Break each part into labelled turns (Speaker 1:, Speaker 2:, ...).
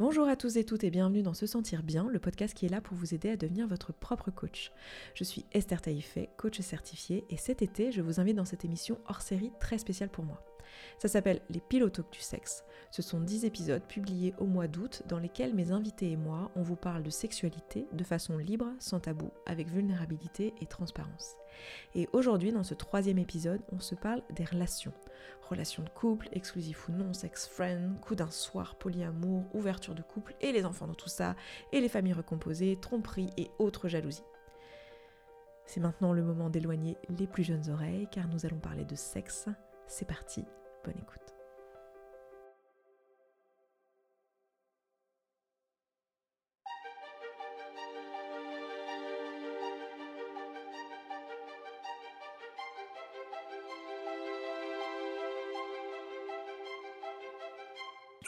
Speaker 1: Bonjour à tous et toutes et bienvenue dans Se Sentir Bien, le podcast qui est là pour vous aider à devenir votre propre coach. Je suis Esther Taïfé, coach certifiée, et cet été, je vous invite dans cette émission hors série très spéciale pour moi. Ça s'appelle Les Pilotoques du sexe. Ce sont 10 épisodes publiés au mois d'août dans lesquels mes invités et moi, on vous parle de sexualité de façon libre, sans tabou, avec vulnérabilité et transparence. Et aujourd'hui, dans ce troisième épisode, on se parle des relations. Relations de couple, exclusif ou non, sex-friend, coup d'un soir, polyamour, ouverture de couple et les enfants dans tout ça, et les familles recomposées, tromperie et autres jalousies. C'est maintenant le moment d'éloigner les plus jeunes oreilles car nous allons parler de sexe. C'est parti, bonne écoute.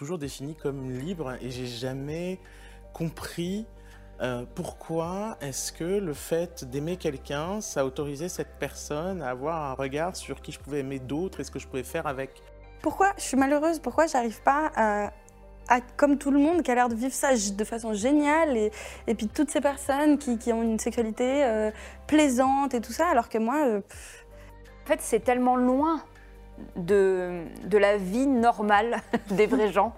Speaker 2: toujours défini comme libre et j'ai jamais compris euh, pourquoi est-ce que le fait d'aimer quelqu'un, ça autorisait cette personne à avoir un regard sur qui je pouvais aimer d'autres et ce que je pouvais faire avec?
Speaker 3: Pourquoi je suis malheureuse Pourquoi j'arrive pas à, à, comme tout le monde, qui a l'air de vivre ça de façon géniale, et, et puis toutes ces personnes qui, qui ont une sexualité euh, plaisante et tout ça, alors que moi... Euh,
Speaker 4: en fait, c'est tellement loin de, de la vie normale des vrais gens.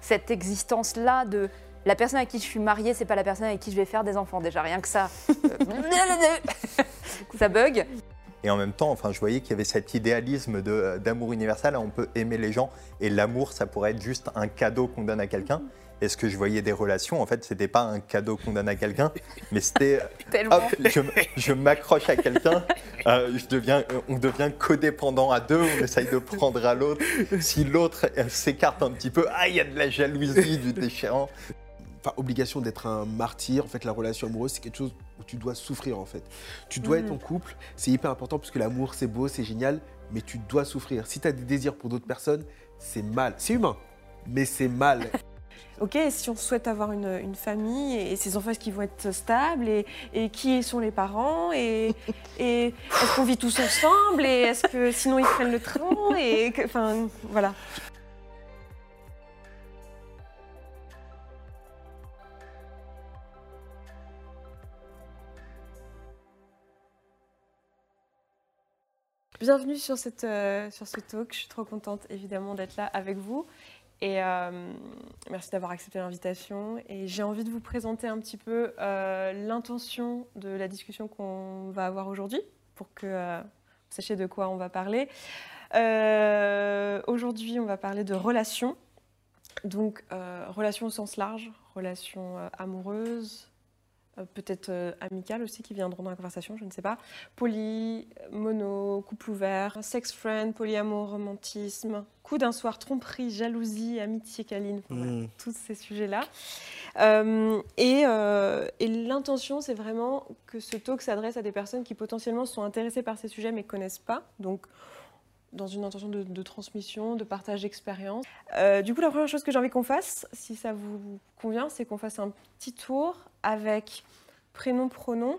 Speaker 4: Cette existence-là de la personne avec qui je suis mariée, c'est pas la personne avec qui je vais faire des enfants. Déjà, rien que ça, euh, ça bug.
Speaker 5: Et en même temps, enfin, je voyais qu'il y avait cet idéalisme d'amour universel. On peut aimer les gens et l'amour, ça pourrait être juste un cadeau qu'on donne à quelqu'un. Et ce que je voyais des relations, en fait, c'était pas un cadeau qu'on donne à quelqu'un, mais c'était hop, je, je m'accroche à quelqu'un, euh, je deviens, on devient codépendant à deux, on essaye de prendre à l'autre. Si l'autre s'écarte un petit peu, ah, il y a de la jalousie, du déchirant.
Speaker 6: Obligation d'être un martyr. En fait, la relation amoureuse, c'est quelque chose où tu dois souffrir, en fait. Tu dois être en couple, c'est hyper important parce que l'amour, c'est beau, c'est génial, mais tu dois souffrir. Si tu as des désirs pour d'autres personnes, c'est mal. C'est humain, mais c'est mal.
Speaker 7: Ok, si on souhaite avoir une, famille et, ces enfants, est-ce qu'ils vont être stables et, qui sont les parents et, est-ce qu'on vit tous ensemble et est-ce que sinon ils prennent le train et enfin voilà. Bienvenue euh, sur ce talk. Je suis trop contente évidemment d'être là avec vous. Et euh, merci d'avoir accepté l'invitation. Et j'ai envie de vous présenter un petit peu euh, l'intention de la discussion qu'on va avoir aujourd'hui pour que vous sachiez de quoi on va parler. aujourd'hui, on va parler de relations. Donc, relations au sens large, relations amoureuses, peut-être amicales aussi qui viendront dans la conversation, je ne sais pas. Poly, mono, couple ouvert, sex friend, polyamour, romantisme, coup d'un soir, tromperie, jalousie, amitié câline, mm. tous ces sujets-là. Euh, euh, et, l'intention, c'est vraiment que ce talk s'adresse à des personnes qui potentiellement sont intéressées par ces sujets mais ne connaissent pas. Donc, dans une intention de, transmission, de partage d'expérience. Euh, du coup, la première chose que j'ai envie qu'on fasse, si ça vous convient, c'est qu'on fasse un petit tour avec prénom, pronom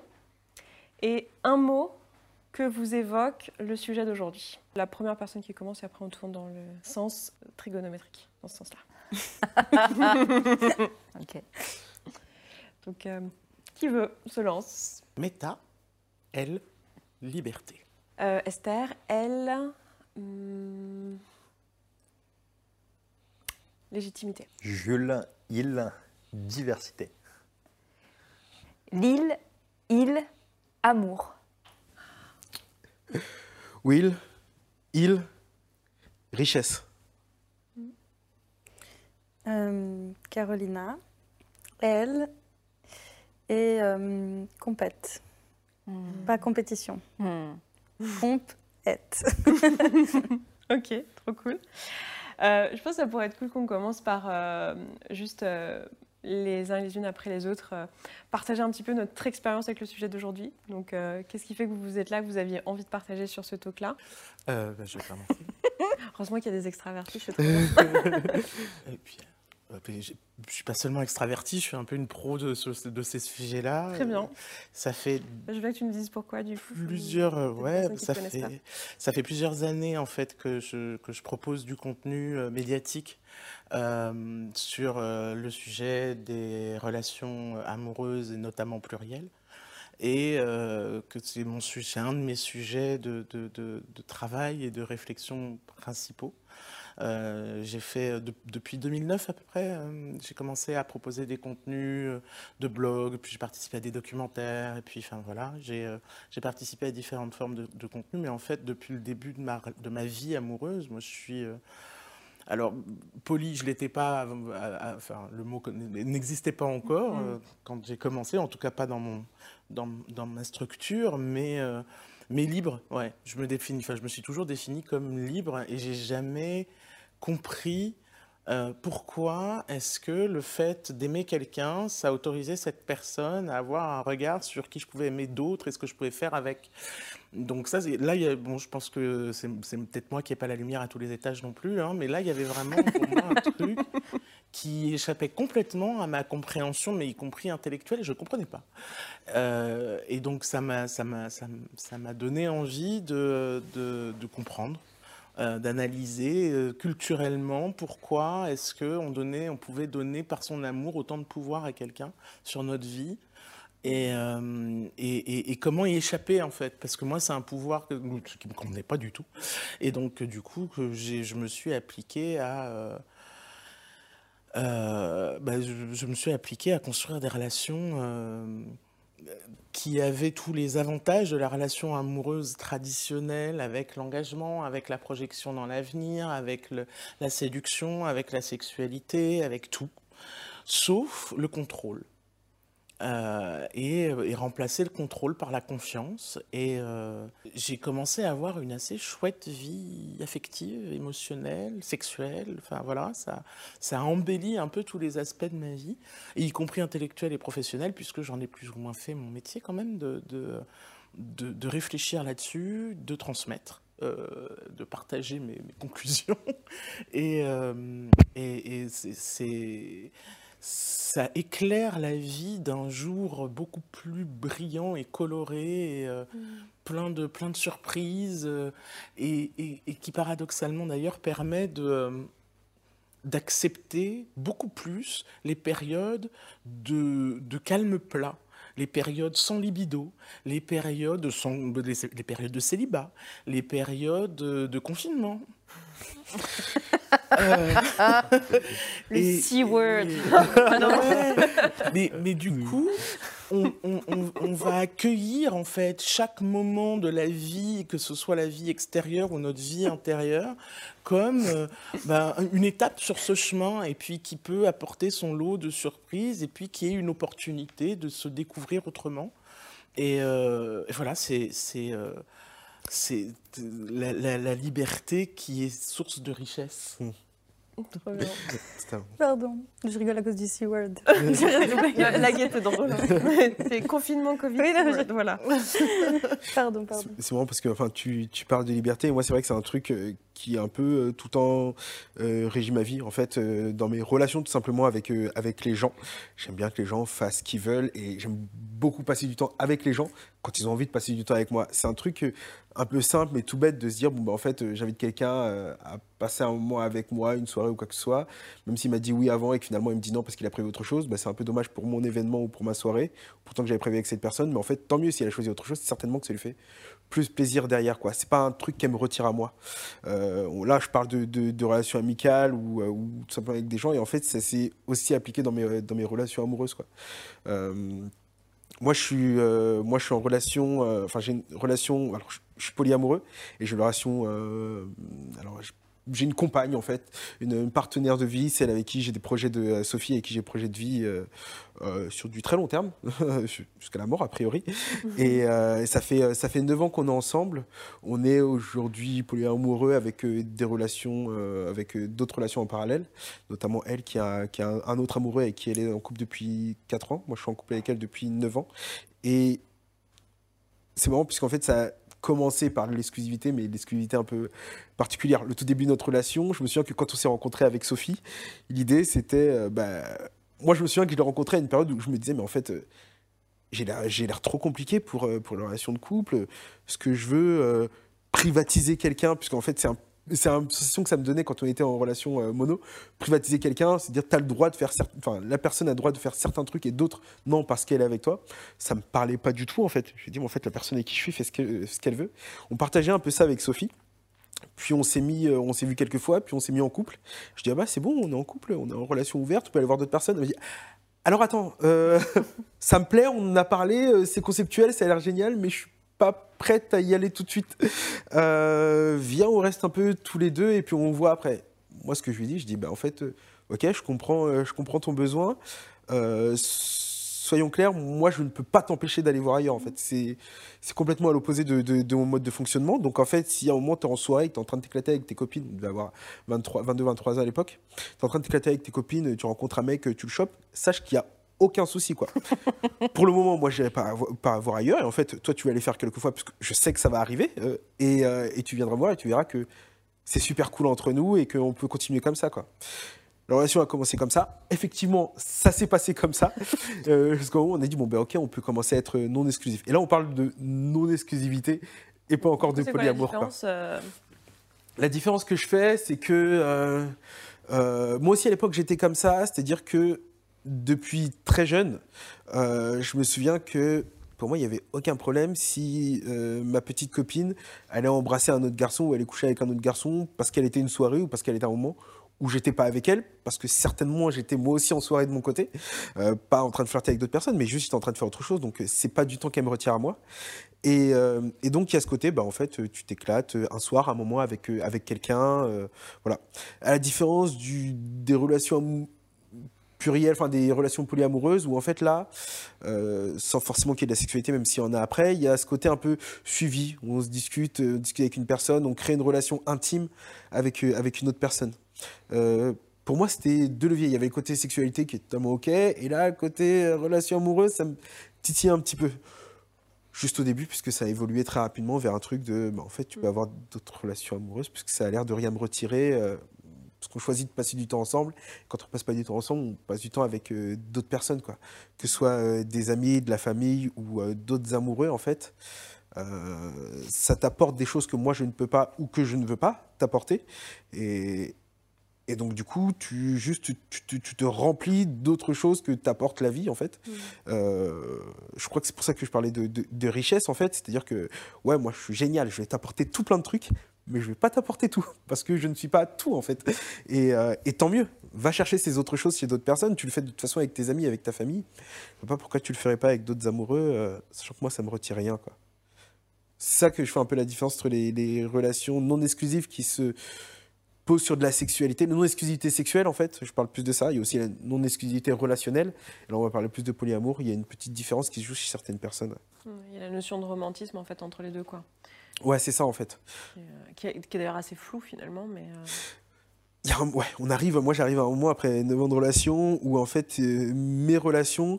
Speaker 7: et un mot que vous évoque le sujet d'aujourd'hui. La première personne qui commence et après on tourne dans le sens trigonométrique, dans ce sens-là.
Speaker 4: ok.
Speaker 7: Donc, euh, qui veut se lance?
Speaker 2: Méta, elle, liberté.
Speaker 7: Euh, Esther, elle, hmm, légitimité.
Speaker 5: Jules, il, diversité.
Speaker 4: Lille, il, amour.
Speaker 6: Will, il, richesse.
Speaker 3: Euh, Carolina, elle et euh, compète. Hmm. Pas compétition. Hmm.
Speaker 7: Ok, trop cool. Euh, je pense que ça pourrait être cool qu'on commence par juste les uns les unes après les autres, euh, partager un petit peu notre expérience avec le sujet d'aujourd'hui. Donc, euh, qu'est-ce qui fait que vous êtes là, que vous aviez envie de partager sur ce talk-là?
Speaker 2: Euh, bah, Je vais
Speaker 7: Heureusement qu'il y a des extravertis, c'est
Speaker 2: trop Et puis, Euh, Je suis pas seulement extraverti, je suis un peu une pro de, ce- de ces sujets-là.
Speaker 7: Très bien.
Speaker 2: Ça fait
Speaker 7: Je veux que tu me dises pourquoi du coup.
Speaker 2: plusieurs euh, ouais ça fait ça fait plusieurs années en fait que je que je propose du contenu euh, médiatique euh, sur euh, le sujet des relations euh, amoureuses et notamment plurielles et euh, que c'est mon un de mes sujets de, de, de- de travail et de réflexion principaux. Euh, j'ai fait euh, de- depuis 2009 à peu près, euh, j'ai commencé à proposer des contenus de blog, puis j'ai participé à des documentaires, et puis enfin voilà, j'ai euh, participé à différentes formes de, de contenu, mais en fait depuis le début de ma, de ma vie amoureuse, moi je suis alors, poli, je l'étais pas, enfin, le mot n'existait pas encore
Speaker 7: Mhm.
Speaker 2: euh, quand j'ai commencé, en tout cas pas dans, mon, dans, dans ma structure, mais, mais libre, ouais. Je me définis, enfin, je me suis toujours défini comme libre et j'ai jamais compris euh, pourquoi est-ce que le fait d'aimer quelqu'un, ça autorisait cette personne à avoir un regard sur qui je pouvais aimer d'autres et ce que je pouvais faire avec? Donc ça, là, bon, je pense que c'est peut-être moi qui n'ai pas la lumière à tous les étages non plus, hein, mais là, il y avait vraiment un truc qui échappait complètement à ma compréhension, mais y compris intellectuelle, je ne comprenais pas. Euh, et donc ça m'a donné envie de, de, comprendre, d'analyser euh, culturellement pourquoi est-ce qu'on on pouvait donner par son amour autant de pouvoir à quelqu'un sur notre vie. Et, euh, et, comment y échapper en fait? Parce que moi c'est un pouvoir qui ne me convenait pas du tout. Et donc du coup que je me suis appliqué à... euh, euh, bah, je, me suis appliqué à construire des relations euh, qui avaient tous les avantages de la relation amoureuse traditionnelle, avec l'engagement, avec la projection dans l'avenir, avec la séduction, avec la sexualité, avec tout, sauf le contrôle. Euh, et, et remplacer le contrôle par la confiance. Et euh, j'ai commencé à avoir une assez chouette vie affective, émotionnelle, sexuelle. Enfin voilà, ça, ça a embelli un peu tous les aspects de ma vie, y compris intellectuelle et professionnelle, puisque j'en ai plus ou moins fait mon métier quand même, de, de, de, réfléchir là-dessus, de transmettre. euh, de partager mes, conclusions et, euh, et, c'est ça éclaire la vie d'un jour beaucoup plus brillant et coloré, et, euh, plein, de, plein de surprises, euh, et, et- et qui paradoxalement d'ailleurs permet de, euh, d'accepter beaucoup plus les périodes de, de calme plat, les périodes sans libido, les périodes, sans, les, les périodes de célibat, les périodes de, de confinement. Euh,
Speaker 4: Le
Speaker 2: et-
Speaker 4: C-word.
Speaker 2: et- Ouais. mais, mais du coup, on, on- on- on va accueillir en fait chaque moment de la vie, que ce soit la vie extérieure ou notre vie intérieure, comme euh, ben, une étape sur ce chemin et puis qui peut apporter son lot de surprises et puis qui est une opportunité de se découvrir autrement. Et, euh, et voilà, c'est c'est la, la- la liberté qui est source de richesse.
Speaker 7: Trop bien.
Speaker 6: C'est un-
Speaker 3: Pardon, je rigole à cause du C-word.
Speaker 7: La, la guette est drôle. C'est confinement, Covid.
Speaker 3: Oui, non,
Speaker 7: ouais, Voilà.
Speaker 3: Pardon, pardon.
Speaker 6: C'est marrant parce que enfin, tu, tu parles de liberté. Et moi, c'est vrai que c'est un truc euh, qui est un peu euh, tout temps euh, régit ma vie. En fait, euh, dans mes relations, tout simplement avec, euh, avec les gens, j'aime bien que les gens fassent ce qu'ils veulent et j'aime beaucoup passer du temps avec les gens quand ils ont envie de passer du temps avec moi. C'est un truc euh, un peu simple mais tout bête de se dire bon, bah, en fait, euh, j'invite quelqu'un euh, à passer un moment avec moi, une soirée ou quoi que ce soit. Même s'il m'a dit oui avant et que finalement il me dit non parce qu'il a prévu autre chose, bah, c'est un peu dommage pour mon événement ou pour ma soirée. Pourtant que j'avais prévu avec cette personne, mais en fait, tant mieux si elle a choisi autre chose, c'est certainement que ça lui fait plus plaisir derrière. quoi. C'est pas un truc qu'elle me retire à moi. Euh, là, je parle de, de- de relations amicales ou, ou tout simplement avec des gens, et en fait, ça s'est aussi appliqué dans mes, dans mes relations amoureuses. Quoi. Moi, je suis, moi, je suis en relation, enfin, j'ai une relation, alors, je, je suis polyamoureux, et j'ai une relation, euh, alors, j'ai une compagne, en fait, une, une partenaire de vie, celle avec qui j'ai des projets de, euh, Sophie, avec qui j'ai des projets de vie euh, euh, sur du très long terme, jusqu'à la mort, a priori. Et euh, ça fait ça fait neuf ans qu'on est ensemble. On est aujourd'hui polyamoureux avec des relations, avec d'autres relations en parallèle, notamment elle qui a, qui a un, un autre amoureux et qui elle est en couple depuis 4 ans. Moi, je suis en couple avec elle depuis 9 ans. Et c'est marrant puisqu'en fait, ça, commencer par l'exclusivité, mais l'exclusivité un peu particulière. Le tout début de notre relation, je me souviens que quand on s'est rencontré avec Sophie, l'idée c'était, euh, bah, moi je me souviens que je l'ai rencontré à une période où je me disais, mais en fait, euh, j'ai l'air, trop compliqué pour, euh, pour une relation de couple. Ce que je veux euh, privatiser quelqu'un, puisqu'en fait c'est un c'est une sensation que ça me donnait quand on était en relation euh, mono. Privatiser quelqu'un, c'est dire tu as le droit de faire enfin la personne a le droit de faire certains trucs et d'autres non parce qu'elle est avec toi. Ça me parlait pas du tout en fait. Je dit mais en fait la personne avec qui je suis fait ce qu'elle ce qu'elle veut. On partageait un peu ça avec Sophie. Puis on s'est mis, euh, on s'est vu quelques fois, puis on s'est mis en couple. Je dis ah bah c'est bon, on est en couple, on est en relation ouverte, on peut aller voir d'autres personnes. Alors attends, euh, ça me plaît, on en a parlé, euh, c'est conceptuel, ça a l'air génial, mais je suis pas prête à y aller tout de suite. Euh, viens, on reste un peu tous les deux et puis on voit après. Moi, ce que je lui dis, je dis bah en fait, euh, ok, je comprends, euh, je comprends ton besoin. Soyons clairs, moi, je ne peux pas t'empêcher d'aller voir ailleurs. En fait, c'est complètement à l'opposé de, mon mode de fonctionnement. Donc en fait, si à un moment tu es en soirée, tu es en train de t'éclater avec tes copines, tu avoir 23, 22, 23 ans à l'époque, tu es en train de t'éclater avec tes copines, tu rencontres un mec, tu le chopes, sache qu'il y a aucun souci quoi. Pour le moment, moi, je n'irai pas, pas voir ailleurs. Et en fait, toi, tu vas aller faire quelques fois parce que je sais que ça va arriver. euh, et, euh, et tu viendras voir et tu verras que c'est super cool entre nous et qu'on peut continuer comme ça quoi. La relation a commencé comme ça. Effectivement, ça s'est passé comme ça. Euh, parce qu'en haut, on a dit, bon, ben ok, on peut commencer à être non exclusif. Et là, on parle de non-exclusivité et pas encore de
Speaker 7: C'est quoi la
Speaker 6: polyamour. quoi.
Speaker 7: différence euh,
Speaker 6: La différence que je fais, c'est que euh, euh, moi aussi à l'époque j'étais comme ça, c'est-à-dire que depuis très jeune, euh, je me souviens que pour moi il n'y avait aucun problème si euh, ma petite copine allait embrasser un autre garçon ou allait coucher avec un autre garçon parce qu'elle était une soirée ou parce qu'elle était un moment où j'étais pas avec elle, parce que certainement j'étais moi aussi en soirée de mon côté, euh, pas en train de flirter avec d'autres personnes, mais juste en train de faire autre chose, donc c'est pas du temps qu'elle me retire à moi. Et, donc, il y a ce côté, bah, en fait, tu t'éclates un soir, un moment avec, avec quelqu'un. voilà. À la différence des relations plurielles, enfin des relations polyamoureuses, où en fait, là, euh, sans forcément qu'il y ait de la sexualité, même s'il y en a après, il y a ce côté un peu suivi, où on se discute, euh, on discute avec une personne, on crée une relation intime avec, euh, avec une autre personne. Euh, pour moi, c'était deux leviers. Il y avait le côté sexualité qui est totalement OK, et là, le côté relation amoureuse, ça me titillait un petit peu juste au début, puisque ça a évolué très rapidement vers un truc de, bah, en fait, tu peux avoir d'autres relations amoureuses, puisque ça a l'air de rien me retirer, euh, parce qu'on choisit de passer du temps ensemble. Quand on passe pas du temps ensemble, on passe du temps avec euh, d'autres personnes, quoi. Que ce soit euh, des amis, de la famille ou euh, d'autres amoureux, en fait. Ça t'apporte des choses que moi je ne peux pas ou que je ne veux pas t'apporter. Et, et donc, du coup, tu, juste, tu, tu- tu te remplis d'autres choses que t'apporte la vie, en fait. Euh, je crois que c'est pour ça que je parlais de, de- de richesse, en fait. C'est-à-dire que, ouais, moi, je suis génial, je vais t'apporter tout plein de trucs, mais je vais pas t'apporter tout, parce que je ne suis pas tout, en fait. Et, euh, et tant mieux. Va chercher ces autres choses chez d'autres personnes. Tu le fais de toute façon avec tes amis, avec ta famille. Je vois pas pourquoi tu le ferais pas avec d'autres amoureux, euh, sachant que moi, ça me retire rien. C'est ça que je fais un peu la différence entre les, relations non exclusives qui se posent sur de la sexualité. La non-exclusivité sexuelle, en fait, je parle plus de ça. Il y a aussi la non-exclusivité relationnelle. Là, on va parler plus de polyamour. Il y a une petite différence qui se joue chez certaines personnes.
Speaker 7: Il y a la notion de romantisme en fait entre les deux quoi,
Speaker 6: Ouais, c'est ça, en fait.
Speaker 7: qui, est, euh, qui est- qui est d'ailleurs assez flou finalement, mais euh,
Speaker 6: Il y a un- ouais, on arrive, moi j'arrive à un moment après 9 ans de relation où en fait euh, mes relations,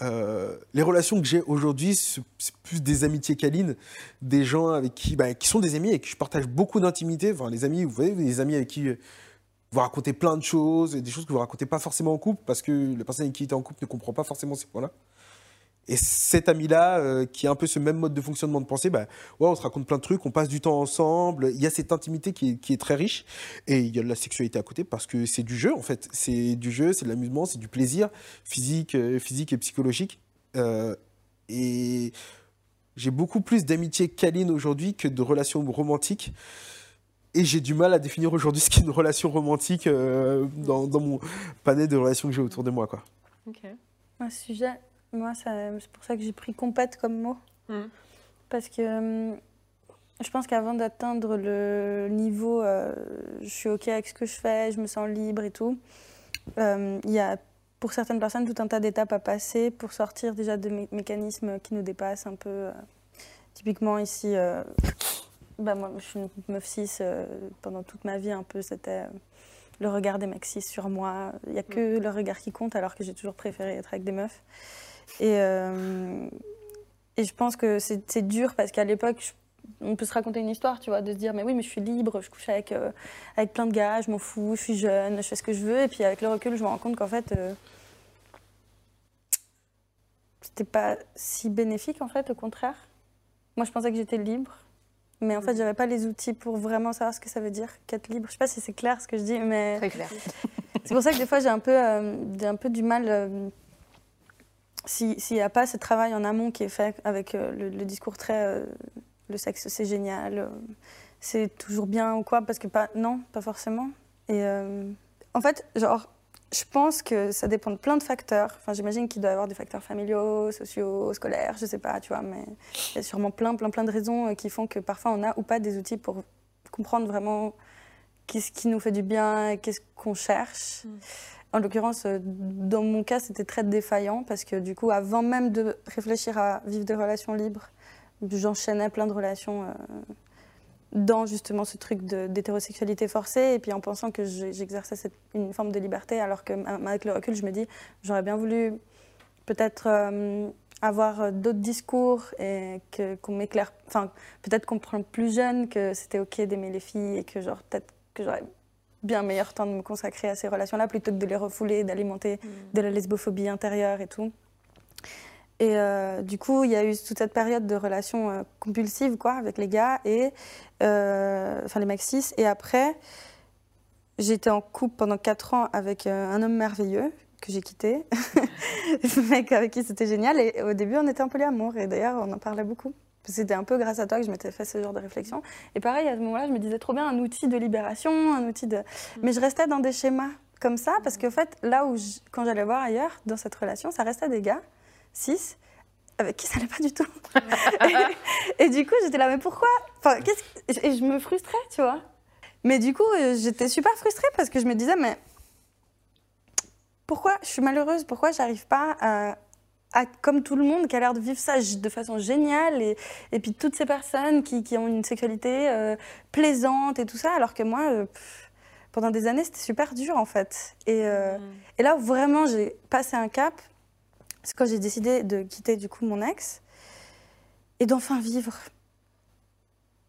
Speaker 6: les relations que j'ai aujourd'hui, c'est plus des amitiés câlines, des gens avec qui, bah, qui sont des amis et qui je partage beaucoup d'intimité. Enfin, les amis, vous voyez, des amis avec qui vous racontez plein de choses, et des choses que vous racontez pas forcément en couple parce que la personne avec qui était en couple ne comprend pas forcément ces points-là. Et cet ami-là, euh, qui a un peu ce même mode de fonctionnement de pensée, bah, ouais, on se raconte plein de trucs, on passe du temps ensemble. Il y a cette intimité qui est, qui est très riche. Et il y a de la sexualité à côté parce que c'est du jeu, en fait. C'est du jeu, c'est de l'amusement, c'est du plaisir physique, euh, physique et psychologique. Euh, et j'ai beaucoup plus d'amitié câline aujourd'hui que de relations romantiques. Et j'ai du mal à définir aujourd'hui ce qu'est une relation romantique euh, dans, dans mon panel de relations que j'ai autour de moi. Quoi.
Speaker 7: ok.
Speaker 3: Un sujet, moi, c'est pour ça que j'ai pris compète comme mot.
Speaker 7: Mhm.
Speaker 3: Parce que hum, je pense qu'avant d'atteindre le niveau, euh, je suis OK avec ce que je fais, je me sens libre et tout, euh, il y a pour certaines personnes tout un tas d'étapes à passer pour sortir déjà de mé- mécanismes qui nous dépassent un peu. euh. typiquement ici, euh, bah, moi je suis une meuf 6 pendant toute ma vie, un peu c'était le regard des mecs sur moi. Il n'y a que le regard qui compte alors que j'ai toujours préféré être avec des meufs. Et, euh, et je pense que c'est dur parce qu'à l'époque, on peut se raconter une histoire, tu vois, de se dire mais oui, mais je suis libre, je couche avec, euh, avec plein de gars, je m'en fous, je suis jeune, je fais ce que je veux. Et puis avec le recul, je me rends compte qu'en fait, euh, c'était pas si bénéfique en fait, au contraire. Moi, je pensais que j'étais libre. Mais en fait, j'avais pas les outils pour vraiment savoir ce que ça veut dire qu'être libre. Je sais pas si c'est clair ce que je dis, mais
Speaker 4: Très clair.
Speaker 3: c'est pour ça que des fois j'ai un peu, euh, j'ai un peu du mal. Si- S'il n'y a pas ce travail en amont qui est fait avec euh, le, discours très euh, le sexe c'est génial, euh, c'est toujours bien ou quoi, parce que pas, non, pas forcément. Et en fait, genre, je pense que ça dépend de plein de facteurs. Enfin, j'imagine qu'il doit y avoir des facteurs familiaux, sociaux, scolaires, je sais pas, tu vois, mais il y a sûrement plein, plein, plein de raisons qui font que parfois on a ou pas des outils pour comprendre vraiment qu'est-ce qui nous fait du bien qu'est-ce qu'on cherche. En l'occurrence, euh, dans mon cas, c'était très défaillant parce que du coup, avant même de réfléchir à vivre des relations libres, j'enchaînais plein de relations euh, dans justement ce truc d'hétérosexualité forcée. Et puis en pensant que j'exerçais une forme de liberté alors que avec le recul, je me dis, j'aurais bien voulu peut-être euh, avoir d'autres discours et qu'on m'éclaire, enfin peut-être comprendre plus jeune que c'était ok d'aimer les filles et que genre peut-être que j'aurais bien meilleur temps de me consacrer à ces relations-là plutôt que de les refouler, d'alimenter de la lesbophobie intérieure et tout. Et euh, du coup, il y a eu toute cette période de relations euh, compulsives quoi, avec les gars, et, euh, enfin les mecs cis. Et après, j'étais en couple pendant 4 ans avec un homme merveilleux que j'ai quitté. Ce mec avec qui c'était génial. Et au début, on était en polyamour. Et d'ailleurs, on en parlait beaucoup. C'était un peu grâce à toi que je m'étais fait ce genre de réflexion. Et pareil, à ce moment-là, je me disais trop bien un outil de libération, un outil de. Mais je restais dans des schémas comme ça parce qu'en fait, là où, je- quand j'allais voir ailleurs, dans cette relation, ça restait des gars, cis, avec qui ça allait pas du tout. et, et du coup, j'étais là, mais pourquoi? Enfin, qu'est-ce que- Et je me frustrais, tu vois. Mais du coup, euh, j'étais super frustrée parce que je me disais, mais pourquoi je suis malheureuse? Pourquoi j'arrive pas à, comme tout le monde qui a l'air de vivre ça de façon géniale et, et puis toutes ces personnes qui, qui ont une sexualité euh, plaisante et tout ça, alors que moi, euh, pff, pendant des années, c'était super dur en fait. Et, euh, et là vraiment j'ai passé un cap, c'est quand j'ai décidé de quitter du coup mon ex et d'enfin vivre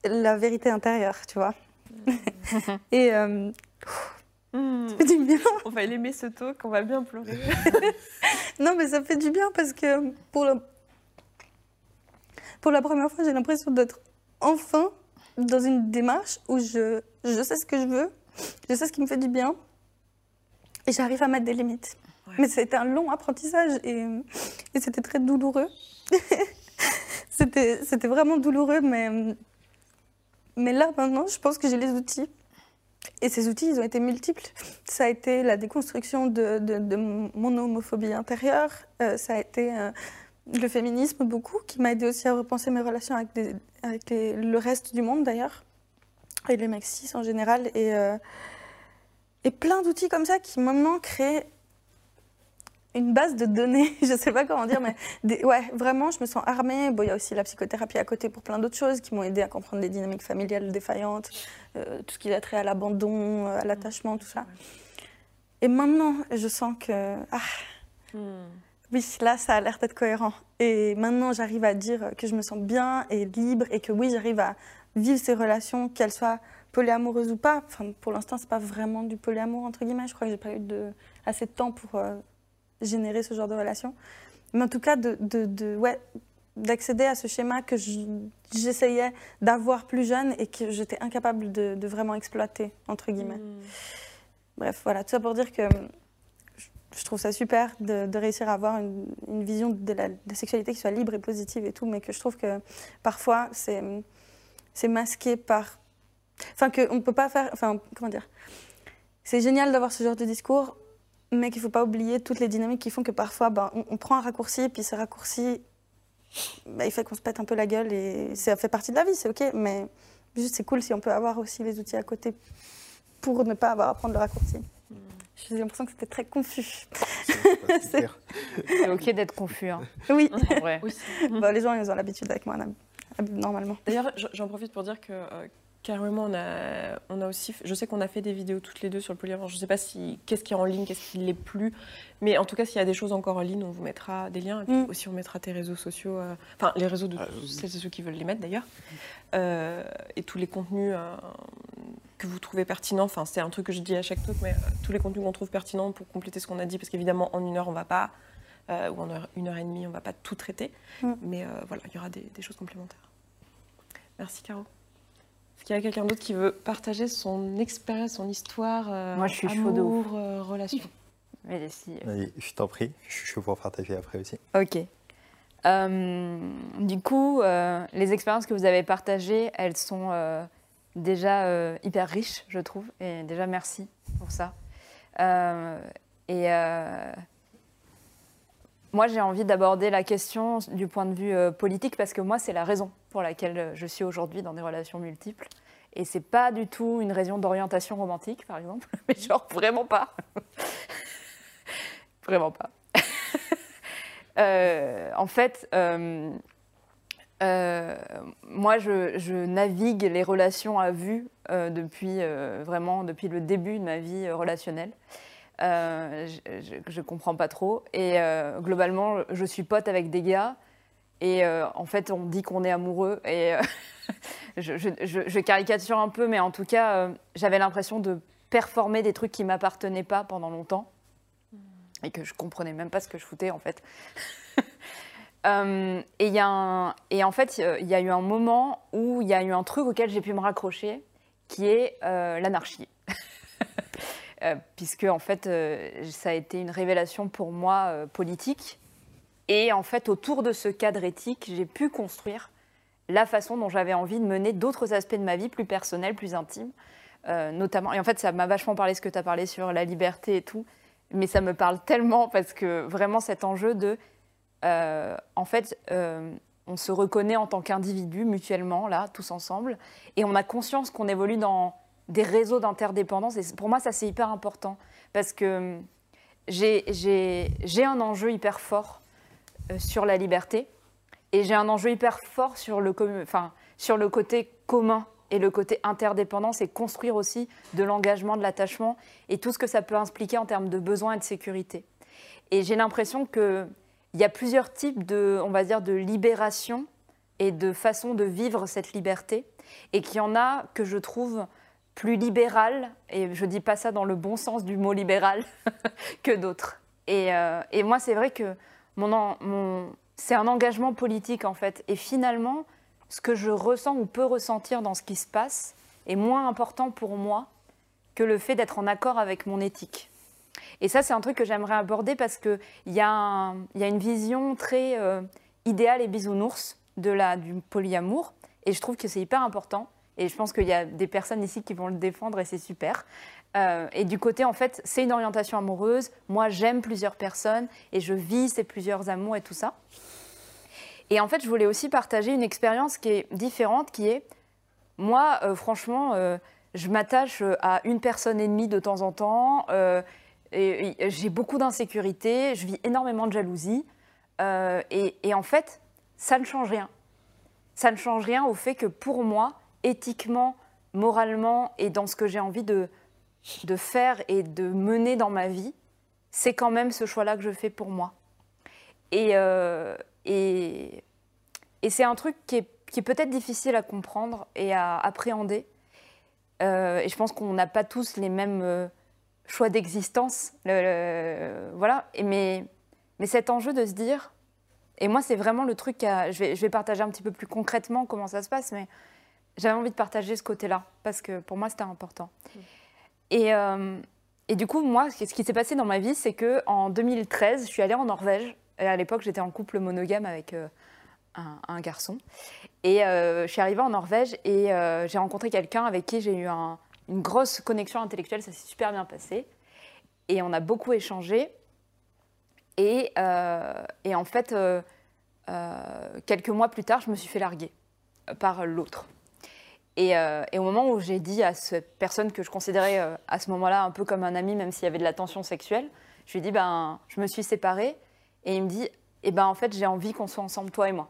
Speaker 3: la vérité intérieure, tu vois. et euh,
Speaker 7: Hmm.
Speaker 3: ça fait du bien.
Speaker 7: On va aimer ce talk, on va bien pleurer.
Speaker 3: Non, mais ça fait du bien parce que pour la, pour la première fois, j'ai l'impression d'être enfin dans une démarche où je, je sais ce que je veux, je sais ce qui me fait du bien et j'arrive à mettre des limites.
Speaker 7: Ouais.
Speaker 3: Mais c'était un long apprentissage et, et c'était très douloureux. c'était c'était vraiment douloureux, mais, mais là maintenant, je pense que j'ai les outils. Et ces outils, ils ont été multiples. Ça a été la déconstruction de, mon homophobie intérieure. Euh, ça a été euh, le féminisme beaucoup, qui m'a aidé aussi à repenser mes relations avec, le reste du monde d'ailleurs, et les cis en général. Euh, et plein d'outils comme ça qui maintenant créent une base de données, je sais pas comment dire, mais des- ouais, vraiment, je me sens armée. Bon, il y a aussi la psychothérapie à côté pour plein d'autres choses qui m'ont aidé à comprendre les dynamiques familiales défaillantes, euh, tout ce qui a trait à l'abandon, à l'attachement, tout ça. Et maintenant, je sens que ah,
Speaker 7: Hmm.
Speaker 3: oui, là, ça a l'air d'être cohérent. Et maintenant, j'arrive à dire que je me sens bien et libre et que oui, j'arrive à vivre ces relations, qu'elles soient polyamoureuses ou pas. Enfin, pour l'instant, c'est pas vraiment du polyamour entre guillemets. Je crois que j'ai pas eu de, assez de temps pour euh, générer ce genre de relation. Mais en tout cas, de, de, de- ouais, d'accéder à ce schéma que je- j'essayais d'avoir plus jeune et que j'étais incapable de, de vraiment exploiter entre guillemets.
Speaker 7: Hmm.
Speaker 3: Bref, voilà, tout ça pour dire que je- je trouve ça super de, de réussir à avoir une, une vision de la, de la sexualité qui soit libre et positive et tout, mais que je trouve que parfois c'est c'est masqué par. Enfin, qu'on ne peut pas faire. Enfin, comment dire C'est génial d'avoir ce genre de discours, mais qu'il ne faut pas oublier toutes les dynamiques qui font que parfois ben, on, on prend un raccourci, puis ce raccourci, ben, il fait qu'on se pète un peu la gueule et ça fait partie de la vie, c'est ok, mais juste c'est cool si on peut avoir aussi les outils à côté pour ne pas avoir à prendre le raccourci. J'ai l'impression que c'était très confus.
Speaker 6: C'est
Speaker 4: ok d'être confus. hein,
Speaker 3: Oui,
Speaker 4: en vrai.
Speaker 7: Aussi.
Speaker 3: Les gens ils ont l'habitude avec moi normalement.
Speaker 7: D'ailleurs, j'en profite pour dire que euh, Carrément, on a, on a aussi. Je sais qu'on a fait des vidéos toutes les deux sur le polyamour. Je ne sais pas si qu'est-ce qui est en ligne, qu'est-ce qui l'est plus. Mais en tout cas, s'il y a des choses encore en ligne, on vous mettra des liens. Et puis
Speaker 3: Mm.
Speaker 7: aussi, on mettra tes réseaux sociaux. euh, Enfin, les réseaux de
Speaker 2: Ah,
Speaker 7: tous
Speaker 2: oui.
Speaker 7: celles et ceux qui veulent les mettre d'ailleurs. Euh, et tous les contenus euh, que vous trouvez pertinents. Enfin, c'est un truc que je dis à chaque talk, mais euh, tous les contenus qu'on trouve pertinents pour compléter ce qu'on a dit. Parce qu'évidemment, en une heure, on va pas. euh, ou en heure- une heure et demie, on va pas tout traiter.
Speaker 3: Mm.
Speaker 7: Mais euh, voilà, il y aura des, des choses complémentaires. Merci, Caro. Est-ce qu'il y a quelqu'un d'autre qui veut partager son expérience, son histoire euh,
Speaker 4: Moi, je suis chaud de
Speaker 7: euh, relation?
Speaker 4: Mais si,
Speaker 5: Vas-y, Je t'en prie, je suis chaud pour partager après aussi.
Speaker 4: Ok. Euh, du coup, euh, les expériences que vous avez partagées, elles sont euh, déjà euh, hyper riches, je trouve. Et déjà, merci pour ça. Euh, et euh, moi, j'ai envie d'aborder la question du point de vue euh, politique parce que moi, c'est la raison pour laquelle euh, je suis aujourd'hui dans des relations multiples. Et c'est pas du tout une raison d'orientation romantique, par exemple, mais genre vraiment pas. vraiment pas. Euh, en fait, euh, moi, je, navigue les relations à vue depuis vraiment depuis le début de ma vie relationnelle. Je, ne comprends pas trop. Et globalement, je suis pote avec des gars. Et euh, en fait, on dit qu'on est amoureux. Et euh, je, je- je- je caricature un peu, mais en tout cas, euh, j'avais l'impression de performer des trucs qui m'appartenaient pas pendant longtemps. Et que je comprenais même pas ce que je foutais, en fait. Et, y a un- et en fait, il y a eu un moment où il y a eu un truc auquel j'ai pu me raccrocher, qui est l'anarchie. Puisque en fait, ça a été une révélation pour moi politique. Et en fait, autour de ce cadre éthique, j'ai pu construire la façon dont j'avais envie de mener d'autres aspects de ma vie, plus personnels, plus intimes. Euh, notamment, et en fait, ça m'a vachement parlé ce que tu as parlé sur la liberté et tout, mais ça me parle tellement parce que vraiment cet enjeu de, euh, en fait, euh, on se reconnaît en tant qu'individu mutuellement, là, tous ensemble, et on a conscience qu'on évolue dans des réseaux d'interdépendance. Et pour moi, ça, c'est hyper important parce que j'ai- un enjeu hyper fort sur la liberté et j'ai un enjeu hyper fort sur le, enfin, sur le côté commun et le côté interdépendance et construire aussi de l'engagement, de l'attachement et tout ce que ça peut impliquer en termes de besoins et de sécurité. Et j'ai l'impression qu'il y a plusieurs types de, on va dire, de libération et de façon de vivre cette liberté et qu'il y en a que je trouve plus libérales, et je dis pas ça dans le bon sens du mot libéral, que d'autres. Et, euh, et moi, c'est vrai que c'est un engagement politique, en fait. Et finalement, ce que je ressens ou peux ressentir dans ce qui se passe est moins important pour moi que le fait d'être en accord avec mon éthique. Et ça, c'est un truc que j'aimerais aborder parce qu'il y, a y a une vision très euh, idéale et bisounours de la, du polyamour. Et je trouve que c'est hyper important. Et je pense qu'il y a des personnes ici qui vont le défendre et c'est super. Euh, et du côté, en fait, c'est une orientation amoureuse. Moi, j'aime plusieurs personnes et je vis ces plusieurs amours et tout ça. Et en fait, je voulais aussi partager une expérience qui est différente, qui est, moi, euh, franchement, euh, je m'attache à une personne et demie de temps en temps. et, j'ai beaucoup d'insécurité, je vis énormément de jalousie. et en fait, ça ne change rien. Ça ne change rien au fait que pour moi, éthiquement, moralement et dans ce que j'ai envie de, de faire et de mener dans ma vie, c'est quand même ce choix-là que je fais pour moi. Et, euh, et, et c'est un truc qui est, qui est peut-être difficile à comprendre et à appréhender. Euh, et je pense qu'on n'a pas tous les mêmes euh, choix d'existence. Voilà. Mais, mais cet enjeu de se dire, et moi c'est vraiment le truc, à, je, vais, je vais partager un petit peu plus concrètement comment ça se passe, mais j'avais envie de partager ce côté-là, parce que pour moi c'était important. Et, euh, et du coup, moi, ce qui s'est passé dans ma vie, c'est que en 2013, je suis allée en Norvège. Et à l'époque, j'étais en couple monogame avec euh, un, un garçon. Et euh, je suis arrivée en Norvège et j'ai rencontré quelqu'un avec qui j'ai eu un- une grosse connexion intellectuelle. Ça s'est super bien passé. Et on a beaucoup échangé. Et, et en fait, quelques mois plus tard, je me suis fait larguer par l'autre. Et, euh, et au moment où j'ai dit à cette personne que je considérais euh, à ce moment-là un peu comme un ami, même s'il y avait de la tension sexuelle, je lui ai dit ben, je me suis séparée. Et il me dit eh ben, en fait, j'ai envie qu'on soit ensemble, toi et moi.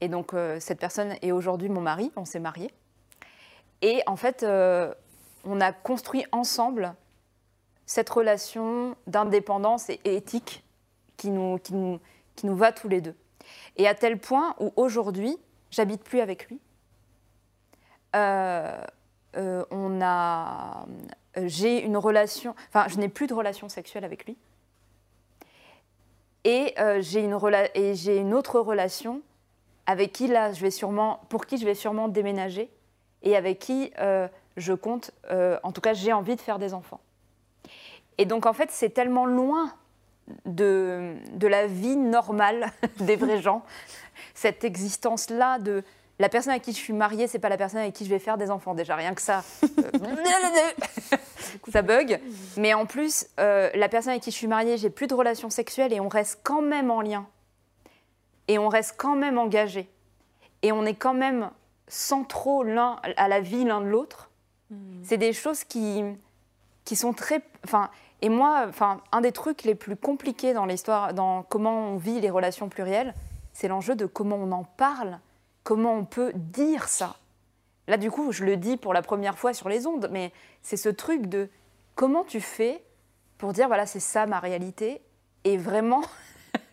Speaker 4: Et donc, euh, cette personne est aujourd'hui mon mari, on s'est mariés. Et en fait, on a construit ensemble cette relation d'indépendance et éthique qui nous, qui, nous, qui nous va tous les deux. Et à tel point où aujourd'hui, j'habite plus avec lui. Euh, euh, on a, j'ai une relation, enfin, je n'ai plus de relation sexuelle avec lui. Et euh, j'ai une, rela- une autre relation avec qui là, je vais sûrement, pour qui je vais sûrement déménager et avec qui euh, je compte, euh, en tout cas, j'ai envie de faire des enfants. Et donc, en fait, c'est tellement loin de la vie normale des vrais gens, cette existence-là de la personne avec qui je suis mariée, c'est pas la personne avec qui je vais faire des enfants. Déjà, rien que ça, euh, ça bug. Mais en plus, euh, la personne avec qui je suis mariée, j'ai plus de relations sexuelles et on reste quand même en lien. Et on reste quand même engagé. Et on est quand même centraux l'un à la vie l'un de l'autre. C'est des choses qui, qui sont très. Enfin, et moi, enfin, un des trucs les plus compliqués dans l'histoire, dans comment on vit les relations plurielles, c'est l'enjeu de comment on en parle, comment on peut dire ça. Là, du coup, je le dis pour la première fois sur les ondes, mais c'est ce truc de comment tu fais pour dire voilà, c'est ça ma réalité, et vraiment,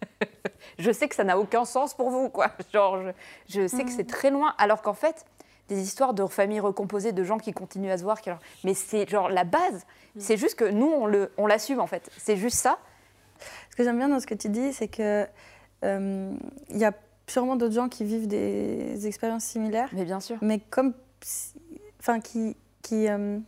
Speaker 4: je sais que ça n'a aucun sens pour vous, quoi. Genre, je, je sais que c'est très loin, alors qu'en fait, des histoires de familles recomposées, de gens qui continuent à se voir, qui mais c'est genre la base. C'est juste que nous, on le, on l'assume en fait. C'est juste ça.
Speaker 3: Ce que j'aime bien dans ce que tu dis, c'est que euh, il y a sûrement d'autres gens qui vivent des expériences similaires,
Speaker 4: Mais bien sûr.
Speaker 3: mais comme, enfin qui, qui, euh,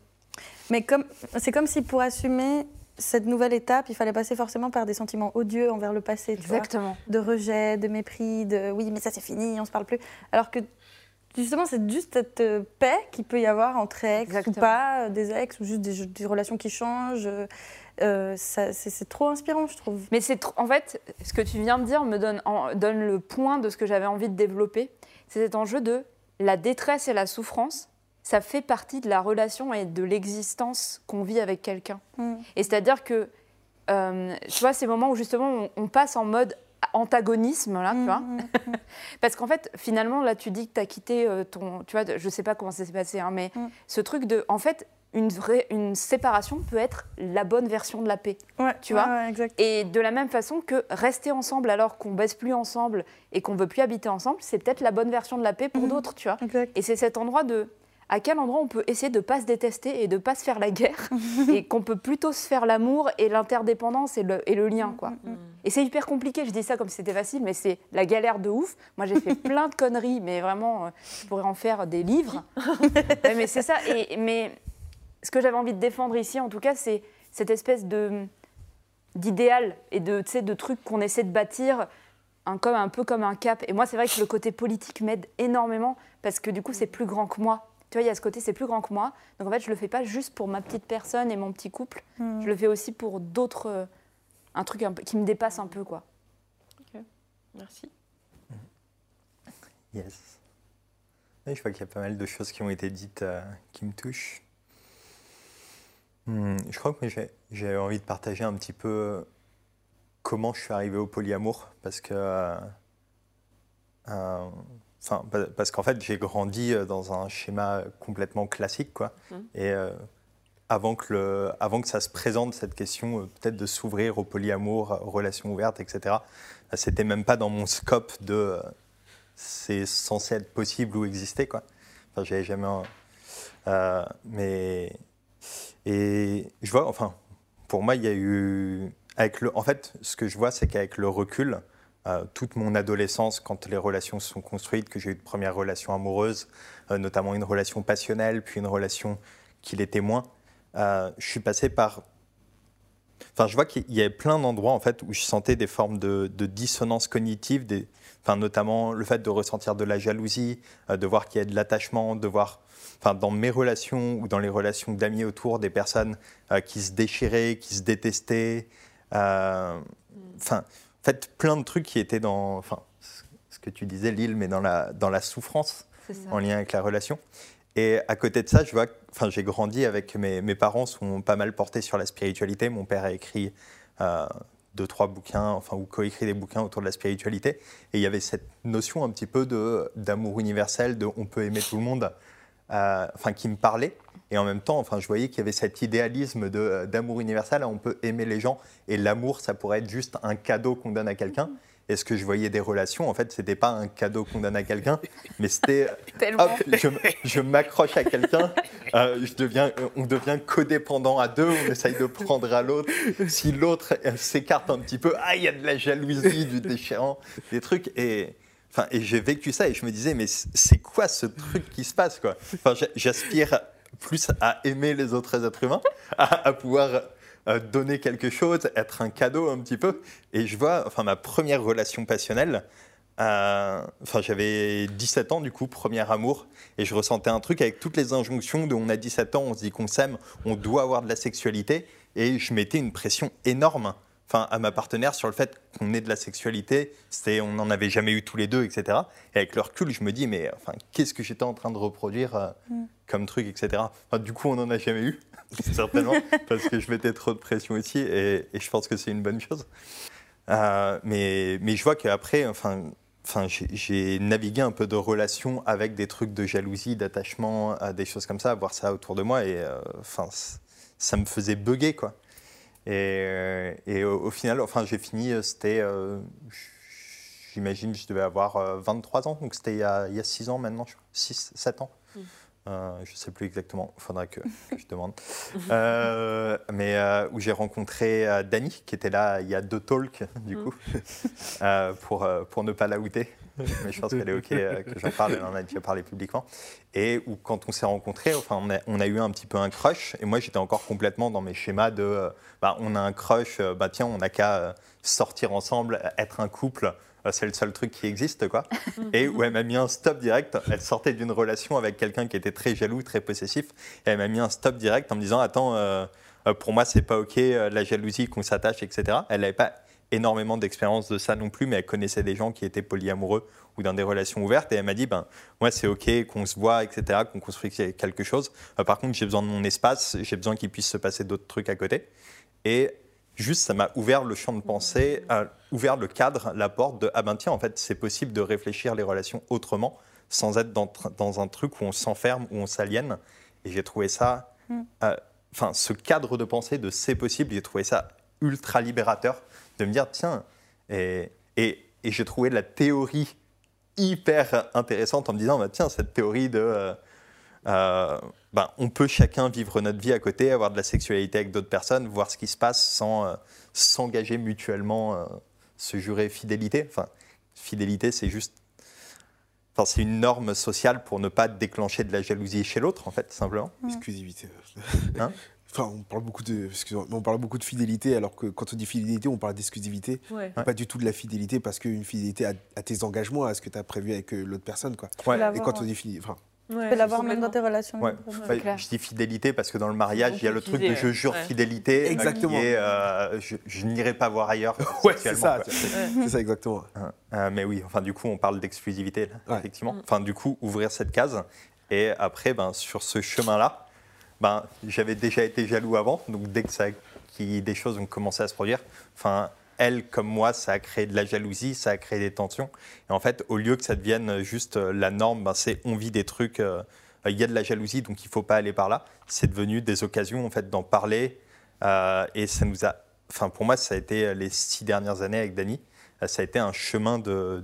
Speaker 3: mais comme, c'est comme si pour assumer cette nouvelle étape, il fallait passer forcément par des sentiments odieux envers le passé, tu vois,
Speaker 4: Exactement.
Speaker 3: de rejet, de mépris, de oui mais ça c'est fini, on se parle plus. Alors que justement c'est juste cette euh, paix qu'il peut y avoir entre ex
Speaker 4: Exactement.
Speaker 3: ou pas, euh, des ex ou juste des, des relations qui changent. Euh, c'est trop inspirant, je trouve.
Speaker 4: Mais c'est en fait, ce que tu viens de dire me donne, en- donne le point de ce que j'avais envie de développer. C'est cet enjeu de la détresse et la souffrance. Ça fait partie de la relation et de l'existence qu'on vit avec quelqu'un.
Speaker 3: Mm.
Speaker 4: Et c'est-à-dire que, euh, tu vois, ces moments où justement on, on passe en mode antagonisme, là, tu vois.
Speaker 3: Mhm.
Speaker 4: Parce qu'en fait, finalement, là, tu dis que tu as quitté euh, ton. Tu vois, je sais pas comment ça s'est passé, hein, mais
Speaker 3: Mm.
Speaker 4: ce truc de. En fait, une, vraie, une séparation peut être la bonne version de la paix.
Speaker 3: Ouais,
Speaker 4: Tu
Speaker 3: ouais,
Speaker 4: vois
Speaker 3: ouais, exact.
Speaker 4: Et de la même façon que rester ensemble alors qu'on baisse plus ensemble et qu'on veut plus habiter ensemble, c'est peut-être la bonne version de la paix pour
Speaker 3: Mhm.
Speaker 4: d'autres, tu vois.
Speaker 3: exact.
Speaker 4: Et c'est cet endroit de à quel endroit on peut essayer de pas se détester et de pas se faire la guerre et qu'on peut plutôt se faire l'amour et l'interdépendance et le, et le lien quoi. Et c'est hyper compliqué, je dis ça comme si c'était facile mais c'est la galère de ouf. Moi j'ai fait plein de conneries mais vraiment euh, je pourrais en faire des livres. Mais c'est ça et mais ce que j'avais envie de défendre ici en tout cas c'est cette espèce de d'idéal et de de trucs qu'on essaie de bâtir un, comme, un peu comme un cap. Et moi, c'est vrai que le côté politique m'aide énormément parce que du coup, c'est plus grand que moi. Tu vois, il y a ce côté, c'est plus grand que moi. Donc en fait, je le fais pas juste pour ma petite personne et mon petit couple.
Speaker 3: Mm.
Speaker 4: Je le fais aussi pour d'autres. euh, un truc un peu, qui me dépasse un peu, quoi.
Speaker 7: Merci.
Speaker 5: Yes. Oui, je vois qu'il y a pas mal de choses qui ont été dites euh, qui me touchent. Hmm, je crois que j'ai- envie de partager un petit peu comment je suis arrivé au polyamour parce que euh, euh, enfin, pa- parce qu'en fait j'ai grandi euh, dans un schéma complètement classique quoi
Speaker 7: Mhm.
Speaker 5: et euh, avant que le avant que ça se présente cette question euh, peut-être de s'ouvrir au polyamour euh, relations ouvertes etc euh, c'était même pas dans mon scope de euh, c'est censé être possible ou exister quoi enfin j'avais jamais euh, mais et je vois enfin pour moi il y a eu avec le en fait ce que je vois c'est qu'avec le recul euh, toute mon adolescence quand les relations se sont construites que j'ai eu de premières relations amoureuses euh, notamment une relation passionnelle puis une relation qui l'était moins euh, je suis passé par Enfin, je vois qu'il y avait plein d'endroits en fait où je sentais des formes de, de dissonance cognitive, des, enfin, notamment le fait de ressentir de la jalousie, euh, de voir qu'il y a de l'attachement, de voir, enfin, dans mes relations ou dans les relations d'amis autour, des personnes euh, qui se déchiraient, qui se détestaient. euh, Enfin, en fait, plein de trucs qui étaient dans, enfin, ce que tu disais, Lille, mais dans la, dans la souffrance en lien avec la relation. Et à côté de ça, je vois, enfin, j'ai grandi avec mes, mes parents sont pas mal portés sur la spiritualité. Mon père a écrit euh, deux, trois bouquins, enfin, ou coécrit des bouquins autour de la spiritualité. Et il y avait cette notion un petit peu d'amour universel, de on peut aimer tout le monde euh, enfin, qui me parlait. Et en même temps, enfin, je voyais qu'il y avait cet idéalisme de- d'amour universel. On peut aimer les gens et l'amour, ça pourrait être juste un cadeau qu'on donne à quelqu'un. Et ce que je voyais des relations, en fait, c'était pas un cadeau qu'on donne à quelqu'un, mais c'était
Speaker 4: Tellement.
Speaker 5: hop, je, m'accroche à quelqu'un, euh, je deviens, on devient codépendant à deux, on essaye de prendre à l'autre. Si l'autre euh, s'écarte un petit peu, ah, il y a de la jalousie, du déchirant, des trucs. Et, enfin, et j'ai vécu ça et je me disais, mais c'est quoi ce truc qui se passe quoi? Enfin, j'a- J'aspire plus à aimer les autres êtres humains, à, à pouvoir euh, donner quelque chose, être un cadeau un petit peu. Et je vois, enfin, ma première relation passionnelle, euh, enfin, j'avais 17 ans du coup, premier amour, et je ressentais un truc avec toutes les injonctions on a 17 ans, on se dit qu'on s'aime, on doit avoir de la sexualité, et je mettais une pression énorme. Enfin, à ma partenaire sur le fait qu'on ait de la sexualité, c'était, on n'en avait jamais eu tous les deux, etc. Et avec le recul, je me dis, mais enfin, qu'est-ce que j'étais en train de reproduire euh, comme truc, etc. Enfin, du coup, on n'en a jamais eu, certainement, parce que je mettais trop de pression aussi, et, et je pense que c'est une bonne chose. Euh, mais, mais je vois qu'après, enfin, enfin, j'ai- navigué un peu de relations avec des trucs de jalousie, d'attachement, des choses comme ça, à voir ça autour de moi, et euh, enfin, ça me faisait bugger, quoi. Et, euh, et au, au final, enfin, j'ai fini, euh, c'était, euh, j'imagine, je devais avoir euh, 23 ans, donc c'était il y a, il y a 6 ans maintenant, 6, 7 ans. Euh, je ne sais plus exactement, il faudra que, que je demande. Euh, mais euh, où j'ai rencontré euh, Dani, qui était là il y a deux talks, du coup, euh, pour, euh, pour ne pas la outer. Mais je pense qu'elle est OK euh, que j'en parle, elle en a déjà parlé publiquement. Et où, quand on s'est rencontrés, enfin, on, a, on a eu un petit peu un crush. Et moi, j'étais encore complètement dans mes schémas de euh, bah, on a un crush, euh, bah, tiens, on n'a qu'à sortir ensemble, être un couple. C'est le seul truc qui existe, quoi. Et où elle m'a mis un stop direct. Elle sortait d'une relation avec quelqu'un qui était très jaloux, très possessif. Et elle m'a mis un stop direct en me disant Attends, euh, pour moi, c'est pas OK, la jalousie, qu'on s'attache, etc. Elle n'avait pas énormément d'expérience de ça non plus, mais elle connaissait des gens qui étaient polyamoureux ou dans des relations ouvertes. Et elle m'a dit ben, Moi, c'est OK qu'on se voit, etc., qu'on construise quelque chose. Euh, par contre, j'ai besoin de mon espace, j'ai besoin qu'il puisse se passer d'autres trucs à côté. Et juste, ça m'a ouvert le champ de pensée, euh, ouvert le cadre, la porte de ah ben tiens, en fait, c'est possible de réfléchir les relations autrement, sans être dans, dans un truc où on s'enferme, où on s'aliène. Et j'ai trouvé ça, euh, enfin, ce cadre de pensée de c'est possible, j'ai trouvé ça ultra libérateur de me dire tiens, et, et, et j'ai trouvé la théorie hyper intéressante en me disant bah, tiens, cette théorie de. euh, euh, ben, on peut chacun vivre notre vie à côté, avoir de la sexualité avec d'autres personnes, voir ce qui se passe sans euh, s'engager mutuellement, euh, se jurer fidélité. Enfin, fidélité, c'est juste. Enfin, c'est une norme sociale pour ne pas déclencher de la jalousie chez l'autre, en fait, simplement.
Speaker 6: Exclusivité.
Speaker 5: Hein?
Speaker 6: Enfin, on parle beaucoup de, on parle beaucoup de fidélité, alors que quand on dit fidélité, on parle d'exclusivité.
Speaker 7: Ouais.
Speaker 6: Pas du tout de la fidélité, parce qu'une fidélité à, à tes engagements, à ce que tu as prévu avec euh, l'autre personne. Quoi.
Speaker 5: Ouais.
Speaker 6: Et quand on dit fidélité, enfin,
Speaker 7: Ouais,
Speaker 3: Tu peux l'avoir même dans tes relations.
Speaker 5: Ouais. je dis fidélité parce que dans le mariage, il y a le truc de je jure
Speaker 7: ouais.
Speaker 5: fidélité.
Speaker 6: Exactement.
Speaker 5: est, euh, je, je n'irai pas voir ailleurs.
Speaker 6: ouais, c'est ça, c'est ça exactement.
Speaker 5: Hein, euh, mais oui, enfin du coup, on parle d'exclusivité, effectivement. Enfin du coup, ouvrir cette case. Et après, ben, sur ce chemin-là, ben, j'avais déjà été jaloux avant. Donc dès que ça, qui, des choses ont commencé à se produire, enfin elle comme moi, ça a créé de la jalousie, ça a créé des tensions. Et en fait, au lieu que ça devienne juste euh, la norme, ben, c'est on vit des trucs. euh, il y a de la jalousie, donc il ne faut pas aller par là. C'est devenu des occasions en fait d'en parler. euh, et ça nous a, enfin pour moi, ça a été les six dernières années avec euh, Ça a été un chemin de,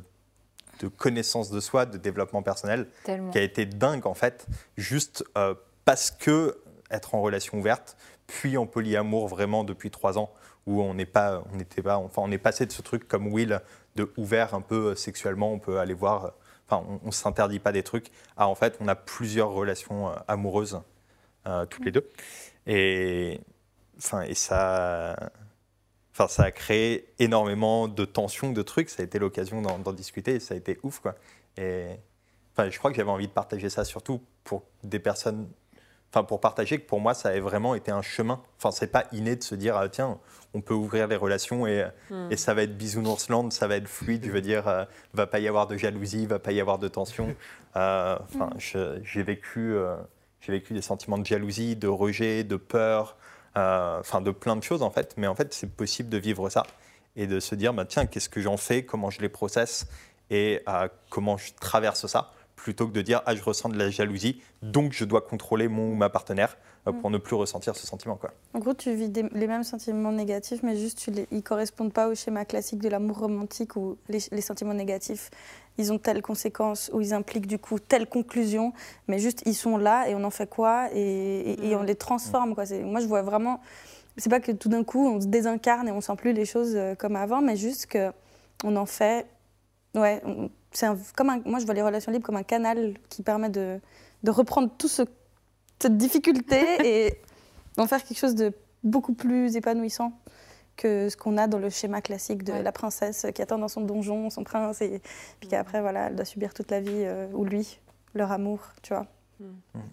Speaker 5: de connaissance de soi, de développement personnel,
Speaker 4: Tellement.
Speaker 5: qui a été dingue en fait, juste euh, parce que être en relation ouverte, puis en polyamour vraiment depuis trois ans, où on n'est pas, on n'était pas, enfin on est passé de ce truc comme Will de ouvert un peu euh, sexuellement, on peut aller voir, enfin on, on s'interdit pas des trucs, à en fait on a plusieurs relations euh, amoureuses euh, toutes les deux, et enfin et ça. Enfin, ça a créé énormément de tensions, de trucs. Ça a été l'occasion d'en discuter ça a été ouf, quoi. Et enfin, je crois que j'avais envie de partager ça surtout pour des personnes. Enfin, pour partager que pour moi, ça avait vraiment été un chemin. Enfin, c'est pas inné de se dire, ah, tiens, on peut ouvrir les relations et, et ça va être bisounoursland, ça va être fluide. Je veux dire, euh, va pas y avoir de jalousie, va pas y avoir de tension. Euh, Enfin, je- j'ai vécu, euh, j'ai vécu des sentiments de jalousie, de rejet, de peur, euh, enfin, de plein de choses en fait. Mais en fait, c'est possible de vivre ça et de se dire, bah, tiens, qu'est-ce que j'en fais, comment je les processe? Et comment je traverse ça? Plutôt que de dire ah je ressens de la jalousie, donc je dois contrôler mon ou ma partenaire euh, pour ne plus ressentir ce sentiment quoi.
Speaker 3: En gros, tu vis des- les mêmes sentiments négatifs, mais juste tu les, ils correspondent pas au schéma classique de l'amour romantique où les, les sentiments négatifs, ils ont telle conséquence ou ils impliquent du coup telle conclusion, mais juste ils sont là et on en fait quoi et, et- et on les transforme quoi. C'est- Moi, je vois vraiment. C'est pas que tout d'un coup on se désincarne et on sent plus les choses euh, comme avant, mais juste que on en fait. Ouais, c'est comme un- moi je vois les relations libres comme un canal qui permet de, de reprendre tout ce cette difficulté et d'en faire quelque chose de beaucoup plus épanouissant que ce qu'on a dans le schéma classique de
Speaker 4: Ouais.
Speaker 3: la princesse qui attend dans son donjon son prince et puis qu'après voilà elle doit subir toute la vie euh, ou lui leur amour tu vois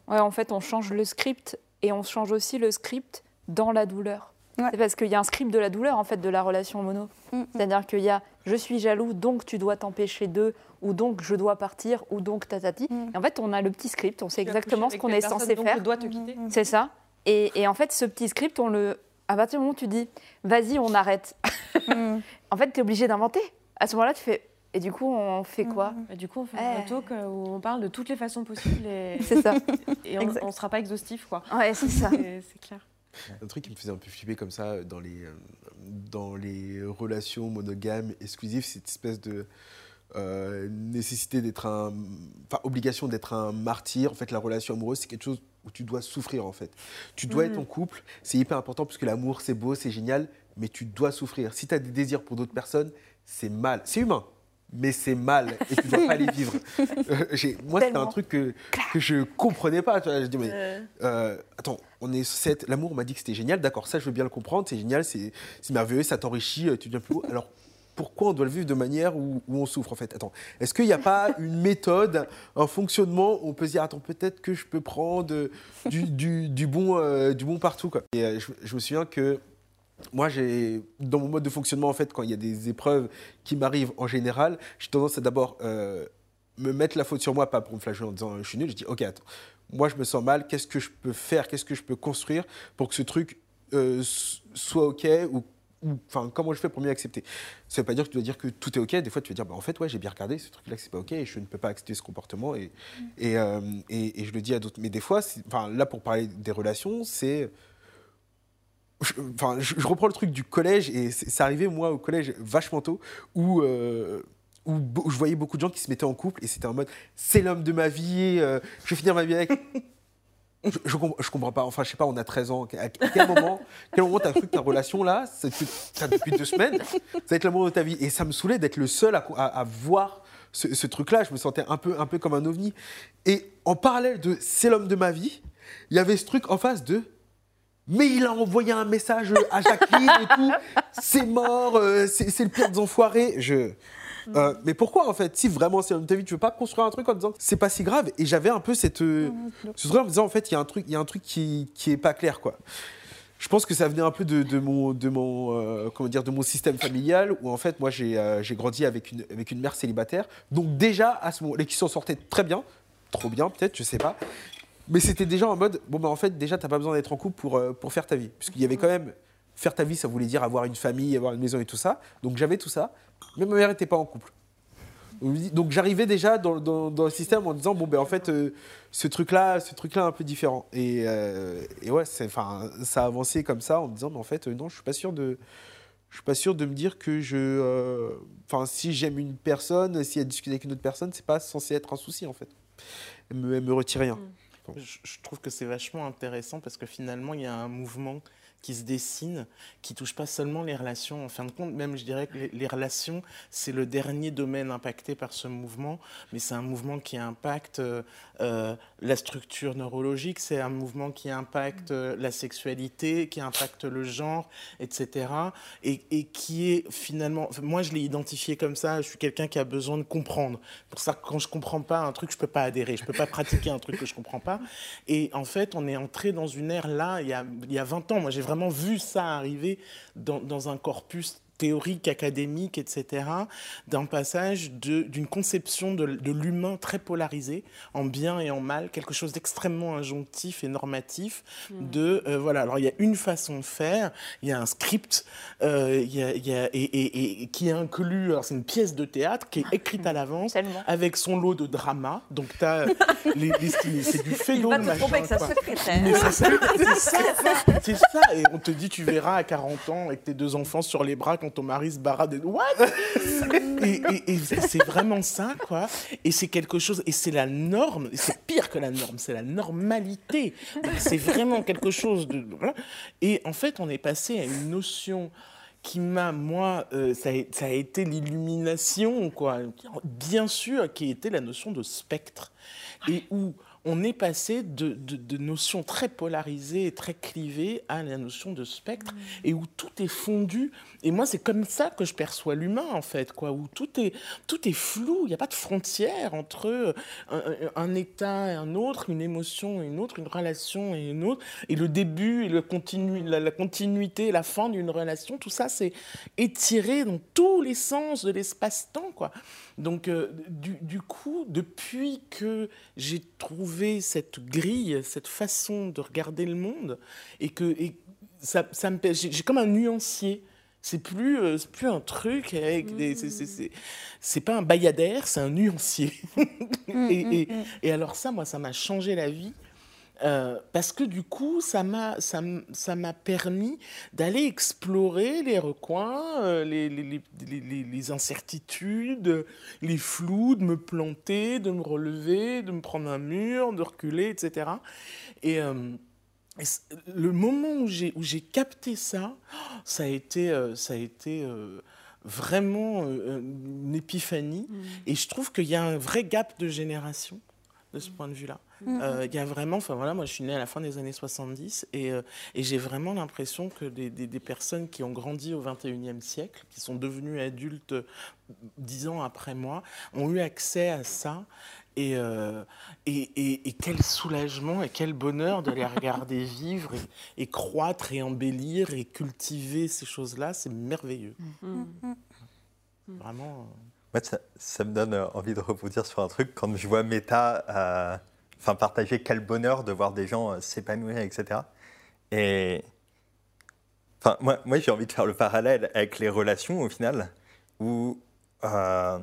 Speaker 4: Ouais, en fait, on change le script et on change aussi le script dans la douleur.
Speaker 3: Ouais.
Speaker 4: C'est parce qu'il y a un script de la douleur, en fait, de la relation mono.
Speaker 3: Mm, mm.
Speaker 4: C'est-à-dire qu'il y a je suis jaloux, donc tu dois t'empêcher d'eux, ou donc je dois partir, ou donc tatati.
Speaker 3: Mm.
Speaker 4: Et en fait, on a le petit script, on sait
Speaker 7: Tu
Speaker 4: exactement ce qu'on est censé
Speaker 7: donc
Speaker 4: faire.
Speaker 7: Je dois te quitter.
Speaker 3: Mhm.
Speaker 4: C'est ça. Et, et en fait, ce petit script, on le. À partir du moment où tu dis, vas-y, on arrête,
Speaker 3: Mm.
Speaker 4: en fait, tu es obligé d'inventer. À ce moment-là, tu fais. Et du coup, on fait quoi
Speaker 7: Et du coup, on fait
Speaker 4: Eh.
Speaker 7: un talk euh, où on parle de toutes les façons possibles et,
Speaker 4: C'est ça.
Speaker 7: et on ne sera pas exhaustif. quoi.
Speaker 4: Ouais, c'est ça.
Speaker 7: C'est clair.
Speaker 6: Un truc qui me faisait un peu flipper comme ça dans les, euh, dans les relations monogames exclusives, cette espèce de euh, nécessité d'être un. Enfin, obligation d'être un martyr. En fait, la relation amoureuse, c'est quelque chose où tu dois souffrir, en fait. Tu dois
Speaker 7: Mhm.
Speaker 6: être en couple, c'est hyper important parce que l'amour, c'est beau, c'est génial, mais tu dois souffrir. Si tu as des désirs pour d'autres personnes, c'est mal. C'est humain. Mais c'est mal et tu dois pas les vivre. Euh, moi, c'était un truc que, que je comprenais pas. Tu vois. Je dis, mais
Speaker 7: Euh,
Speaker 6: euh, attends, on est sept. L'amour, on m'a dit que c'était génial. D'accord, ça, je veux bien le comprendre. C'est génial, c'est merveilleux, ça t'enrichit, tu deviens plus haut. Alors, pourquoi on doit le vivre de manière où, où on souffre, en fait? Attends, est-ce qu'il n'y a pas une méthode, un fonctionnement où on peut se dire, attends, peut-être que je peux prendre du, du- du bon, euh, du bon partout, quoi? Et euh, je, je me souviens que moi, j'ai dans mon mode de fonctionnement, en fait, quand il y a des épreuves qui m'arrivent en général, j'ai tendance à d'abord euh, me mettre la faute sur moi, pas pour me flageller en disant je suis nul. Je dis ok, attends, moi je me sens mal, qu'est-ce que je peux faire, qu'est-ce que je peux construire pour que ce truc euh, soit ok ou enfin comment je fais pour mieux accepter? Ça veut pas dire que tu dois dire que tout est ok. Des fois, tu vas dire bah, en fait ouais j'ai bien regardé ce truc-là que c'est pas ok et je ne peux pas accepter ce comportement et et, euh, et, et je le dis à d'autres. Mais des fois, enfin là pour parler des relations, c'est je, enfin, je, reprends le truc du collège et c'est arrivé moi au collège vachement tôt où, euh, où, je voyais beaucoup de gens qui se mettaient en couple et c'était en mode c'est l'homme de ma vie, euh, je vais finir ma vie avec. Je, je, com- je comprends pas, enfin je sais pas, on a 13 ans, à, quel moment, quel moment t'as cru que ta relation là, t'as depuis deux semaines, ça va être l'amour de ta vie. Et ça me saoulait d'être le seul à voir ce, ce truc-là, je me sentais un peu, un peu comme un ovni. Et en parallèle de c'est l'homme de ma vie, il y avait ce truc en face de mais il a envoyé un message à Jacqueline et tout. C'est mort, euh, c'est le pire des enfoirés. Je. euh, mais pourquoi en fait Si vraiment c'est l'homme de ta vie, tu veux pas construire un truc en disant c'est pas si grave? Et j'avais un peu cette, euh, ce truc en me disant en fait il y a un truc, il y a un truc qui, qui est pas clair quoi. Je pense que ça venait un peu de, de mon, de mon, euh, comment dire, de mon système familial où en fait moi j'ai euh, grandi avec une, avec une mère célibataire. Donc déjà à ce moment, et qui s'en sortait très bien, trop bien peut-être, je sais pas. Mais c'était déjà en mode, bon, bah en fait, déjà, t'as pas besoin d'être en couple pour, euh, pour faire ta vie. Puisqu'il y avait quand même, faire ta vie, ça voulait dire avoir une famille, avoir une maison et tout ça. Donc j'avais tout ça, mais ma mère n'était pas en couple. Donc, j'arrivais déjà dans, dans- dans le système en disant, bon, ben en fait, euh, ce truc-là, ce truc-là un peu différent. Et, euh, et ouais, enfin, ça a avancé comme ça en me disant, mais en fait, non, je suis pas sûr de. Je suis pas sûr de me dire que je. Enfin, si j'aime une personne, si elle discute avec une autre personne, c'est pas censé être un souci en fait. Elle me, me retire rien.
Speaker 2: Je, trouve que c'est vachement intéressant parce que finalement, il y a un mouvement qui se dessine, qui touche pas seulement les relations. En fin de compte, même je dirais que les, relations, c'est le dernier domaine impacté par ce mouvement, mais c'est un mouvement qui impacte euh, euh, la structure neurologique, c'est un mouvement qui impacte euh, la sexualité, qui impacte le genre, etc. Et, et qui est finalement, moi je l'ai identifié comme ça, je suis quelqu'un qui a besoin de comprendre. Pour ça, quand je comprends pas un truc, je peux pas adhérer, je peux pas pratiquer un truc que je comprends pas. Et en fait, on est entré dans une ère là, il y a, il y a 20 ans, moi j'ai vraiment vu ça arriver dans, dans un corpus théorique, académique, etc., d'un passage de- d'une conception de, de l'humain très polarisé, en bien et en mal, quelque chose d'extrêmement injonctif et normatif, de, euh, voilà, alors il y a une façon de faire, il y a un script, euh, il y a, il y a- et, et- et qui inclut, alors c'est une pièce de théâtre qui est écrite à l'avance, avec son lot de drama, donc tu as les, les stylistes, c'est du
Speaker 7: va te tromper avec sa secrétaire.
Speaker 2: c'est ça, c'est ça, ça. Et on te dit, tu verras à 40 ans avec tes deux enfants sur les bras quand ton mari se barra de. What? Et, et- et c'est vraiment ça, quoi. Et c'est quelque chose, et c'est la norme, et c'est pire que la norme, c'est la normalité. C'est vraiment quelque chose de. voilà. Et en fait, on est passé à une notion qui m'a, moi, euh, ça, a, ça a été l'illumination, quoi. Bien sûr, qui était la notion de spectre. Et où on est passé de, de- de notions très polarisées et très clivées à la notion de spectre, et où tout est fondu. Et moi, c'est comme ça que je perçois l'humain, en fait, quoi, où tout est, tout est flou, il n'y a pas de frontière entre euh, un, un- un état et un autre, une émotion et une autre, une relation et une autre, et le début et le continu, la, la continuité et la fin d'une relation, tout ça, c'est étiré dans tous les sens de l'espace-temps, quoi. Donc, euh, du, du coup, depuis que j'ai trouvé cette grille, cette façon de regarder le monde, et que et ça, ça me, per- j'ai comme un nuancier. C'est plus, euh, c'est plus un truc avec des. c'est- c'est- C'est c'est pas un bayadère, c'est un nuancier. et, et- et alors, ça, moi, ça m'a changé la vie. Euh, parce que du coup, ça m'a ça permis d'aller explorer les recoins, euh, les, les, les, les- les- les incertitudes, les flous, de me planter, de me relever, de me prendre un mur, de reculer, etc. Et, euh, et le moment où j'ai où j'ai capté ça, ça a été ça a été vraiment une épiphanie. Et je trouve qu'il y a un vrai gap de génération de ce point de vue-là. Euh, Il y a vraiment, enfin voilà, moi je suis née à la fin des années 70 et, euh, et j'ai vraiment l'impression que des, des- des personnes qui ont grandi au 21e siècle, qui sont devenues adultes euh, dix ans après moi, ont eu accès à ça. Et, euh, et, et- et quel soulagement et quel bonheur de les regarder vivre et, et croître et embellir et cultiver ces choses-là, c'est merveilleux. Vraiment. euh,
Speaker 5: Moi, ça, ça me donne envie de rebondir sur un truc. Quand je vois Meta euh, enfin, partager quel bonheur de voir des gens euh, s'épanouir, etc. Et enfin, moi, moi j'ai envie de faire le parallèle avec les relations au final, où, euh,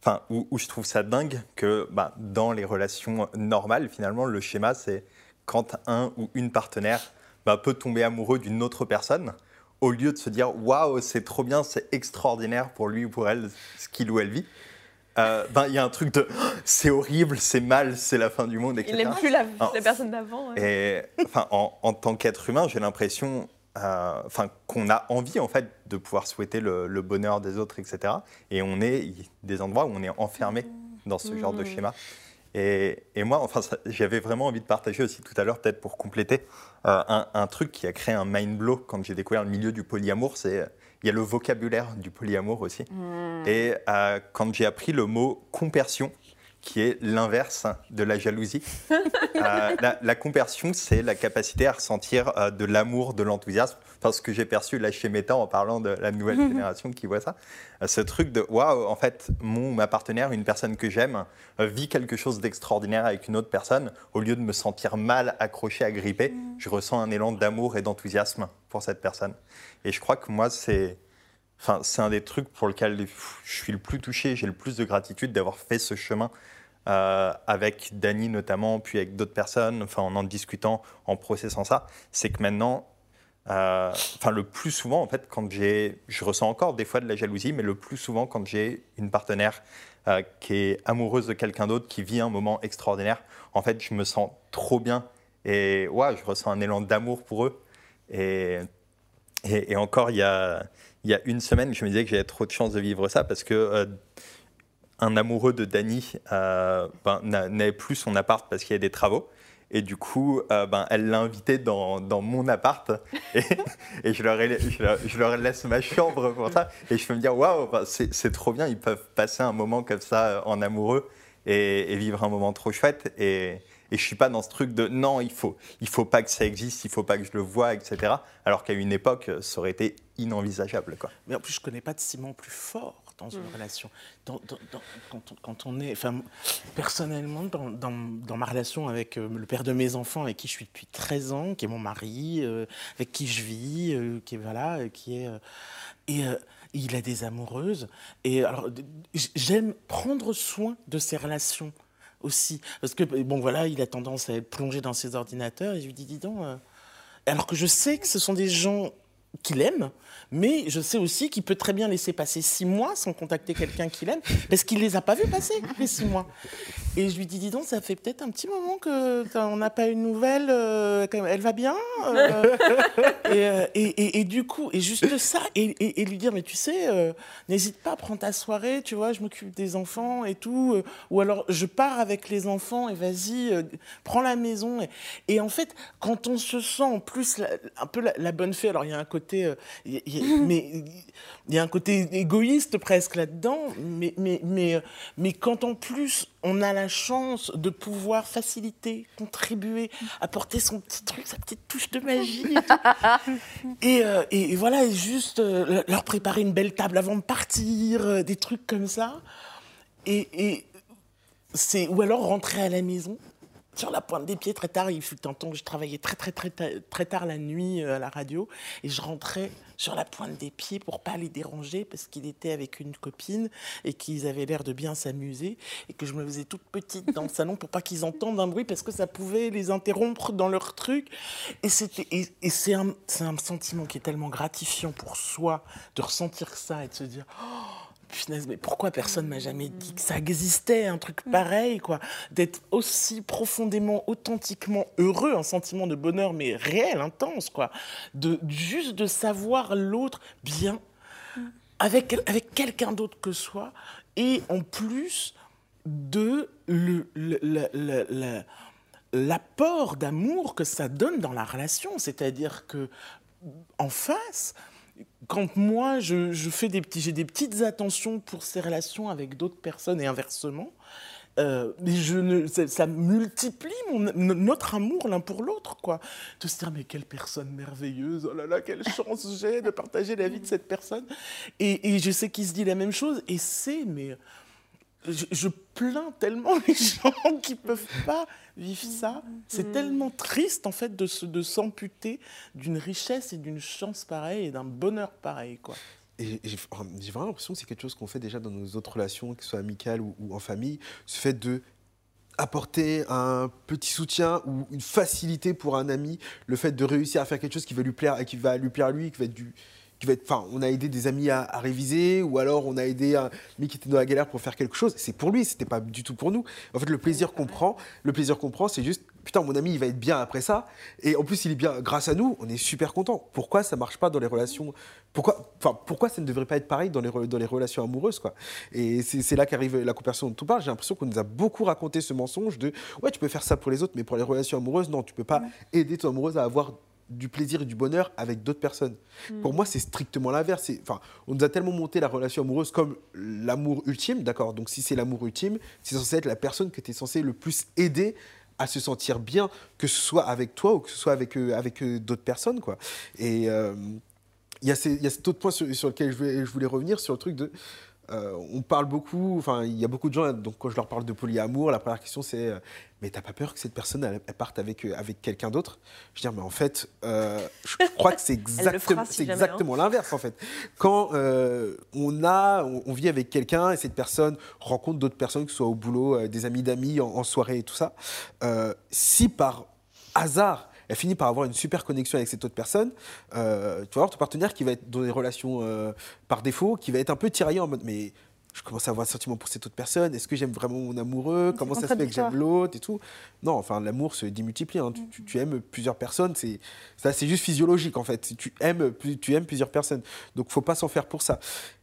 Speaker 5: enfin, où, je trouve ça dingue que bah, dans les relations normales, finalement, le schéma, c'est quand un ou une partenaire bah, peut tomber amoureux d'une autre personne, au lieu de se dire waouh, c'est trop bien, c'est extraordinaire pour lui ou pour elle ce qu'il ou elle vit, euh, ben, il y a un truc de c'est horrible, c'est mal, c'est la fin du monde, etc.
Speaker 7: Il n'aime plus la, la personne d'avant. ouais.
Speaker 5: Et enfin, en, en tant qu'être humain, j'ai l'impression euh, enfin, qu'on a envie en fait de pouvoir souhaiter le, le bonheur des autres, etc. Et on est des endroits où on est enfermé dans ce genre de schéma. Et, et moi, enfin, j'avais vraiment envie de partager aussi tout à l'heure, peut-être pour compléter, euh, un, un truc qui a créé un mind blow quand j'ai découvert le milieu du polyamour, c'est il y a le vocabulaire du polyamour aussi. Et euh, quand j'ai appris le mot compersion, qui est l'inverse de la jalousie. Euh, la, la compersion, c'est la capacité à ressentir euh, de l'amour, de l'enthousiasme. Parce que j'ai perçu là chez Meta en parlant de la nouvelle génération qui voit ça. Euh, ce truc de waouh, en fait, mon ma partenaire, une personne que j'aime, vit quelque chose d'extraordinaire avec une autre personne. Au lieu de me sentir mal, accroché, agrippé, je ressens un élan d'amour et d'enthousiasme pour cette personne. Et je crois que moi, c'est. Enfin, c'est un des trucs pour lequel je suis le plus touché, j'ai le plus de gratitude d'avoir fait ce chemin euh, avec Dany notamment, puis avec d'autres personnes, enfin en en discutant, en processant ça. C'est que maintenant, euh, enfin le plus souvent en fait, quand j'ai, je ressens encore des fois de la jalousie, mais le plus souvent quand j'ai une partenaire euh, qui est amoureuse de quelqu'un d'autre, qui vit un moment extraordinaire, en fait, je me sens trop bien et ouais, je ressens un élan d'amour pour eux. Et, et encore, il y a, il y a une semaine, je me disais que j'avais trop de chance de vivre ça parce que euh, un amoureux de Dany euh, ben, n'a- n'avait plus son appart parce qu'il y a des travaux. Et du coup, euh, ben, elle l'a invité dans, mon appart. Et, je, leur laisse ma chambre pour ça. Et je peux me dire, waouh, ben, c'est trop bien. Ils peuvent passer un moment comme ça euh, en amoureux et, vivre un moment trop chouette. Et, et je suis pas dans ce truc de non, il faut, il faut pas que ça existe, il faut pas que je le voie, etc. Alors qu'à une époque, ça aurait été inenvisageable. Quoi.
Speaker 2: Mais en plus, je connais pas de ciment plus fort dans une
Speaker 7: Mm.
Speaker 2: relation. Dans- dans- dans- quand, on, quand on est, enfin, personnellement, dans, dans- dans ma relation avec euh, le père de mes enfants, avec qui je suis depuis 13 ans, qui est mon mari, euh, avec qui je vis, euh, qui est voilà, qui est euh, et euh, il a des amoureuses. Et alors, j'aime prendre soin de ces relations aussi, parce que bon voilà, il a tendance à être plongé dans ses ordinateurs. Et je lui dis, dis donc. euh, alors que je sais que ce sont des gens qu'il aime, mais je sais aussi qu'il peut très bien laisser passer six mois sans contacter quelqu'un qu'il aime, parce qu'il les a pas vus passer, les six mois. Et je lui dis, dis donc, ça fait peut-être un petit moment que on n'a pas eu de nouvelles, euh, elle va bien euh, et, euh, et, et- et du coup, et juste ça, et, lui dire, mais tu sais, euh, n'hésite pas, prends ta soirée, tu vois, je m'occupe des enfants et tout, ou alors je pars avec les enfants et vas-y, prends la maison. Et, en fait, quand on se sent en plus un peu la, la bonne fée, alors il y a un côté, euh, il y a- il y a- mais il y a un côté égoïste presque là-dedans, mais, mais, mais, euh, mais quand en plus on a la chance de pouvoir faciliter, contribuer, apporter son petit truc, sa petite touche de magie, et, et, euh, et- et voilà, juste euh, leur préparer une belle table avant de partir, des trucs comme ça, et, et c'est ou alors rentrer à la maison sur la pointe des pieds très tard. Il fut un temps que je travaillais très très très très tard la nuit euh, à la radio et je rentrais sur la pointe des pieds pour pas les déranger parce qu'il était avec une copine et qu'ils avaient l'air de bien s'amuser et que je me faisais toute petite dans le salon pour pas qu'ils entendent un bruit parce que ça pouvait les interrompre dans leur truc et c'était et, et c'est un c'est un sentiment qui est tellement gratifiant pour soi de ressentir ça et de se dire Punaise, mais pourquoi personne m'a jamais dit que ça existait, un truc pareil, quoi? D'être aussi profondément, authentiquement heureux, un sentiment de bonheur, mais réel, intense, quoi. De, juste de savoir l'autre bien, avec, avec quelqu'un d'autre que soi, et en plus de l'apport d'amour que ça donne dans la relation. C'est-à-dire que en face, quand moi je, fais des petits, j'ai des petites attentions pour ces relations avec d'autres personnes et inversement, euh, mais je ça, multiplie notre amour l'un pour l'autre, quoi. De se dire mais quelle personne merveilleuse, oh là là, quelle chance j'ai de partager la vie de cette personne. Et, et je sais qu'il se dit la même chose, et c'est mais je, je plains tellement les gens qui peuvent pas vivre ça. C'est tellement triste en fait de se- de s'amputer d'une richesse et d'une chance pareille et d'un bonheur pareil, quoi.
Speaker 6: Et j'ai vraiment l'impression que c'est quelque chose qu'on fait déjà dans nos autres relations, que ce soit amicales ou, ou en famille, ce fait de apporter un petit soutien ou une facilité pour un ami, le fait de réussir à faire quelque chose qui va lui plaire et qui va lui plaire à lui, qui va être du qui va être, enfin, on a aidé des amis à, à réviser, ou alors on a aidé un ami qui était dans la galère pour faire quelque chose. C'est pour lui, c'était pas du tout pour nous. En fait, le plaisir qu'on prend, le plaisir qu'on prend, c'est juste, putain, mon ami, il va être bien après ça, et en plus, il est bien grâce à nous. On est super content. Pourquoi ça marche pas dans les relations? Pourquoi, enfin, pourquoi ça ne devrait pas être pareil dans les, re- dans les relations amoureuses, quoi? Et c'est là qu'arrive la comparaison dont on parle. J'ai l'impression qu'on nous a beaucoup raconté ce mensonge de, ouais, tu peux faire ça pour les autres, mais pour les relations amoureuses, non, tu peux pas aider ton amoureuse à avoir du plaisir et du bonheur avec d'autres personnes. Pour moi, c'est strictement l'inverse. Enfin, on nous a tellement monté la relation amoureuse comme l'amour ultime, d'accord? Donc, si c'est l'amour ultime, c'est censé être la personne que tu es censé le plus aider à se sentir bien, que ce soit avec toi ou que ce soit avec, euh, avec euh, d'autres personnes, quoi. Et euh, il y, a ces- il y a cet autre point sur, sur lequel je voulais, je voulais revenir, sur le truc de... euh, on parle beaucoup, enfin, il y a beaucoup de gens, donc quand je leur parle de polyamour, la première question c'est euh, Mais t'as pas peur que cette personne elle, elle parte avec, euh, avec quelqu'un d'autre? Je veux dire, mais en fait, je crois que c'est exactement,
Speaker 7: si hein.
Speaker 6: exactement l'inverse en fait. Quand on, a, on, on vit avec quelqu'un et cette personne rencontre d'autres personnes, que ce soit au boulot, des amis d'amis, en, en soirée et tout ça, si par hasard, elle finit par avoir une super connexion avec cette autre personne, euh, tu vas avoir ton partenaire qui va être dans des relations euh, par défaut, qui va être un peu tiraillé en mode mais je commence à avoir un sentiment pour cette autre personne, est-ce que j'aime vraiment mon amoureux, comment ça se fait que j'aime l'autre et tout? Non, enfin l'amour se démultiplie, hein. tu, tu- tu aimes plusieurs personnes, c'est ça c'est juste physiologique en fait, tu aimes, tu aimes plusieurs personnes, donc faut pas s'en faire pour ça.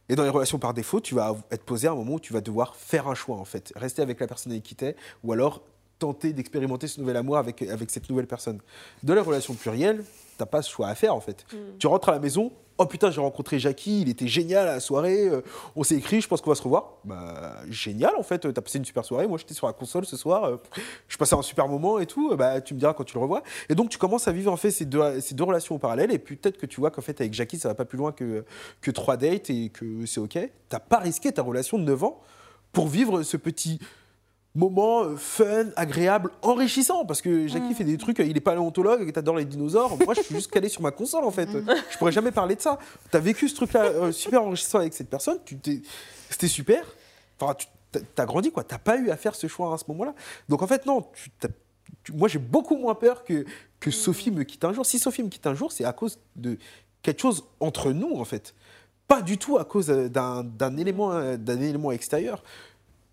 Speaker 6: Et dans les relations par défaut, tu vas être posé à un moment où tu vas devoir faire un choix en fait, rester avec la personne avec qui t'es, ou alors tenter d'expérimenter ce nouvel amour avec, avec cette nouvelle personne. Dans les relations plurielles, t'as pas ce choix à faire en fait.
Speaker 7: Mm.
Speaker 6: Tu rentres à la maison, oh putain, j'ai rencontré Jackie, il était génial à la soirée, euh, on s'est écrit, je pense qu'on va se revoir. Bah, génial en fait, t'as passé une super soirée, moi j'étais sur la console ce soir, euh, je passais un super moment et tout, bah, tu me diras quand tu le revois. Et donc tu commences à vivre en fait ces deux, ces deux relations en parallèle, et puis peut-être que tu vois qu'en fait avec Jackie ça va pas plus loin que, que trois dates et que c'est ok. T'as pas risqué ta relation de 9 ans pour vivre ce petit moment euh, fun, agréable, enrichissant. Parce que Jackie fait des trucs, il est paléontologue, et t'adores les dinosaures. Moi, je suis juste calé sur ma console, en fait. Je pourrais jamais parler de ça. T'as vécu ce truc-là euh, super enrichissant avec cette personne. C'était super. Enfin, tu t'as- grandi, quoi. T'as pas eu à faire ce choix à ce moment-là. Donc, en fait, non. tu- t'as- tu- moi, j'ai beaucoup moins peur que, que Sophie me quitte un jour. Si Sophie me quitte un jour, c'est à cause de quelque chose entre nous, en fait. Pas du tout à cause euh, d'un élément, d'un élément extérieur.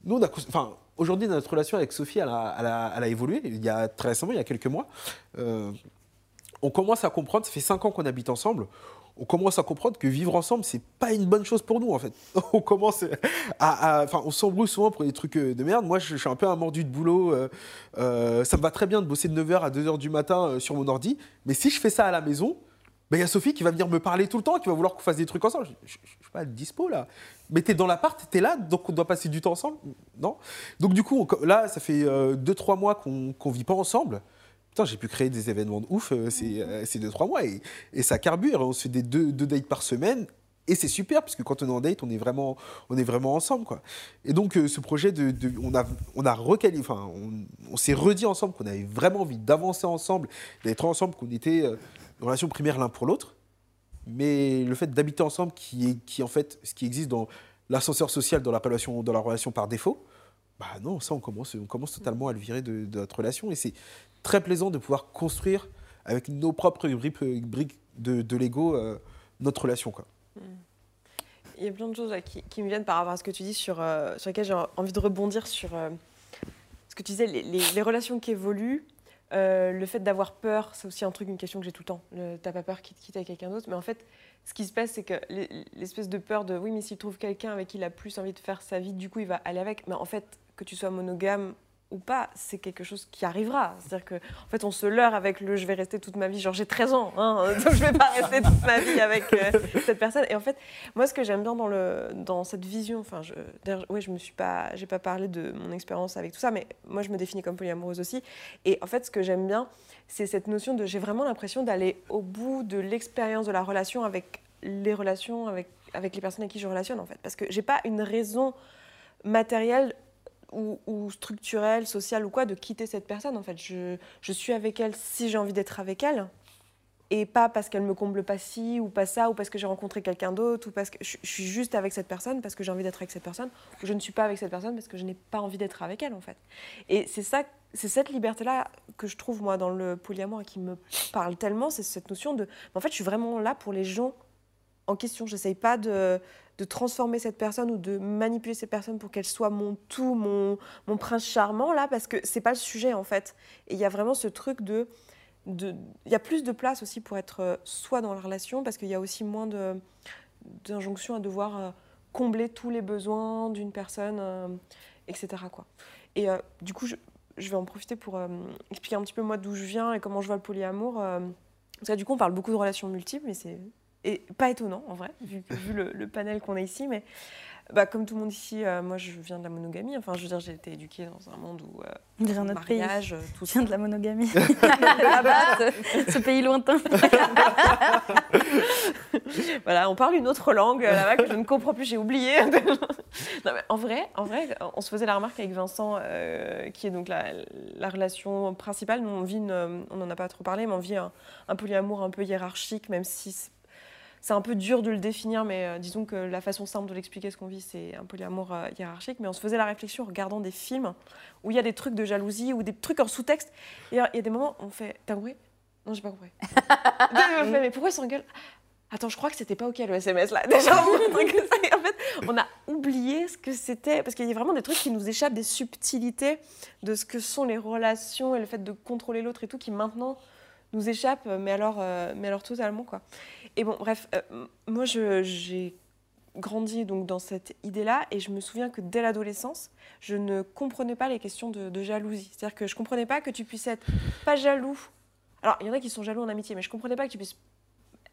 Speaker 6: Nous, on a, enfin, aujourd'hui, notre relation avec Sophie, elle a, évolué. Il y a très récemment, il y a quelques mois, euh, on commence à comprendre. Ça fait cinq ans qu'on habite ensemble. On commence à comprendre que vivre ensemble, c'est pas une bonne chose pour nous, en fait. On commence à, enfin, on s'embrouille souvent pour des trucs euh, de merde. Moi, je, suis un peu un mordu de boulot. euh, ça me va très bien de bosser de 9h à 2h du matin sur mon ordi. Mais si je fais ça à la maison, il y a Sophie qui va venir me parler tout le temps, qui va vouloir qu'on fasse des trucs ensemble. Je, je suis pas dispo là. Mais t'es dans l'appart, t'es là, donc on doit passer du temps ensemble. Non? Donc du coup, là, ça fait 2-3 mois qu'on qu'on vit pas ensemble. Putain, j'ai pu créer des événements de ouf euh, ces euh, ces 2-3 mois et, ça carbure. On se fait des deux, dates par semaine. Et c'est super, parce que quand on est en date, on est vraiment, on est vraiment ensemble. Quoi. Et donc, euh, ce projet, de, on a, on a on, s'est redit ensemble qu'on avait vraiment envie d'avancer ensemble, d'être ensemble, qu'on était euh, une relation primaire l'un pour l'autre. Mais le fait d'habiter ensemble, qui est, qui en fait ce qui existe dans l'ascenseur social dans la relation, dans la relation par défaut, bah non, ça on commence, on commence totalement à le virer de, notre relation. Et c'est très plaisant de pouvoir construire avec nos propres briques, de, Lego euh, notre relation. Quoi.
Speaker 7: Il y a plein de choses qui, me viennent par rapport à ce que tu dis sur, euh, sur lesquelles j'ai envie de rebondir sur euh, ce que tu disais, les relations qui évoluent. Euh, le fait d'avoir peur, c'est aussi un truc, une question que j'ai tout le temps. T'as pas peur qu'il te quitte avec quelqu'un d'autre, mais en fait, ce qui se passe, c'est que l'e- l'espèce de peur de oui, mais s'il trouve quelqu'un avec qui il a plus envie de faire sa vie, du coup, il va aller avec. Mais en fait, que tu sois monogame ou pas, c'est quelque chose qui arrivera. C'est-à-dire que, en fait, on se leurre avec le je vais rester toute ma vie. Genre, j'ai 13 ans, hein, donc je vais pas rester toute ma vie avec euh, cette personne. Et en fait, moi, ce que j'aime bien dans, le, dans cette vision, enfin, d'ailleurs, oui, je me suis pas, j'ai pas parlé de mon expérience avec tout ça, mais moi, je me définis comme polyamoureuse aussi. Et en fait, ce que j'aime bien, c'est cette notion de, j'ai vraiment l'impression d'aller au bout de l'expérience de la relation avec les relations avec, avec les personnes avec qui je relationne, en fait. Parce que j'ai pas une raison matérielle ou, ou structurelle, sociale ou quoi, de quitter cette personne, en fait. Je, je suis avec elle si j'ai envie d'être avec elle et pas parce qu'elle me comble pas ci ou pas ça ou parce que j'ai rencontré quelqu'un d'autre ou parce que je, je suis juste avec cette personne parce que j'ai envie d'être avec cette personne ou je ne suis pas avec cette personne parce que je n'ai pas envie d'être avec elle en fait. Et c'est ça c'est cette liberté là que je trouve moi dans le polyamour et qui me parle tellement, c'est cette notion de en fait, je suis vraiment là pour les gens en question, j'essaye pas de de transformer cette personne ou de manipuler cette personne pour qu'elle soit mon tout, mon, mon prince charmant là, parce que c'est pas le sujet en fait. Et il y a vraiment ce truc de il y a plus de place aussi pour être euh, soi dans la relation parce qu'il y a aussi moins d'injonctions à devoir euh, combler tous les besoins d'une personne, euh, etc. Quoi. Et du coup, je, je vais en profiter pour expliquer un petit peu moi d'où je viens et comment je vois le polyamour. parce que du coup, on parle beaucoup de relations multiples, mais c'est et pas étonnant en vrai, vu, vu le, le panel qu'on a ici. Mais bah, comme tout le monde ici, euh, moi je viens de la monogamie. Enfin, je veux dire, j'ai été éduquée dans un monde où euh,
Speaker 3: On dirait un autre pays.
Speaker 7: mariage, euh, tout
Speaker 3: viens de la monogamie.
Speaker 7: Là-bas,
Speaker 3: ce, ce pays lointain.
Speaker 7: Voilà, on parle une autre langue euh, là-bas que je ne comprends plus, j'ai oublié. Non, mais en vrai, en vrai, on se faisait la remarque avec Vincent, euh, qui est donc la, la relation principale. Nous, on vit, une- on n'en a pas trop parlé, mais on vit un, un polyamour un peu hiérarchique, même si c'est- c'est un peu dur de le définir, mais euh, disons que la façon simple de l'expliquer ce qu'on vit, c'est un polyamour euh, hiérarchique. Mais on se faisait la réflexion en regardant des films où il y a des trucs de jalousie ou des trucs en sous-texte. Et il y a il y a des moments où on fait T'as compris Non, j'ai pas compris. fait, mais pourquoi ils s'engueulent Attends, je crois que c'était pas OK le SMS là. Déjà, en fait, on a oublié ce que c'était. Parce qu'il y a vraiment des trucs qui nous échappent, des subtilités de ce que sont les relations et le fait de contrôler l'autre et tout qui maintenant nous échappent, mais alors, euh, mais alors totalement quoi. Et bon, bref, euh, moi j'ai grandi donc dans cette idée-là et je me souviens que dès l'adolescence, je ne comprenais pas les questions de, jalousie. C'est-à-dire que je comprenais pas que tu puisses être pas jaloux Alors, il y en a qui sont jaloux en amitié, mais je comprenais pas que tu puisses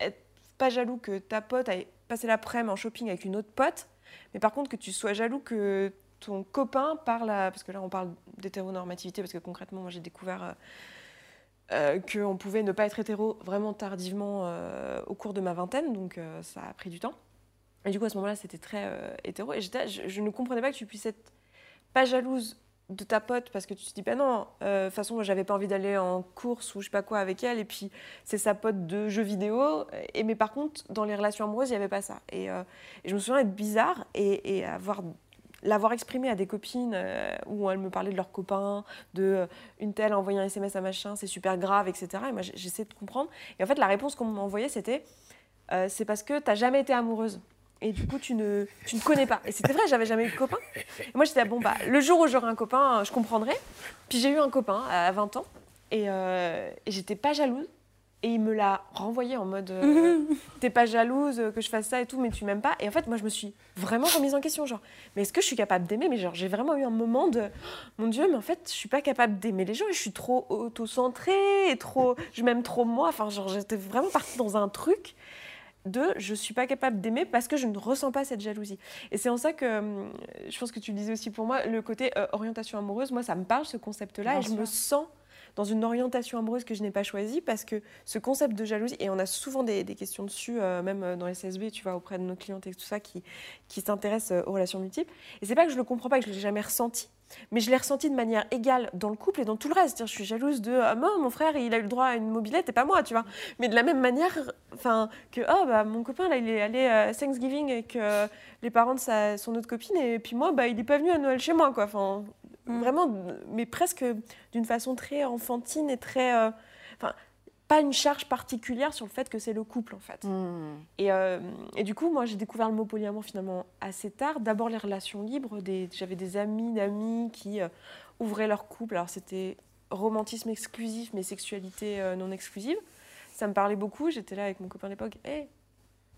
Speaker 7: être pas jaloux que ta pote ait passé l'après-midi en shopping avec une autre pote, mais par contre que tu sois jaloux que ton copain parle à... Parce que là, on parle d'hétéronormativité, parce que concrètement, moi, j'ai découvert euh, euh, qu'on pouvait ne pas être hétéro vraiment tardivement euh, au cours de ma vingtaine, donc euh, ça a pris du temps. Et du coup, à ce moment-là, c'était très hétéro. Et je, je ne comprenais pas que tu puisses être pas jalouse de ta pote parce que tu te dis, bah non, de toute façon, moi, j'avais pas envie d'aller en course ou je sais pas quoi avec elle, et puis c'est sa pote de jeux vidéo. Et, mais par contre, dans les relations amoureuses, il n'y avait pas ça. Et, je me souviens être bizarre et avoir l'avoir exprimé à des copines euh, où elles me parlaient de leurs copains, de euh, une telle a envoyé un SMS à machin, c'est super grave, etc. Et moi, j'essayais de comprendre. Et en fait, la réponse qu'on m'envoyait, c'était euh, c'est parce que t'as jamais été amoureuse. Et du coup, tu ne, tu ne connais pas. Et c'était vrai, j'avais jamais eu de copain. Et moi, j'étais bon, bah, le jour où j'aurai un copain, je comprendrai. Puis j'ai eu un copain à 20 ans. Et, et j'étais pas jalouse. Et il me l'a renvoyé en mode euh, T'es pas jalouse que je fasse ça et tout, mais tu m'aimes pas. Et en fait, moi, je me suis vraiment remise en question. Genre, mais est-ce que je suis capable d'aimer? Mais genre, j'ai vraiment eu un moment de Mon Dieu, mais en fait, je suis pas capable d'aimer les gens et je suis trop auto-centrée et trop. Je m'aime trop moi. Enfin, genre, j'étais vraiment partie dans un truc de je suis pas capable d'aimer parce que je ne ressens pas cette jalousie. Et c'est en ça que hum, je pense que tu le disais aussi pour moi, le côté euh, orientation amoureuse, moi ça me parle ce concept-là et je me sens dans une orientation amoureuse que je n'ai pas choisie parce que ce concept de jalousie, et on a souvent des, questions dessus, euh, même euh, dans les CSB, tu vois, auprès de nos clientes et tout ça, qui, qui s'intéressent euh, aux relations multiples. Et c'est pas que je le comprends pas, que je l'ai jamais ressenti, mais je l'ai ressenti de manière égale dans le couple et dans tout le reste. Je suis jalouse de ah, moi, mon frère, il a eu le droit à une mobilette et pas moi, tu vois. Mais de la même manière, que oh, bah, mon copain, là, il est allé à Thanksgiving avec euh, les parents de sa, son autre copine et puis moi, bah, il est pas venu à Noël chez moi, quoi.
Speaker 3: Mm.
Speaker 7: vraiment, mais presque d'une façon très enfantine et très. euh, Enfin, pas une charge particulière sur le fait que c'est le couple, en fait.
Speaker 4: Hmm.
Speaker 7: Et, euh, et du coup, moi, j'ai découvert le mot polyamour finalement assez tard. D'abord, les relations libres. J'avais des amis d'amis qui euh, ouvraient leur couple. Alors, c'était romantisme exclusif, mais sexualité non exclusive. Ça me parlait beaucoup. J'étais là avec mon copain à l'époque.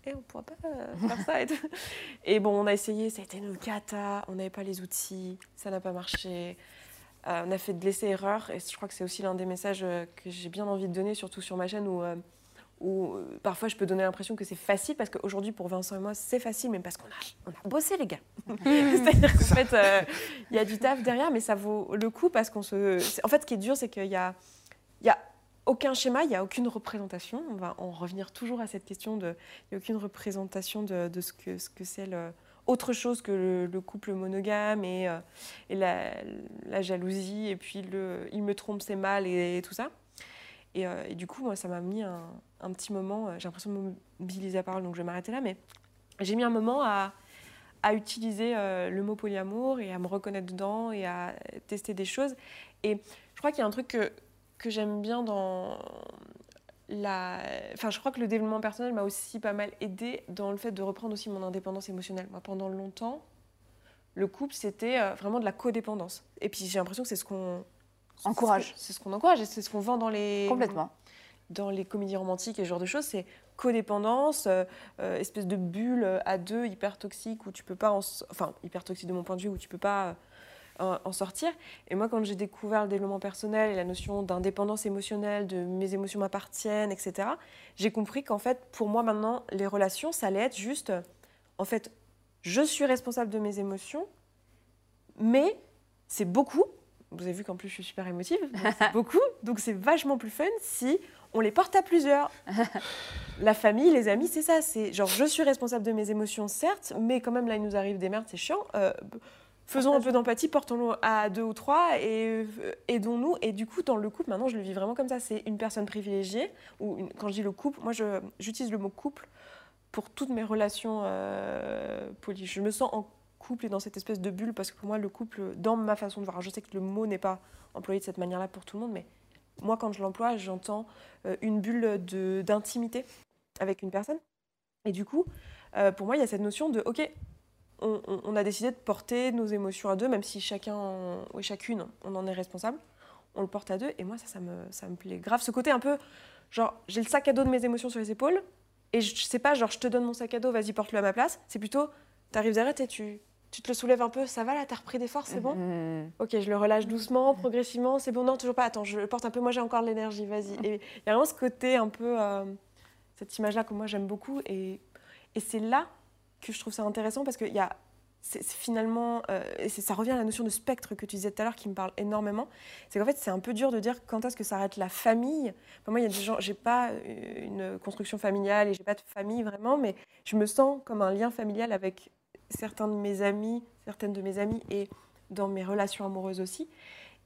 Speaker 7: Hé, on pourra pas euh, faire ça et tout. Et bon, on a essayé. Ça a été une cata. On n'avait pas les outils. Ça n'a pas marché. Euh, on a fait de l'essai-erreur. Et je crois que c'est aussi l'un des messages euh, que j'ai bien envie de donner, surtout sur ma chaîne où. euh, où euh, parfois je peux donner l'impression que c'est facile parce qu'aujourd'hui pour Vincent et moi c'est facile mais parce qu'on a, on a bossé les gars. C'est-à-dire qu'en fait il y a du taf derrière mais ça vaut le coup parce qu'on se... En fait ce qui est dur c'est qu'il y a, y a aucun schéma, il n'y a aucune représentation. On va en revenir toujours à cette question de... Il n'y a aucune représentation de, ce que ce que c'est le... autre chose que le, le couple monogame et, euh, la, jalousie et puis il me trompe c'est mal et, tout ça. Et, euh, et du coup, moi, ça m'a mis un, petit moment. euh, J'ai l'impression de mobiliser la parole, donc je vais m'arrêter là. Mais j'ai mis un moment à, utiliser le mot polyamour et à me reconnaître dedans et à tester des choses. Et je crois qu'il y a un truc que, que j'aime bien dans la. Enfin, je crois que le développement personnel m'a aussi pas mal aidé dans le fait de reprendre aussi mon indépendance émotionnelle. Moi, pendant longtemps, le couple, c'était euh, vraiment de la codépendance. Et puis j'ai l'impression que c'est ce qu'on.
Speaker 4: Encourage.
Speaker 7: C'est ce qu'on encourage et c'est ce qu'on vend dans les
Speaker 4: Complètement.
Speaker 7: dans les comédies romantiques et ce genre de choses, c'est codépendance, euh, euh, espèce de bulle à deux hyper toxique où tu peux pas, en enfin hyper toxique de mon point de vue où tu peux pas en, sortir. Et moi, quand j'ai découvert le développement personnel et la notion d'indépendance émotionnelle, de mes émotions m'appartiennent, etc., j'ai compris qu'en fait, pour moi maintenant, les relations, ça allait être juste, en fait, je suis responsable de mes émotions, mais c'est beaucoup. Vous avez vu qu'en plus je suis super émotive, c'est beaucoup, donc c'est vachement plus fun si on les porte à plusieurs. La famille, les amis, c'est ça. C'est genre, je suis responsable de mes émotions, certes, mais quand même, là, il nous arrive des merdes, c'est chiant. Euh, faisons un peu d'empathie, portons-le à deux ou trois et euh, aidons-nous. Et du coup, dans le couple, maintenant, je le vis vraiment comme ça. C'est une personne privilégiée. Ou une- quand je dis le couple, moi, j'utilise le mot couple pour toutes mes relations euh, polies. Je me sens en couple et dans cette espèce de bulle parce que pour moi, le couple, dans ma façon de voir, je sais que le mot n'est pas employé de cette manière-là pour tout le monde, mais moi, quand je l'emploie, j'entends euh, une bulle d'intimité avec une personne. Et du coup, euh, pour moi, il y a cette notion de, OK, on, on- on a décidé de porter nos émotions à deux, même si chacun en- ou chacune, on en est responsable. On le porte à deux. Et moi, ça, ça me, ça me plaît grave. Ce côté un peu, genre, j'ai le sac à dos de mes émotions sur les épaules. Et je, je sais pas, genre, je te donne mon sac à dos, vas-y, porte-le à ma place. C'est plutôt, t'arrives derrière et tu, tu te le soulèves un peu, ça va là, t'as repris des forces, c'est bon?
Speaker 4: Mhm.
Speaker 7: Ok, je le relâche doucement, progressivement, c'est bon, non, toujours pas, attends, je le porte un peu, moi j'ai encore de l'énergie, vas-y. Et il y a vraiment ce côté un peu, euh, cette image-là que moi j'aime beaucoup, et, et c'est là que je trouve ça intéressant parce qu'il y a, c'est finalement, euh, et ça revient à la notion de spectre que tu disais tout à l'heure qui me parle énormément, c'est qu'en fait c'est un peu dur de dire quand est-ce que s'arrête la famille. Enfin, moi il y a des gens, j'ai pas euh, une construction familiale et j'ai pas de famille vraiment, mais je me sens comme un lien familial avec certains de mes amis, certaines de mes amies et dans mes relations amoureuses aussi.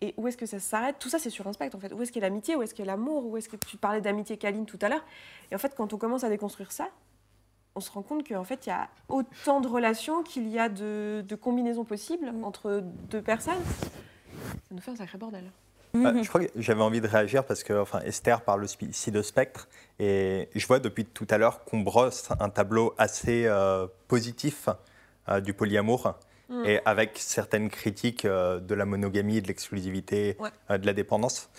Speaker 7: Et où est-ce que ça s'arrête? Tout ça, c'est sur un spectre, en fait. Où est-ce qu'est l'amitié? Où est-ce qu'est l'amour? Où est-ce que tu parlais d'amitié câline tout à l'heure? Et en fait, quand on commence à déconstruire ça, on se rend compte qu'en fait, il y a autant de relations qu'il y a de, de combinaisons possibles entre deux personnes. Ça nous fait un sacré bordel.
Speaker 5: Euh, je crois que j'avais envie de réagir parce que enfin, Esther parle aussi- ici de spectre et je vois depuis tout à l'heure qu'on brosse un tableau assez euh, positif euh, du polyamour
Speaker 7: Mm.
Speaker 5: et avec certaines critiques euh, de la monogamie, de l'exclusivité,
Speaker 7: Ouais.
Speaker 5: euh, de la dépendance.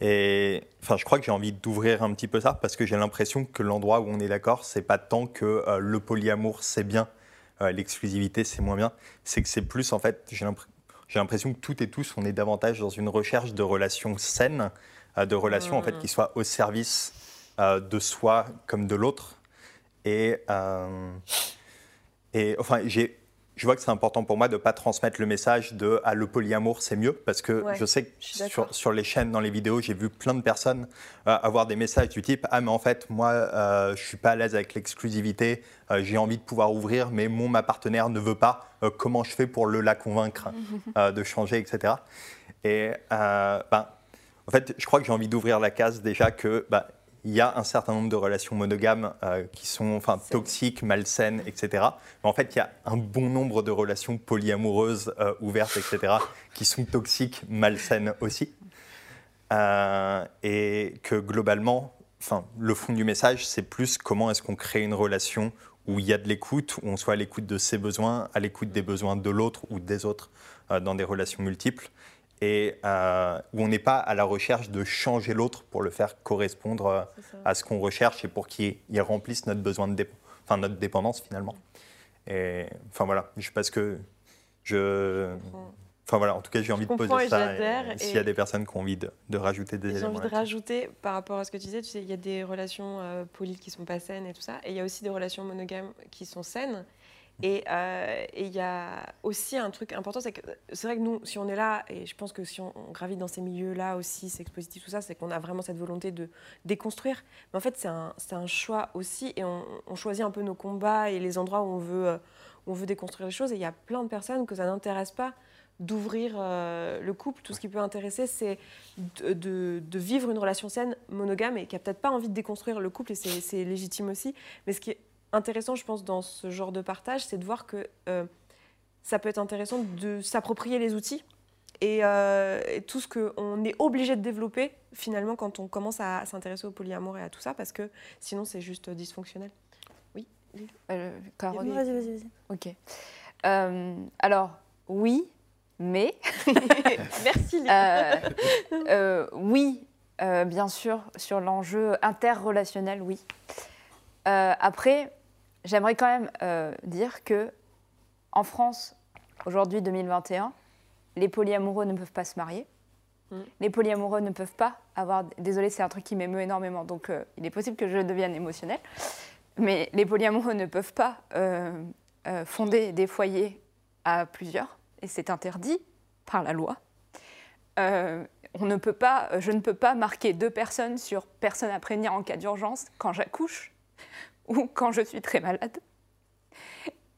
Speaker 5: Et enfin, je crois que j'ai envie d'ouvrir un petit peu ça parce que j'ai l'impression que l'endroit où on est d'accord, c'est pas tant que euh, le polyamour c'est bien, euh, l'exclusivité c'est moins bien, c'est que c'est plus en fait, j'ai l'impression que toutes et tous, on est davantage dans une recherche de relations saines, euh, de relations en fait qui soient au service de soi comme de l'autre. Et, et enfin, j'ai, je vois que c'est important pour moi de ne pas transmettre le message de ah, le polyamour c'est mieux. Parce que
Speaker 7: Ouais,
Speaker 5: je sais que
Speaker 7: je
Speaker 5: sur, les chaînes, dans les vidéos, j'ai vu plein de personnes euh, avoir des messages du type ah mais en fait moi euh, je suis pas à l'aise avec l'exclusivité, euh, j'ai envie de pouvoir ouvrir mais mon ma partenaire ne veut pas, Euh, comment je fais pour le la convaincre de changer etc. Et ben, en fait je crois que j'ai envie d'ouvrir la case déjà que bah, il y a un certain nombre de relations monogames euh, qui sont enfin, toxiques, malsaines, etc. Mais en fait, il y a un bon nombre de relations polyamoureuses, euh, ouvertes, etc., qui sont toxiques, malsaines aussi. Euh, et que globalement, enfin, le fond du message, c'est plus comment est-ce qu'on crée une relation où il y a de l'écoute, où on soit à l'écoute de ses besoins, à l'écoute des besoins de l'autre ou des autres dans des relations multiples, et euh, où on n'est pas à la recherche de changer l'autre pour le faire correspondre euh, à ce qu'on recherche et pour qu'il il remplisse notre besoin de dép- enfin notre dépendance finalement. Et enfin voilà, je parce que je enfin voilà, en tout cas j'ai envie de poser ça. et S'il y a des personnes qui ont envie de, de rajouter des
Speaker 7: J'ai
Speaker 5: éléments.
Speaker 7: envie de rajouter par rapport à ce que tu disais, tu sais, il y a des relations euh, polies qui sont pas saines et tout ça, et il y a aussi des relations monogames qui sont saines. Et euh, et il y a aussi un truc important, c'est que c'est vrai que nous, si on est là, et je pense que si on, on gravite dans ces milieux-là aussi, c'est expositif, tout ça, c'est qu'on a vraiment cette volonté de déconstruire. Mais en fait, c'est un, choix aussi, et on, on choisit un peu nos combats et les endroits où on veut, euh, où on veut déconstruire les choses. Et il y a plein de personnes que ça n'intéresse pas d'ouvrir euh, le couple. Tout ce qui peut intéresser, c'est de, de- de vivre une relation saine, monogame, et qui a peut-être pas envie de déconstruire le couple, et c'est c'est légitime aussi. Mais ce qui est intéressant, je pense, dans ce genre de partage, c'est de voir que euh, ça peut être intéressant de s'approprier les outils et, euh, et tout ce qu'on est obligé de développer, finalement, quand on commence à s'intéresser au polyamour et à tout ça, parce que sinon, c'est juste dysfonctionnel.
Speaker 4: Euh, Caroline
Speaker 3: Vas-y, vas-y, vas-y.
Speaker 4: Ok. Euh, alors, oui, mais.
Speaker 7: Merci, Lily.
Speaker 4: Euh, euh, oui, euh, bien sûr, sur l'enjeu interrelationnel, oui. Euh, après, j'aimerais quand même euh, dire que en France, aujourd'hui 2021, les polyamoureux ne peuvent pas se marier.
Speaker 7: Mm.
Speaker 4: Les polyamoureux ne peuvent pas avoir. Désolée, c'est un truc qui m'émeut énormément, donc euh, il est possible que je devienne émotionnelle. Mais les polyamoureux ne peuvent pas euh, fonder des foyers à plusieurs, et c'est interdit par la loi. On ne peut pas, je ne peux pas marquer deux personnes sur personne à prévenir en cas d'urgence quand j'accouche ou quand je suis très malade.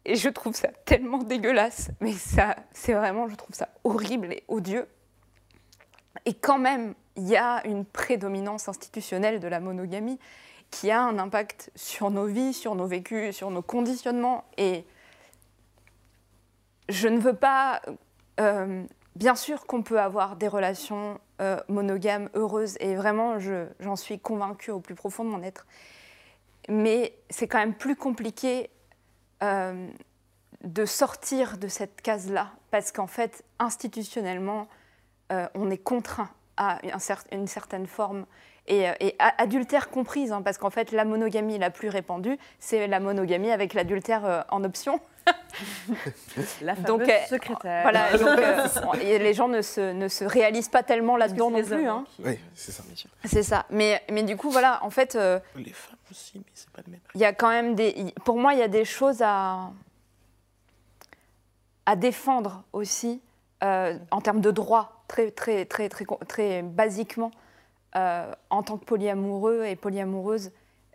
Speaker 4: Et je trouve ça tellement dégueulasse, mais ça, c'est vraiment, je trouve ça horrible et odieux. Et quand même, il y a une prédominance institutionnelle de la monogamie qui a un impact sur nos vies, sur nos vécus, sur nos conditionnements. Et je ne veux pas. euh, bien sûr qu'on peut avoir des relations euh, monogames heureuses, et vraiment, je- j'en suis convaincue au plus profond de mon être. Mais c'est quand même plus compliqué euh, de sortir de cette case-là, parce qu'en fait, institutionnellement, euh, on est contraint à cer- une certaine forme, et, euh, et adultère comprise, hein, parce qu'en fait, la monogamie la plus répandue, c'est la monogamie avec l'adultère euh, en option.
Speaker 7: La
Speaker 4: Donc, euh,
Speaker 7: secrétaire.
Speaker 4: Voilà, donc, euh, on- et les gens ne se, ne se réalisent pas tellement là-dedans non plus. hein.
Speaker 6: Oui, c'est ça.
Speaker 4: C'est ça. Mais, mais du coup, voilà, en fait, euh,
Speaker 2: Les femmes
Speaker 4: il y a quand même des. Pour moi, il y a des choses à, à défendre aussi euh, en termes de droits, très, très, très, très, très, basiquement, euh, en tant que polyamoureux et polyamoureuse.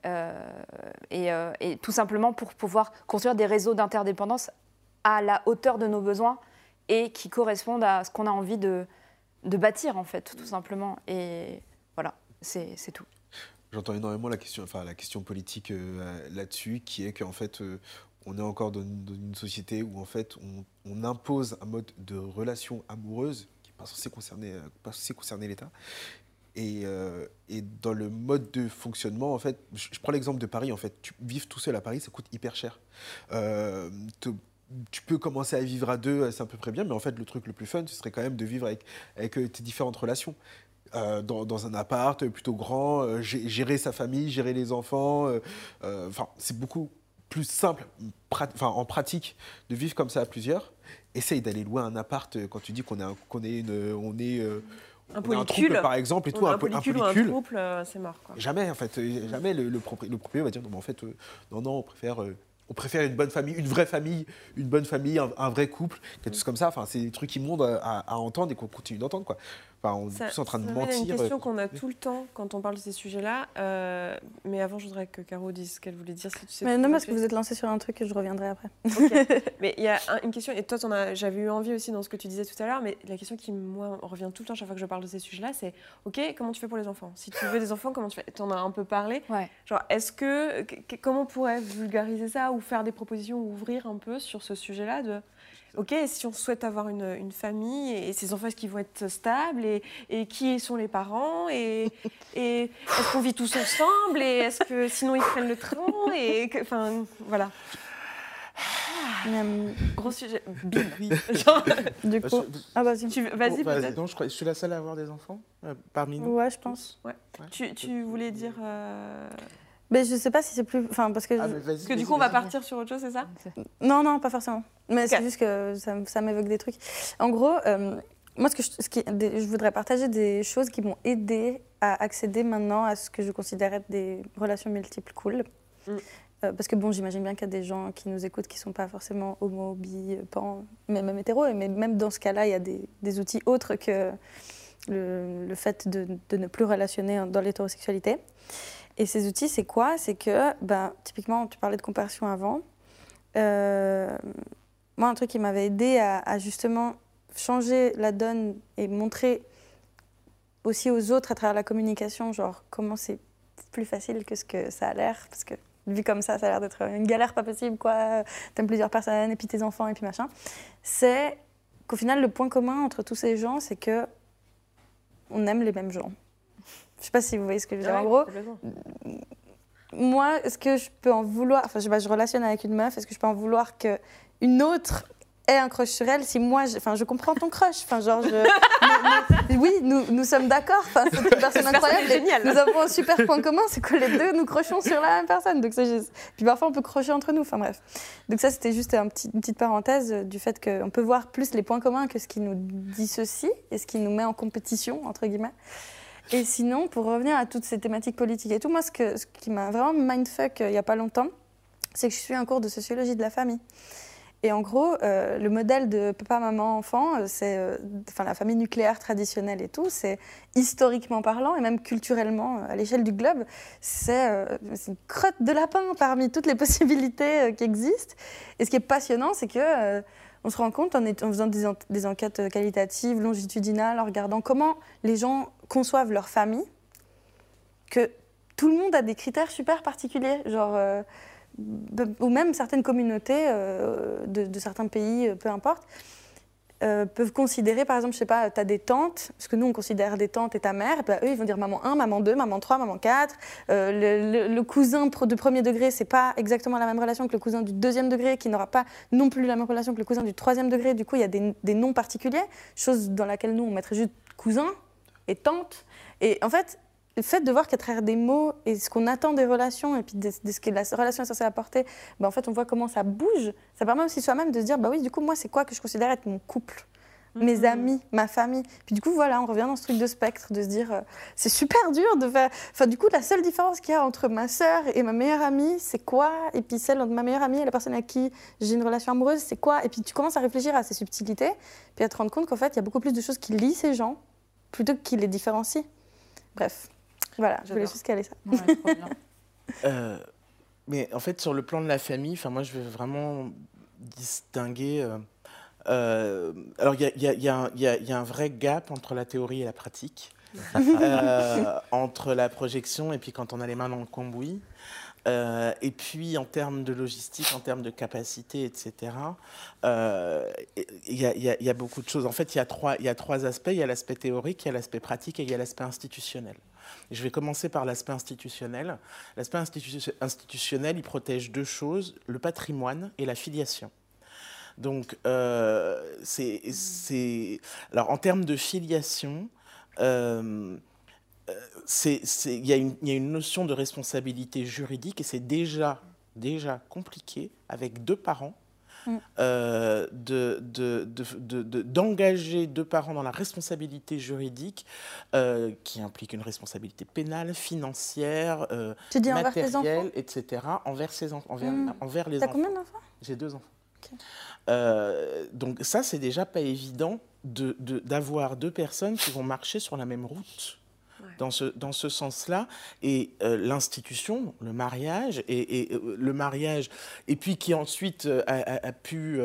Speaker 4: euh, et, tout simplement pour pouvoir construire des réseaux d'interdépendance à la hauteur de nos besoins et qui correspondent à ce qu'on a envie de, de bâtir, en fait, tout simplement. Et voilà, c'est tout.
Speaker 6: J'entends énormément la question, enfin, la question politique euh, là-dessus, qui est qu'en fait, euh, on est encore dans une, société où en fait, on, impose un mode de relation amoureuse qui n'est pas censé concerner, euh, pas censé concerner l'État. Et, dans le mode de fonctionnement, en fait, je, prends l'exemple de Paris, en fait, tu, vivre tout seul à Paris, ça coûte hyper cher. Tu peux commencer à vivre à deux, c'est à peu près bien, mais en fait, le truc le plus fun, ce serait quand même de vivre avec, avec tes différentes relations. Euh, dans, dans un appart plutôt grand, euh, gé- gérer sa famille, gérer les enfants. euh, Enfin, c'est beaucoup plus simple, prat- en pratique, de vivre comme ça à plusieurs. Essaye d'aller louer un appart quand tu dis qu'on est, un- qu'on est, une, on est,
Speaker 7: Un
Speaker 6: on un
Speaker 7: polycule.
Speaker 6: trouble, par exemple, et tout,
Speaker 7: On a
Speaker 6: un,
Speaker 7: un
Speaker 6: po- un
Speaker 7: polycule ou un couple, c'est mort. Quoi.
Speaker 6: Jamais, en fait, jamais le, le, propri- le propriétaire va dire non, mais en fait, non, non, on préfère, on préfère une bonne famille, une vraie famille, une bonne famille, un, un vrai couple, quelque chose comme ça. Enfin, c'est des trucs immondes à, à entendre et qu'on continue d'entendre, quoi. Enfin, on est
Speaker 7: Ça-
Speaker 6: tous en train de
Speaker 7: ça m'amène à
Speaker 6: mentir.
Speaker 7: une question
Speaker 6: euh,
Speaker 7: qu'on a tout le temps quand on parle de ces sujets-là. euh, mais avant, je voudrais que Caro dise ce qu'elle voulait dire. Si tu sais
Speaker 3: Mais non, parce que vous êtes lancé sur un truc et je reviendrai après.
Speaker 7: Mais il y a un- une question, et toi, j'avais eu envie aussi dans ce que tu disais tout à l'heure, mais la question qui, moi, revient tout le temps chaque fois que je parle de ces sujets-là, c'est OK, comment tu fais pour les enfants? Si tu veux des enfants, comment tu fais? Tu en as un peu parlé.
Speaker 4: Ouais.
Speaker 7: Genre, est-ce que- Comment on pourrait vulgariser ça ou faire des propositions ou ouvrir un peu sur ce sujet-là de. Ok, si on souhaite avoir une, une famille et ces enfants, est-ce qu'ils vont être stables et, et qui sont les parents et, et est-ce qu'on vit tous ensemble et est-ce que sinon ils prennent le train et que- enfin voilà
Speaker 3: Même,
Speaker 7: gros sujet bim Genre,
Speaker 3: du
Speaker 2: Bah,
Speaker 3: coup.
Speaker 2: je-
Speaker 3: Ah, vas-y.
Speaker 7: tu veux- vas-y
Speaker 2: Bon, bah,
Speaker 7: peut-être
Speaker 2: Non, je, crois, je suis la seule à avoir des enfants euh, parmi nous.
Speaker 3: Ouais, je pense.
Speaker 7: tu, tu voulais dire euh,
Speaker 3: Mais je sais pas si c'est plus. Enfin, parce que.
Speaker 2: Ah,
Speaker 7: parce que du coup on va partir sur autre chose c'est ça
Speaker 3: Non, non, pas forcément. Mais c'est juste que ça, ça m'évoque des trucs. En gros, euh, moi, ce que je, ce qui, des- je voudrais partager des choses qui m'ont aidé à accéder maintenant à ce que je considère être des relations multiples cool.
Speaker 7: Mm.
Speaker 3: Euh, parce que bon, j'imagine bien qu'il y a des gens qui nous écoutent qui sont pas forcément homo, bi, pan, mais même hétéro. Mais même dans ce cas-là, il y a des, des outils autres que le, le fait de, de ne plus relationner dans l'hétérosexualité. Et ces outils, c'est quoi? C'est que, ben, typiquement, tu parlais de comparaison avant. Euh, moi, un truc qui m'avait aidé à, à justement changer la donne et montrer aussi aux autres à travers la communication, genre comment c'est plus facile que ce que ça a l'air, parce que vu comme ça, ça a l'air d'être une galère pas possible, quoi. T'aimes plusieurs personnes, et puis tes enfants, et puis machin. C'est qu'au final, le point commun entre tous ces gens, c'est que on aime les mêmes gens. Je sais pas si vous voyez ce que je veux dire. En gros, moi, est-ce que je peux en vouloir Enfin, je, sais pas, je relationne avec une meuf. Est-ce que je peux en vouloir que une autre ait un crush sur elle Si moi, je- enfin, je comprends ton crush. Enfin, genre, je, nous- nous- oui, nous, nous sommes d'accord. Enfin, c'est une personne incroyable. et Nous avons un super point commun, c'est que les deux nous crochons sur la même personne. Donc, Puis parfois, on peut crocher entre nous. Enfin, bref. Donc ça, c'était juste un petit- une petite parenthèse du fait qu'on peut voir plus les points communs que ce qui nous dissocie et ce qui nous met en compétition entre guillemets. Et sinon, pour revenir à toutes ces thématiques politiques et tout, moi, ce, qui m'a vraiment mindfuck euh, il n'y a pas longtemps, c'est que je suis un cours de sociologie de la famille. Et en gros, euh, le modèle de papa, maman, enfant, euh, c'est la famille nucléaire traditionnelle et tout, c'est historiquement parlant et même culturellement à l'échelle du globe, c'est une crotte de lapin parmi toutes les possibilités qui existent. Et ce qui est passionnant, c'est que on se rend compte en, faisant des, en- des enquêtes euh, qualitatives, longitudinales, en regardant comment les gens conçoivent leur famille, que tout le monde a des critères super particuliers, genre euh, ou même certaines communautés euh, de, certains pays, peu importe, euh, peuvent considérer, par exemple, je sais pas, tu as des tantes, parce que nous on considère des tantes et ta mère, ben, eux ils vont dire maman 1, maman 2, maman 3, maman 4. Euh, le, cousin de premier degré, c'est pas exactement la même relation que le cousin du deuxième degré, qui n'aura pas non plus la même relation que le cousin du troisième degré. Du coup, il y a des, des noms particuliers, chose dans laquelle nous on mettrait juste cousin et tante. Et en fait, le fait de voir qu'à travers des mots et ce qu'on attend des relations et puis de, de ce que la relation est censée apporter, bah, en fait, on voit comment ça bouge. Ça permet aussi soi-même de se dire, bah oui, du coup, moi, c'est quoi que je considère être mon couple? Mes
Speaker 7: Mhm.
Speaker 3: amis, ma famille. Puis du coup, voilà, on revient dans ce truc de spectre, de se dire, euh, c'est super dur de faire... Enfin, du coup, la seule différence qu'il y a entre ma sœur et ma meilleure amie, c'est quoi? Et puis celle de ma meilleure amie et la personne avec qui j'ai une relation amoureuse, c'est quoi? Et puis tu commences à réfléchir à ces subtilités, puis à te rendre compte qu'en fait, il y a beaucoup plus de choses qui lient ces gens, plutôt que qui les différencient. Bref, voilà, je voulais juste caler ça.
Speaker 4: Ouais, trop bien.
Speaker 2: Euh, mais en fait, sur le plan de la famille, enfin moi, je vais vraiment distinguer. euh, euh, alors, il y a, y y un- il y a- il y a un vrai gap entre la théorie et la pratique, Euh, entre la projection et puis quand on a les mains dans le cambouis. Euh, et puis en termes de logistique, en termes de capacité, etc., euh, il y, a- y y beaucoup de choses. En fait, il y a trois, il y a trois aspects. Il y a l'aspect théorique, il y a l'aspect pratique et il y a l'aspect institutionnel. Je vais commencer par l'aspect institutionnel. L'aspect institu- institutionnel, il protège deux choses, le patrimoine et la filiation. Donc, euh, c'est, en termes de filiation, euh, euh, il y a une notion de responsabilité juridique et c'est déjà, déjà compliqué avec deux parents.
Speaker 3: Mm.
Speaker 2: euh, de, de- de- de- de- d'engager deux parents dans la responsabilité juridique euh, qui implique une responsabilité pénale, financière, euh,
Speaker 3: Tu dis envers tes
Speaker 2: matérielle, etc., envers, ses en- envers,
Speaker 3: Mm.
Speaker 2: envers les
Speaker 3: T'as
Speaker 2: enfants.
Speaker 3: combien d'enfants?
Speaker 2: J'ai deux enfants. Donc ça, c'est déjà pas évident de- de- d'avoir deux personnes qui vont marcher sur la même route. Dans ce, dans ce sens-là, et euh, l'institution, le mariage, et, et, euh, le mariage, et puis qui ensuite euh, a, pu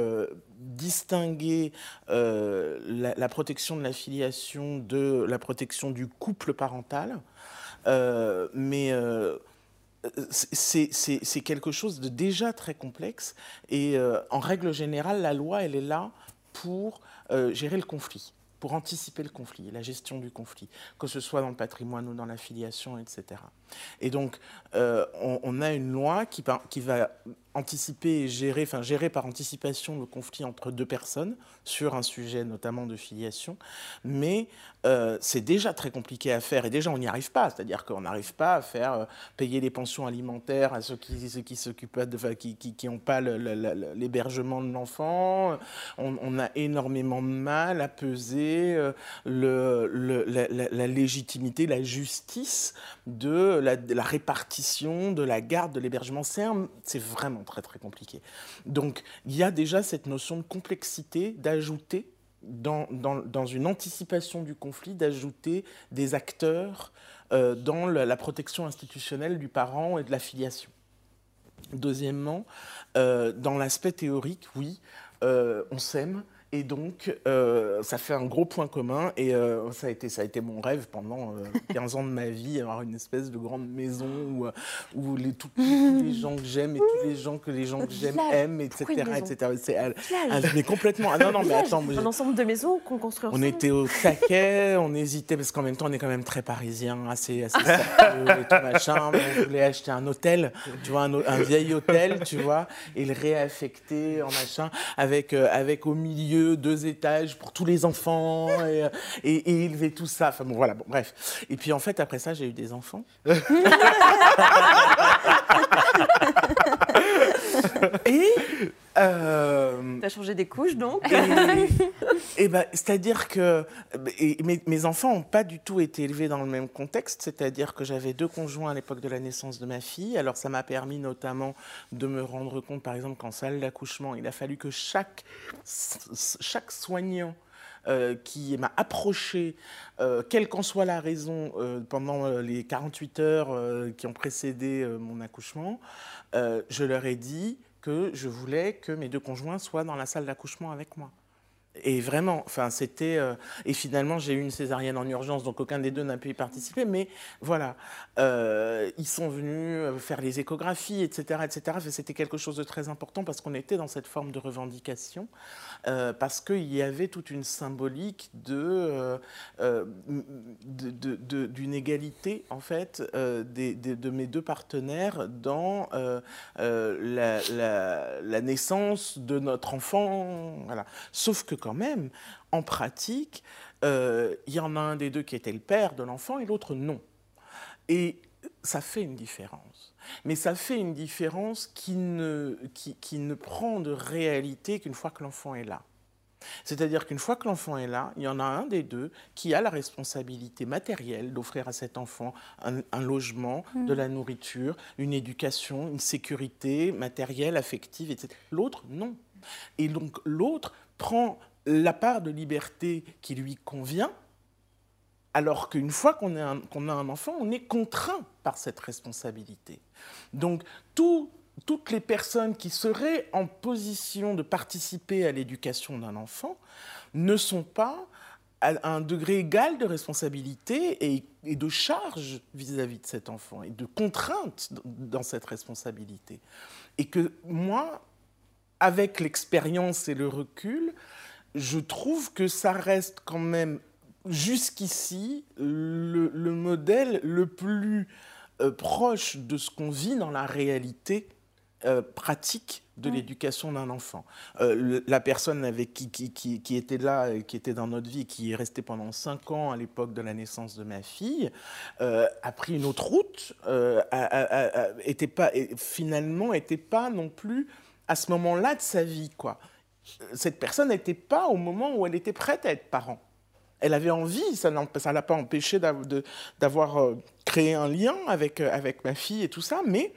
Speaker 2: distinguer la, protection de la filiation de la protection du couple parental. Euh, mais euh, c'est quelque chose de déjà très complexe. Et en règle générale, la loi, elle est là pour gérer le conflit, pour anticiper le conflit, la gestion du conflit, que ce soit dans le patrimoine ou dans la filiation, etc. Et donc, euh, on, a une loi qui va anticiper et gérer, enfin gérer par anticipation le conflit entre deux personnes sur un sujet notamment de filiation, mais euh, c'est déjà très compliqué à faire et déjà on n'y arrive pas, c'est-à-dire qu'on n'arrive pas à faire euh, payer les pensions alimentaires à ceux qui ceux qui s'occupent de, enfin, qui qui, qui ont pas l'hébergement de l'enfant, on, a énormément de mal à peser euh, la, légitimité, la justice de la, de la répartition, de la garde, de l'hébergement. C'est c'est très très compliqué. Donc il y a déjà cette notion de complexité d'ajouter dans, dans, dans une anticipation du conflit, d'ajouter des acteurs euh, dans la, la protection institutionnelle du parent et de la filiation. Deuxièmement, euh, dans l'aspect théorique, oui, euh, on s'aime. Et donc, euh, ça fait un gros point commun. Et euh, ça, a été, ça a été mon rêve pendant euh, 15 ans de ma vie, avoir une espèce de grande maison où, euh, où les, tous tous les gens que j'aime et tous les gens que les gens que j'aime aiment, etc. Etc. C'est, mais complètement. Ah non, non, mais attends.
Speaker 7: Un ensemble de maisons qu'on construit
Speaker 2: on était au taquet, on hésitait parce qu'en même temps on est quand même très parisien, assez, assez et tout machin. On voulait acheter un hôtel, tu vois, un, un vieil hôtel, tu vois, et le réaffecter en machin, avec, euh, avec au milieu deux étages pour tous les enfants et, euh, et, et élever tout ça. Enfin bon, voilà, bon, bref. Et puis en fait, après ça, j'ai eu des enfants. et. Euh,
Speaker 7: T'as changé des couches donc
Speaker 2: et, et ben, c'est-à-dire que et mes, mes enfants n'ont pas du tout été élevés dans le même contexte, c'est-à-dire que j'avais deux conjoints à l'époque de la naissance de ma fille. Alors ça m'a permis notamment de me rendre compte, par exemple, qu'en salle d'accouchement, il a fallu que chaque, chaque soignant euh, qui m'a approché, euh, quelle qu'en soit la raison, euh, pendant les 48 heures qui ont précédé mon accouchement, je leur ai dit que je voulais que mes deux conjoints soient dans la salle d'accouchement avec moi. Et vraiment, enfin, c'était. euh, et finalement, j'ai eu une césarienne en urgence, donc aucun des deux n'a pu y participer. Mais voilà, euh, ils sont venus euh, faire les échographies, etc., etc. C'était quelque chose de très important parce qu'on était dans cette forme de revendication, euh, parce qu'il y avait toute une symbolique de, euh, euh, d'une égalité en fait des- de mes deux partenaires dans la, la- naissance de notre enfant. Voilà. Sauf que quand même, en pratique, il y en a un des deux qui était le père de l'enfant et l'autre non. Et ça fait une différence. Mais ça fait une différence qui ne, qui, qui ne prend de réalité qu'une fois que l'enfant est là. C'est-à-dire qu'une fois que l'enfant est là, il y en a un des deux qui a la responsabilité matérielle d'offrir à cet enfant un, un logement, de la nourriture, une éducation, une sécurité matérielle, affective, etc. L'autre, non. Et donc l'autre prend la part de liberté qui lui convient, alors qu'une fois qu'on a, un- enfant, on est contraint par cette responsabilité. Donc tout- toutes les personnes qui seraient en position de participer à l'éducation d'un enfant ne sont pas à un degré égal de responsabilité et de charge vis-à-vis de cet enfant et de contrainte dans cette responsabilité. Et que moi, avec l'expérience et le recul, je trouve que ça reste quand même jusqu'ici le, le modèle le plus euh, proche de ce qu'on vit dans la réalité euh, pratique de l'éducation d'un enfant. Euh, le- la personne avec qui, qui, qui- qui était là, qui était dans notre vie, qui est restée pendant cinq ans à l'époque de la naissance de ma fille, euh, a pris une autre route, a- a- a- a- était pas, et finalement n'était pas non plus à ce moment-là de sa vie. Quoi. Cette personne n'était pas au moment où elle était prête à être parent. Elle avait envie, ça ne l'a pas empêché d'avoir euh, créé un lien avec, euh, avec ma fille et tout ça, mais,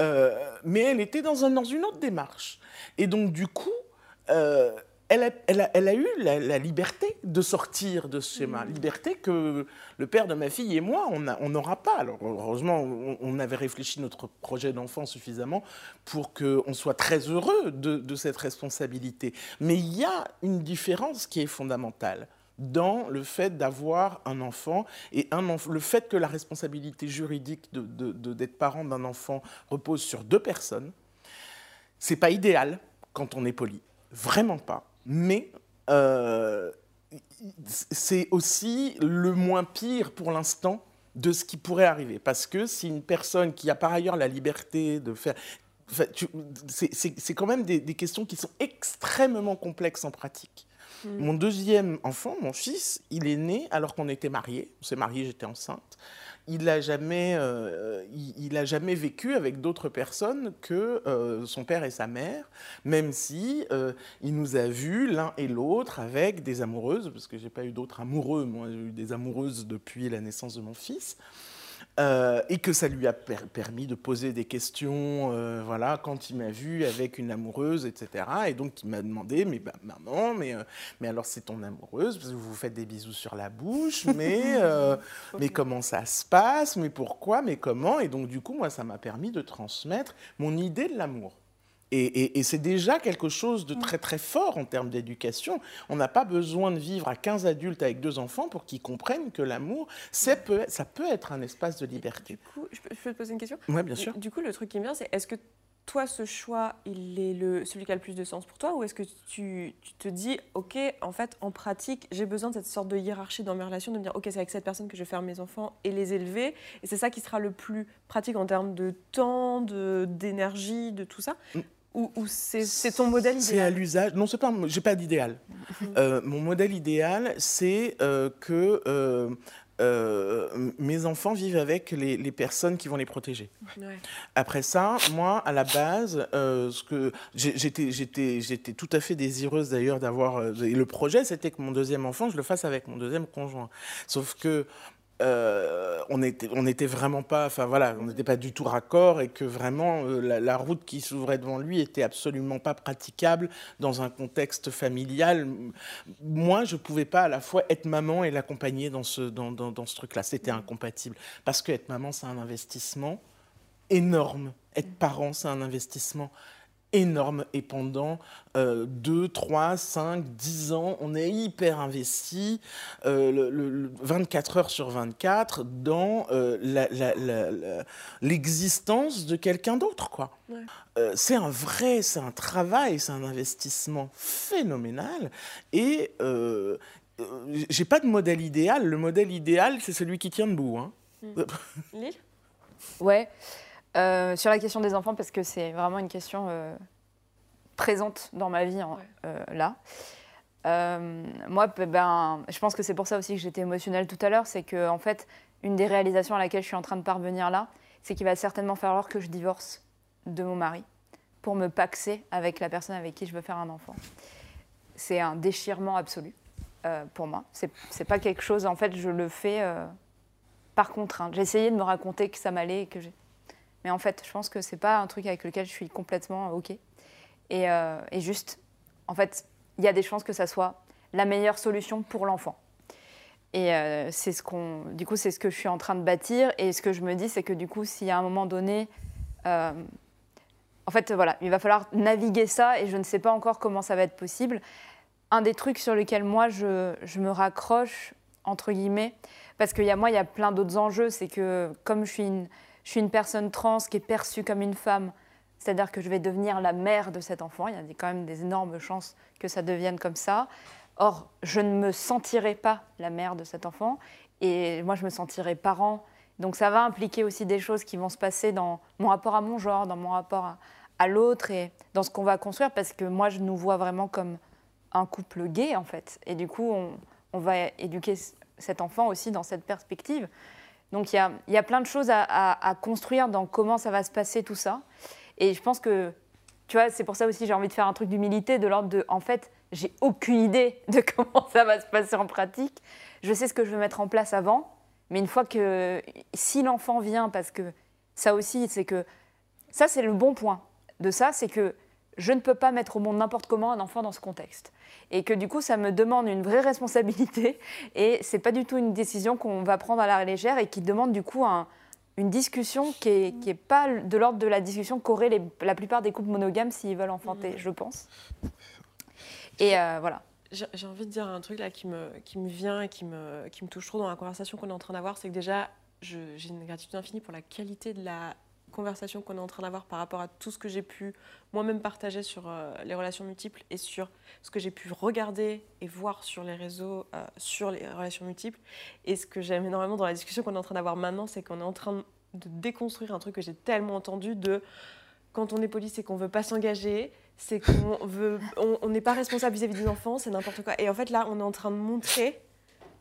Speaker 2: euh, mais elle était dans, un- dans une autre démarche. Et donc, du coup, euh, elle, a, elle a- elle a eu la, la liberté de sortir de ce schéma. Liberté que le père de ma fille et moi, on n'aura pas. Alors, heureusement, on, on avait réfléchi notre projet d'enfant suffisamment pour qu'on soit très heureux de, de cette responsabilité. Mais il y a une différence qui est fondamentale dans le fait d'avoir un enfant et le fait que la responsabilité juridique d'être parent d'un enfant repose sur deux personnes. C'est pas idéal quand on est poli, vraiment pas. Mais euh, c'est aussi le moins pire pour l'instant de ce qui pourrait arriver. Parce que si une personne qui a par ailleurs la liberté de faire... C'est quand même des questions qui sont extrêmement complexes en pratique. Mon deuxième enfant, mon fils, il est né alors qu'on était mariés. On s'est mariés, j'étais enceinte. Il n'a jamais, euh, il, jamais vécu avec d'autres personnes que euh, son père et sa mère, même si euh, il nous a vus l'un et l'autre avec des amoureuses, parce que j'ai pas eu d'autres amoureux, moi j'ai eu des amoureuses depuis la naissance de mon fils. Euh, et que ça lui a per- permis de poser des questions, euh, voilà, quand il m'a vu avec une amoureuse, etc. Et donc il m'a demandé, mais bah, maman, mais, euh, mais alors c'est ton amoureuse, parce que vous vous faites des bisous sur la bouche, mais, mais comment ça se passe, mais pourquoi, mais comment? Et donc du coup, moi, ça m'a permis de transmettre mon idée de l'amour. Et, et- et c'est déjà quelque chose de très très fort en termes d'éducation. On n'a pas besoin de vivre à 15 adultes avec deux enfants pour qu'ils comprennent que l'amour, peut- ça peut être un espace de liberté.
Speaker 7: Du coup, je peux, je peux te poser une question?
Speaker 2: Oui, bien sûr.
Speaker 7: Du coup, le truc qui me vient, c'est est-ce que toi, ce choix, il est le, celui qui a le plus de sens pour toi? Ou est-ce que tu, tu te dis, OK, en fait, en pratique, j'ai besoin de cette sorte de hiérarchie dans mes relations, de me dire, OK, c'est avec cette personne que je vais faire mes enfants et les élever. Et c'est ça qui sera le plus pratique en termes de temps, de- d'énergie, de, tout ça?
Speaker 2: Mm.
Speaker 7: Ou, ou c'est ton modèle
Speaker 2: C'est à
Speaker 7: idéal
Speaker 2: l'usage. Non, c'est pas. J'ai pas d'idéal. Euh, mon modèle idéal, c'est euh, que euh, mes enfants vivent avec les, les personnes qui vont les protéger.
Speaker 7: Ouais.
Speaker 2: Après ça, moi, à la base, euh, ce que j'étais, j'étais, j'étais tout à fait désireuse d'ailleurs d'avoir. le projet, c'était que mon deuxième enfant, je le fasse avec mon deuxième conjoint. Sauf que euh, on était, n'était vraiment pas, enfin voilà, on n'était pas du tout raccord et que vraiment euh, la, route qui s'ouvrait devant lui était absolument pas praticable dans un contexte familial. Moi, je pouvais pas à la fois être maman et l'accompagner dans ce, dans, dans ce truc-là. C'était incompatible parce que être maman, c'est un investissement énorme. Être parent, c'est un investissement énorme. Et pendant 2, 3, 5, 10 ans, on est hyper investi, euh, le- le- le 24 heures sur 24, dans euh, la- la- la- la- l'existence de quelqu'un d'autre. quoi.
Speaker 7: Ouais.
Speaker 2: Euh, c'est un vrai, c'est un travail, c'est un investissement phénoménal. Et euh, euh, j'ai pas de modèle idéal. Le modèle idéal, c'est celui qui tient debout. hein.
Speaker 7: Lille?
Speaker 4: Ouais. Euh, sur la question des enfants, parce que c'est vraiment une question euh, présente dans ma vie
Speaker 7: Ouais.
Speaker 4: euh, là. Moi, ben, je pense que c'est pour ça aussi que j'étais émotionnelle tout à l'heure, c'est que en fait, une des réalisations à laquelle je suis en train de parvenir là, c'est qu'il va certainement falloir que je divorce de mon mari pour me paxer avec la personne avec qui je veux faire un enfant. C'est un déchirement absolu pour moi. C'est pas quelque chose, en fait, je le fais par contrainte. J'ai essayé de me raconter que ça m'allait et que j'ai. Mais en fait, je pense que c'est pas un truc avec lequel je suis complètement OK. Et, euh, et juste, en fait, il y a des chances que ça soit la meilleure solution pour l'enfant. Et euh, c'est ce qu'on, du coup, c'est ce que je suis en train de bâtir. Et ce que je me dis, c'est que du coup, s'il y a un moment donné, euh, en fait, voilà, il va falloir naviguer ça, et je ne sais pas encore comment ça va être possible. Un des trucs sur lesquels moi je, je me raccroche entre guillemets, parce qu'il y a moi, il y a plein d'autres enjeux. C'est que comme je suis une, je suis une personne trans qui est perçue comme une femme, c'est-à-dire que je vais devenir la mère de cet enfant. Il y a quand même des énormes chances que ça devienne comme ça. Or, je ne me sentirai pas la mère de cet enfant. Et moi, je me sentirai parent. Donc, ça va impliquer aussi des choses qui vont se passer dans mon rapport à mon genre, dans mon rapport à, l'autre et dans ce qu'on va construire. Parce que moi, je nous vois vraiment comme un couple gay, en fait. Et du coup, on, va éduquer cet enfant aussi dans cette perspective. Donc, il y a, y a plein de choses à, à- à construire dans comment ça va se passer, tout ça. Et je pense que, tu vois, c'est pour ça aussi j'ai envie de faire un truc d'humilité, de l'ordre de, en fait, j'ai aucune idée de comment ça va se passer en pratique. Je sais ce que je veux mettre en place avant, mais une fois que, si l'enfant vient, parce que ça aussi, c'est que, ça c'est le bon point de ça, c'est que je ne peux pas mettre au monde n'importe comment un enfant dans ce contexte. Et que du coup, ça me demande une vraie responsabilité, et c'est pas du tout une décision qu'on va prendre à la légère et qui demande du coup un, une discussion qui est, qui est pas de l'ordre de la discussion qu'auraient la plupart des couples monogames s'ils veulent enfanter, je pense. Et euh, voilà.
Speaker 7: J'ai envie de dire un truc là qui me, qui me vient et qui me, qui me touche trop dans la conversation qu'on est en train d'avoir, c'est que déjà, j'ai une gratitude infinie pour la qualité de la conversation qu'on est en train d'avoir par rapport à tout ce que j'ai pu moi-même partager sur euh, les relations multiples et sur ce que j'ai pu regarder et voir sur les réseaux euh, sur les relations multiples. Et ce que j'aime énormément dans la discussion qu'on est en train d'avoir maintenant, c'est qu'on est en train de déconstruire un truc que j'ai tellement entendu de quand on est poli, c'est qu'on veut pas s'engager, c'est qu'on veut, on n'est pas responsable vis-à-vis des enfants, c'est n'importe quoi. Et en fait, là, on est en train de montrer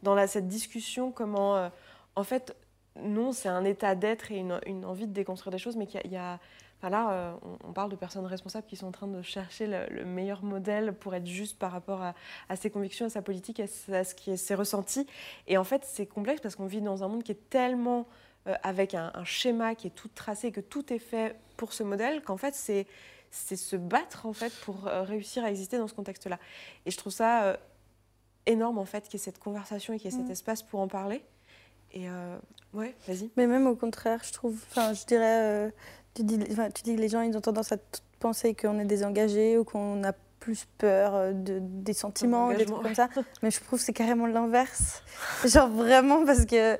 Speaker 7: dans cette discussion comment, euh, en fait, non, c'est un état d'être et une, une envie de déconstruire des choses, mais qu'il y a, il y a- enfin là, euh, on, on parle de personnes responsables qui sont en train de chercher le, le meilleur modèle pour être juste par rapport à, à ses convictions, à sa politique, à, ce- à ce qui est ses ressentis. Et en fait, c'est complexe parce qu'on vit dans un monde qui est tellement euh, avec un, un schéma qui est tout tracé, que tout est fait pour ce modèle, qu'en fait, c'est c'est se battre en fait pour euh, réussir à exister dans ce contexte-là. Et je trouve ça énorme en fait qu'il y ait cette conversation et qu'il y ait cet
Speaker 3: Mm.
Speaker 7: espace pour en parler. Et euh, ouais, vas-y.
Speaker 3: Mais même au contraire, je trouve, enfin, je dirais, euh, tu, dis, tu dis que les gens, ils ont tendance à penser qu'on est désengagé ou qu'on a plus peur euh, de, des sentiments, des trucs comme ça. Mais je trouve que c'est carrément l'inverse. Genre vraiment parce que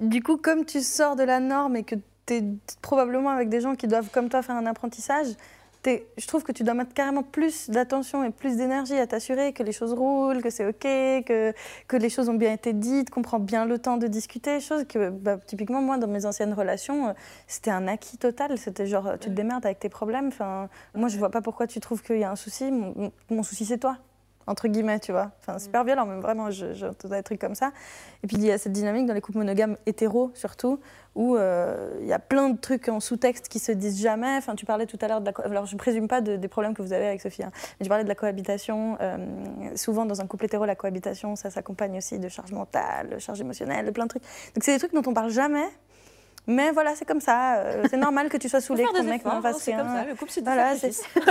Speaker 3: du coup, comme tu sors de la norme et que tu es probablement avec des gens qui doivent, comme toi, faire un apprentissage, je trouve que tu dois mettre carrément plus d'attention et plus d'énergie à t'assurer que les choses roulent, que c'est OK, que, que les choses ont bien été dites, qu'on prend bien le temps de discuter. Chose que, bah, typiquement, moi, dans mes anciennes relations, euh, c'était un acquis total. C'était genre, euh, tu te démerdes avec tes problèmes. Enfin, moi, je vois pas pourquoi tu trouves qu'il y a un souci. Mon souci, c'est toi entre guillemets, tu vois. Enfin, super violent, mais vraiment, je- j'entends des trucs comme ça. Et puis, il y a cette dynamique dans les couples monogames hétéros, surtout, où euh, il y a plein de trucs en sous-texte qui se disent jamais. Enfin, tu parlais tout à l'heure de la... Alors, je ne présume pas de- des problèmes que vous avez avec Sophie, hein, mais tu parlais de la cohabitation. Euh, souvent, dans un couple hétéro, la cohabitation, ça s'accompagne aussi de charge mentale, de charge émotionnelle, de plein de trucs. Donc, c'est des trucs dont on parle jamais. Mais voilà, c'est comme ça. euh, c'est normal que tu sois saoulé, que ton mec n'en fasse
Speaker 7: c'est comme
Speaker 3: rien.
Speaker 7: ça. Le couple, c'est
Speaker 3: Voilà, c'est.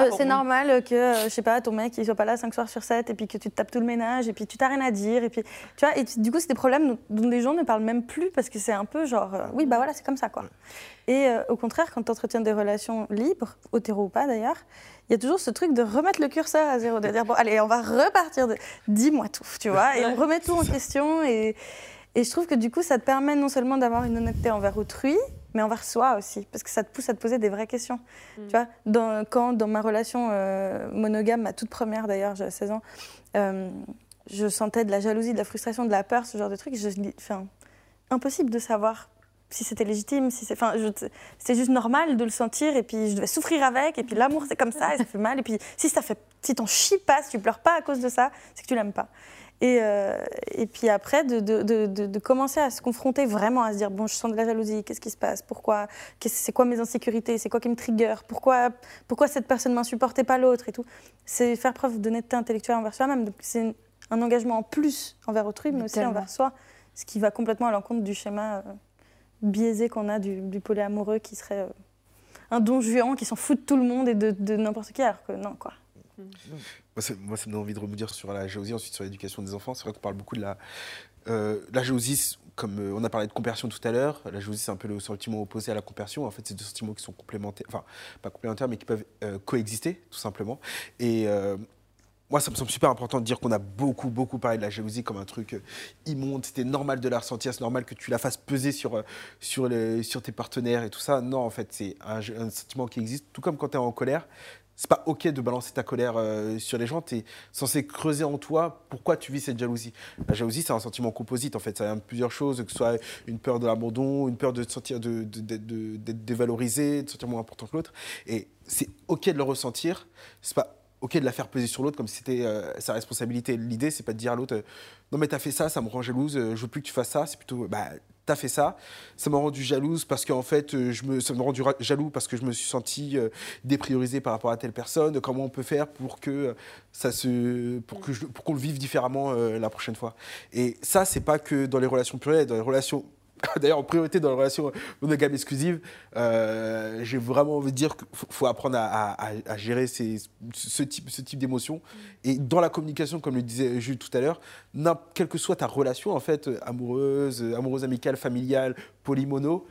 Speaker 7: Ah,
Speaker 3: Euh,
Speaker 7: bon,
Speaker 3: c'est normal que, euh, je sais pas, ton mec il soit pas là 5 soirs sur 7 et puis que tu te tapes tout le ménage et puis tu t'as rien à dire et puis tu vois et tu- du coup c'est des problèmes dont, dont les gens ne parlent même plus parce que c'est un peu genre oui bah voilà c'est comme ça quoi. Et euh, au contraire quand tu entretiens des relations libres, hétéro ou pas d'ailleurs, il y a toujours ce truc de remettre le curseur à zéro, de dire bon allez on va repartir de dis-moi tout, tu vois, et on remet tout en question et et je trouve que du coup, ça te permet non seulement d'avoir une honnêteté envers autrui, mais envers soi aussi, parce que ça te pousse à te poser des vraies questions.
Speaker 7: Mm.
Speaker 3: Tu vois, dans, quand dans ma relation euh, monogame, ma toute première d'ailleurs, j'avais 16 ans, euh, je sentais de la jalousie, de la frustration, de la peur, ce genre de trucs. Je, enfin, impossible de savoir si c'était légitime, si c'est, enfin, c'est juste normal de le sentir et puis je devais souffrir avec et puis l'amour c'est comme ça et ça fait mal et puis si ça fait, si ton chie passe, tu pleures pas à cause de ça, c'est que tu l'aimes pas. Et, euh, et puis après, de, de- de- de- de commencer à se confronter vraiment, à se dire, bon, je sens de la jalousie, qu'est-ce qui se passe? Pourquoi? C'est quoi mes insécurités? C'est quoi qui me trigger? Pourquoi, pourquoi cette personne m'insupporte et pas l'autre et tout? C'est faire preuve d'honnêteté intellectuelle envers soi-même. Donc c'est un engagement en plus envers autrui, mais aussi
Speaker 4: Tellement.
Speaker 3: envers soi, ce qui va complètement à l'encontre du schéma euh, biaisé qu'on a du, du polyamoureux qui serait euh, un don juan qui s'en fout de tout le monde et de, de n'importe qui, alors que non, quoi.
Speaker 6: Ça, moi, ça me donne envie de rebondir sur la jalousie, ensuite sur l'éducation des enfants. C'est vrai qu'on parle beaucoup de la, euh, la jalousie, c'est- comme euh, on a parlé de compersion tout à l'heure. La jalousie, c'est un peu le sentiment opposé à la compersion. En fait, c'est deux sentiments qui sont complémentaires, enfin, pas complémentaires, mais qui peuvent euh, coexister, tout simplement. Et euh, moi, ça me semble super important de dire qu'on a beaucoup, beaucoup parlé de la jalousie comme un truc immonde. C'était normal de la ressentir, c'est normal que tu la fasses peser sur, sur tes partenaires et tout ça. Non, en fait, c'est un, un sentiment qui existe, tout comme quand tu es en colère. C'est pas ok de balancer ta colère euh, sur les gens. Tu es censé creuser en toi pourquoi tu vis cette jalousie. La jalousie, c'est un sentiment composite en fait. Ça vient de plusieurs choses, que ce soit une peur de l'abandon, une peur de sentir de- d'être dévalorisé, de se sentir moins important que l'autre. Et c'est ok de le ressentir. C'est pas ok de la faire peser sur l'autre comme c'était euh, sa responsabilité. L'idée, c'est pas de dire à l'autre euh, non mais t'as fait ça, ça me rend jalouse. euh, je veux plus que tu fasses ça. C'est plutôt bah t'as fait ça, ça m'a rendu jalouse parce qu'en fait, euh, je me, ça m'a rendu jaloux parce que je me suis senti dépriorisé par rapport à telle personne. Comment on peut faire pour que ça se, pour que pour qu'on le vive différemment la prochaine fois? Et ça, c'est pas que dans les relations plurielles, dans les relations D'ailleurs, en priorité dans les relations monogames exclusives, euh, j'ai vraiment envie de dire qu'il faut, apprendre à, gérer ce type, ce type d'émotions. Et dans la communication, comme le disait Jules tout à l'heure, quelle que soit ta relation, en fait, amoureuse, amoureuse amicale, familiale, polymono,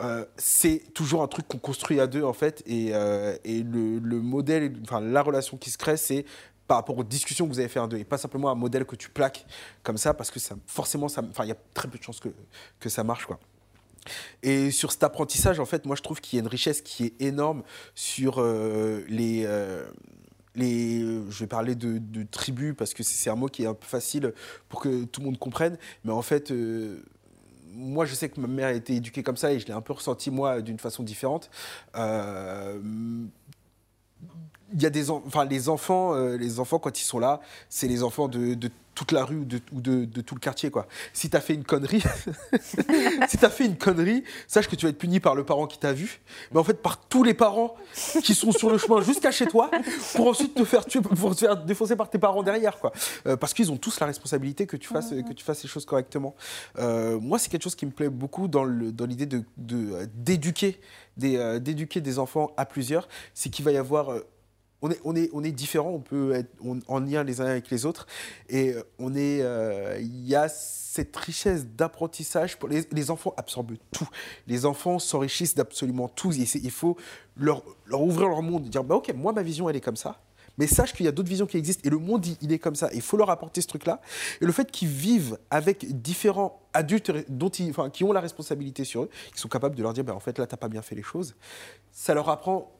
Speaker 6: euh, c'est toujours un truc qu'on construit à deux, en fait. Et, euh, le, le modèle, enfin, la relation qui se crée, c'est par rapport aux discussions que vous avez fait à deux, et pas simplement un modèle que tu plaques comme ça, parce que forcément, ça- il y a très peu de chances que, ça marche, quoi. Et sur cet apprentissage, en fait, moi, je trouve qu'il y a une richesse qui est énorme sur euh, les. euh, les, je vais parler de, de tribus parce que c'est un mot qui est un peu facile pour que tout le monde comprenne, mais en fait, euh, moi je sais que ma mère a été éduquée comme ça et je l'ai un peu ressenti moi d'une façon différente. Il y a des en- enfin les enfants euh, les enfants quand ils sont là c'est les enfants de, de toute la rue ou de, ou de, de tout le quartier quoi. Si t'as fait une connerie si t'as fait une connerie sache que tu vas être puni par le parent qui t'a vu. Mais en fait par tous les parents qui sont sur le chemin jusqu'à chez toi pour ensuite te faire tuer pour te faire défoncer par tes parents derrière quoi. Euh, parce qu'ils ont tous la responsabilité que tu fasses que tu fasses les choses correctement. Euh, moi c'est quelque chose qui me plaît beaucoup dans le dans l'idée de d'éduquer des d'éduquer des enfants à plusieurs. C'est qu'il va y avoir on est, on, est, on est différents, on peut être en lien les uns avec les autres. Et euh, on est, euh, il y a cette richesse d'apprentissage. Pour les, les enfants absorbent tout. Les enfants s'enrichissent d'absolument tout. Et il faut leur, leur ouvrir leur monde, dire bah, Ok, moi, ma vision, elle est comme ça. Mais sache qu'il y a d'autres visions qui existent et le monde, il- il est comme ça. Il faut leur apporter ce truc-là. Et le fait qu'ils vivent avec différents adultes dont ils, enfin, qui ont la responsabilité sur eux, qui sont capables de leur dire bah, en fait, là, t'as pas bien fait les choses, ça leur apprend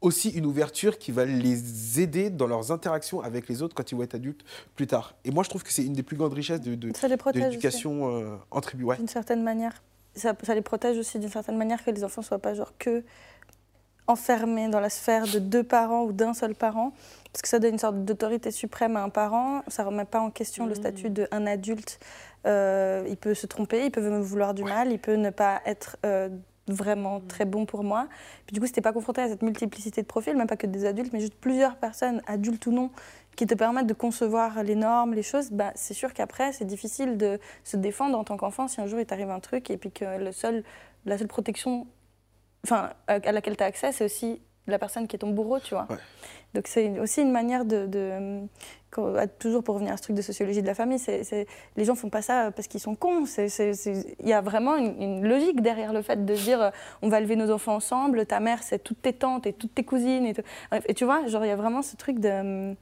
Speaker 6: aussi une ouverture qui va les aider dans leurs interactions avec les autres quand ils vont être adultes plus tard. Et moi, je trouve que c'est une des plus grandes richesses de, de,
Speaker 3: Ça les
Speaker 6: de
Speaker 3: protège aussi,
Speaker 6: l'éducation euh, en tribu. Ouais.
Speaker 3: d'une certaine manière. Ça, ça les protège aussi d'une certaine manière que les enfants soient pas genre que enfermés dans la sphère de deux parents ou d'un seul parent, parce que ça donne une sorte d'autorité suprême à un parent. Ça remet pas en question le
Speaker 7: Mhm.
Speaker 3: statut d'un adulte. Euh, il peut se tromper, il peut me vouloir du mal, il peut ne pas être euh, vraiment très bon pour moi. Puis du coup, c'était pas confronté à cette multiplicité de profils, même pas que des adultes, mais juste plusieurs personnes, adultes ou non, qui te permettent de concevoir les normes, les choses. Bah, c'est sûr qu'après, c'est difficile de se défendre en tant qu'enfant si un jour il t'arrive un truc et puis que le seul, la seule protection enfin, à à laquelle tu as accès, c'est aussi la personne qui est ton bourreau, tu vois.
Speaker 6: Ouais.
Speaker 3: Donc c'est aussi une manière de, toujours pour revenir à ce truc de sociologie de la famille, c'est, c'est- les gens font pas ça parce qu'ils sont cons. C'est- c'est- c'est- Il y a vraiment une, une logique derrière le fait de se dire euh, on va élever nos enfants ensemble, ta mère c'est toutes tes tantes et toutes tes cousines. Et, tout. Bref, et tu vois, genre il y a vraiment ce truc de, euh,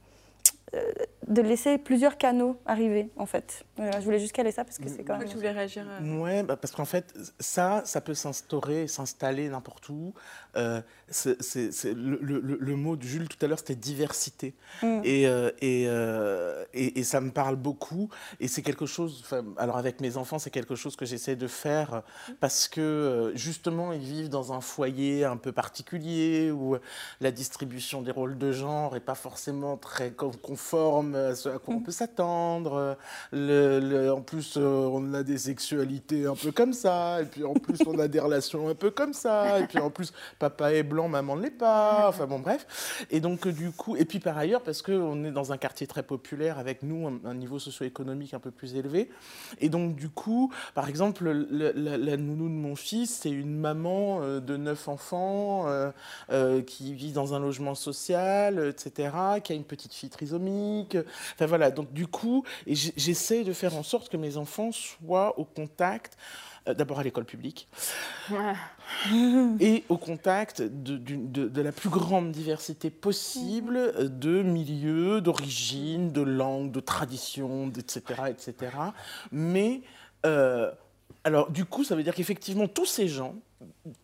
Speaker 3: de laisser plusieurs canaux arriver en fait. Voilà, je voulais juste caler ça parce que c'est quand même...
Speaker 7: tu voulais réagir à...
Speaker 2: Ouais, bah, parce qu'en fait, ça, ça peut s'instaurer, s'installer n'importe où. Euh, c'est- c'est- c'est- le, le- le- le mot de Jules tout à l'heure, c'était diversité.
Speaker 3: Mm.
Speaker 2: Et, euh, et, euh, et, et ça me parle beaucoup. Et c'est quelque chose, alors avec mes enfants, c'est quelque chose que j'essaie de faire parce que euh, justement, ils vivent dans un foyer un peu particulier où la distribution des rôles de genre n'est pas forcément très con- conforme à ce à quoi on peut s'attendre. Le- en plus, on a des sexualités un peu comme ça. Et puis en plus, on a des relations un peu comme ça. Et puis en plus, papa est blanc, maman ne l'est pas. Enfin bon, bref. Et donc, euh, du coup, et puis par ailleurs, parce qu'on est dans un quartier très populaire avec nous, un, un niveau socio-économique un peu plus élevé. Et donc, du coup, par exemple, le- la, la nounou de mon fils, c'est une maman euh, de neuf enfants euh, qui vit dans un logement social, etc., qui a une petite fille trisomique. Enfin voilà, donc du coup, j'essaie de faire en sorte que mes enfants soient au contact, d'abord à l'école publique, et au contact de, d'une- de- de la plus grande diversité possible euh, de milieux, d'origines, de langues, de traditions, etc., etc. Mais euh, alors, du coup, ça veut dire qu'effectivement, tous ces gens,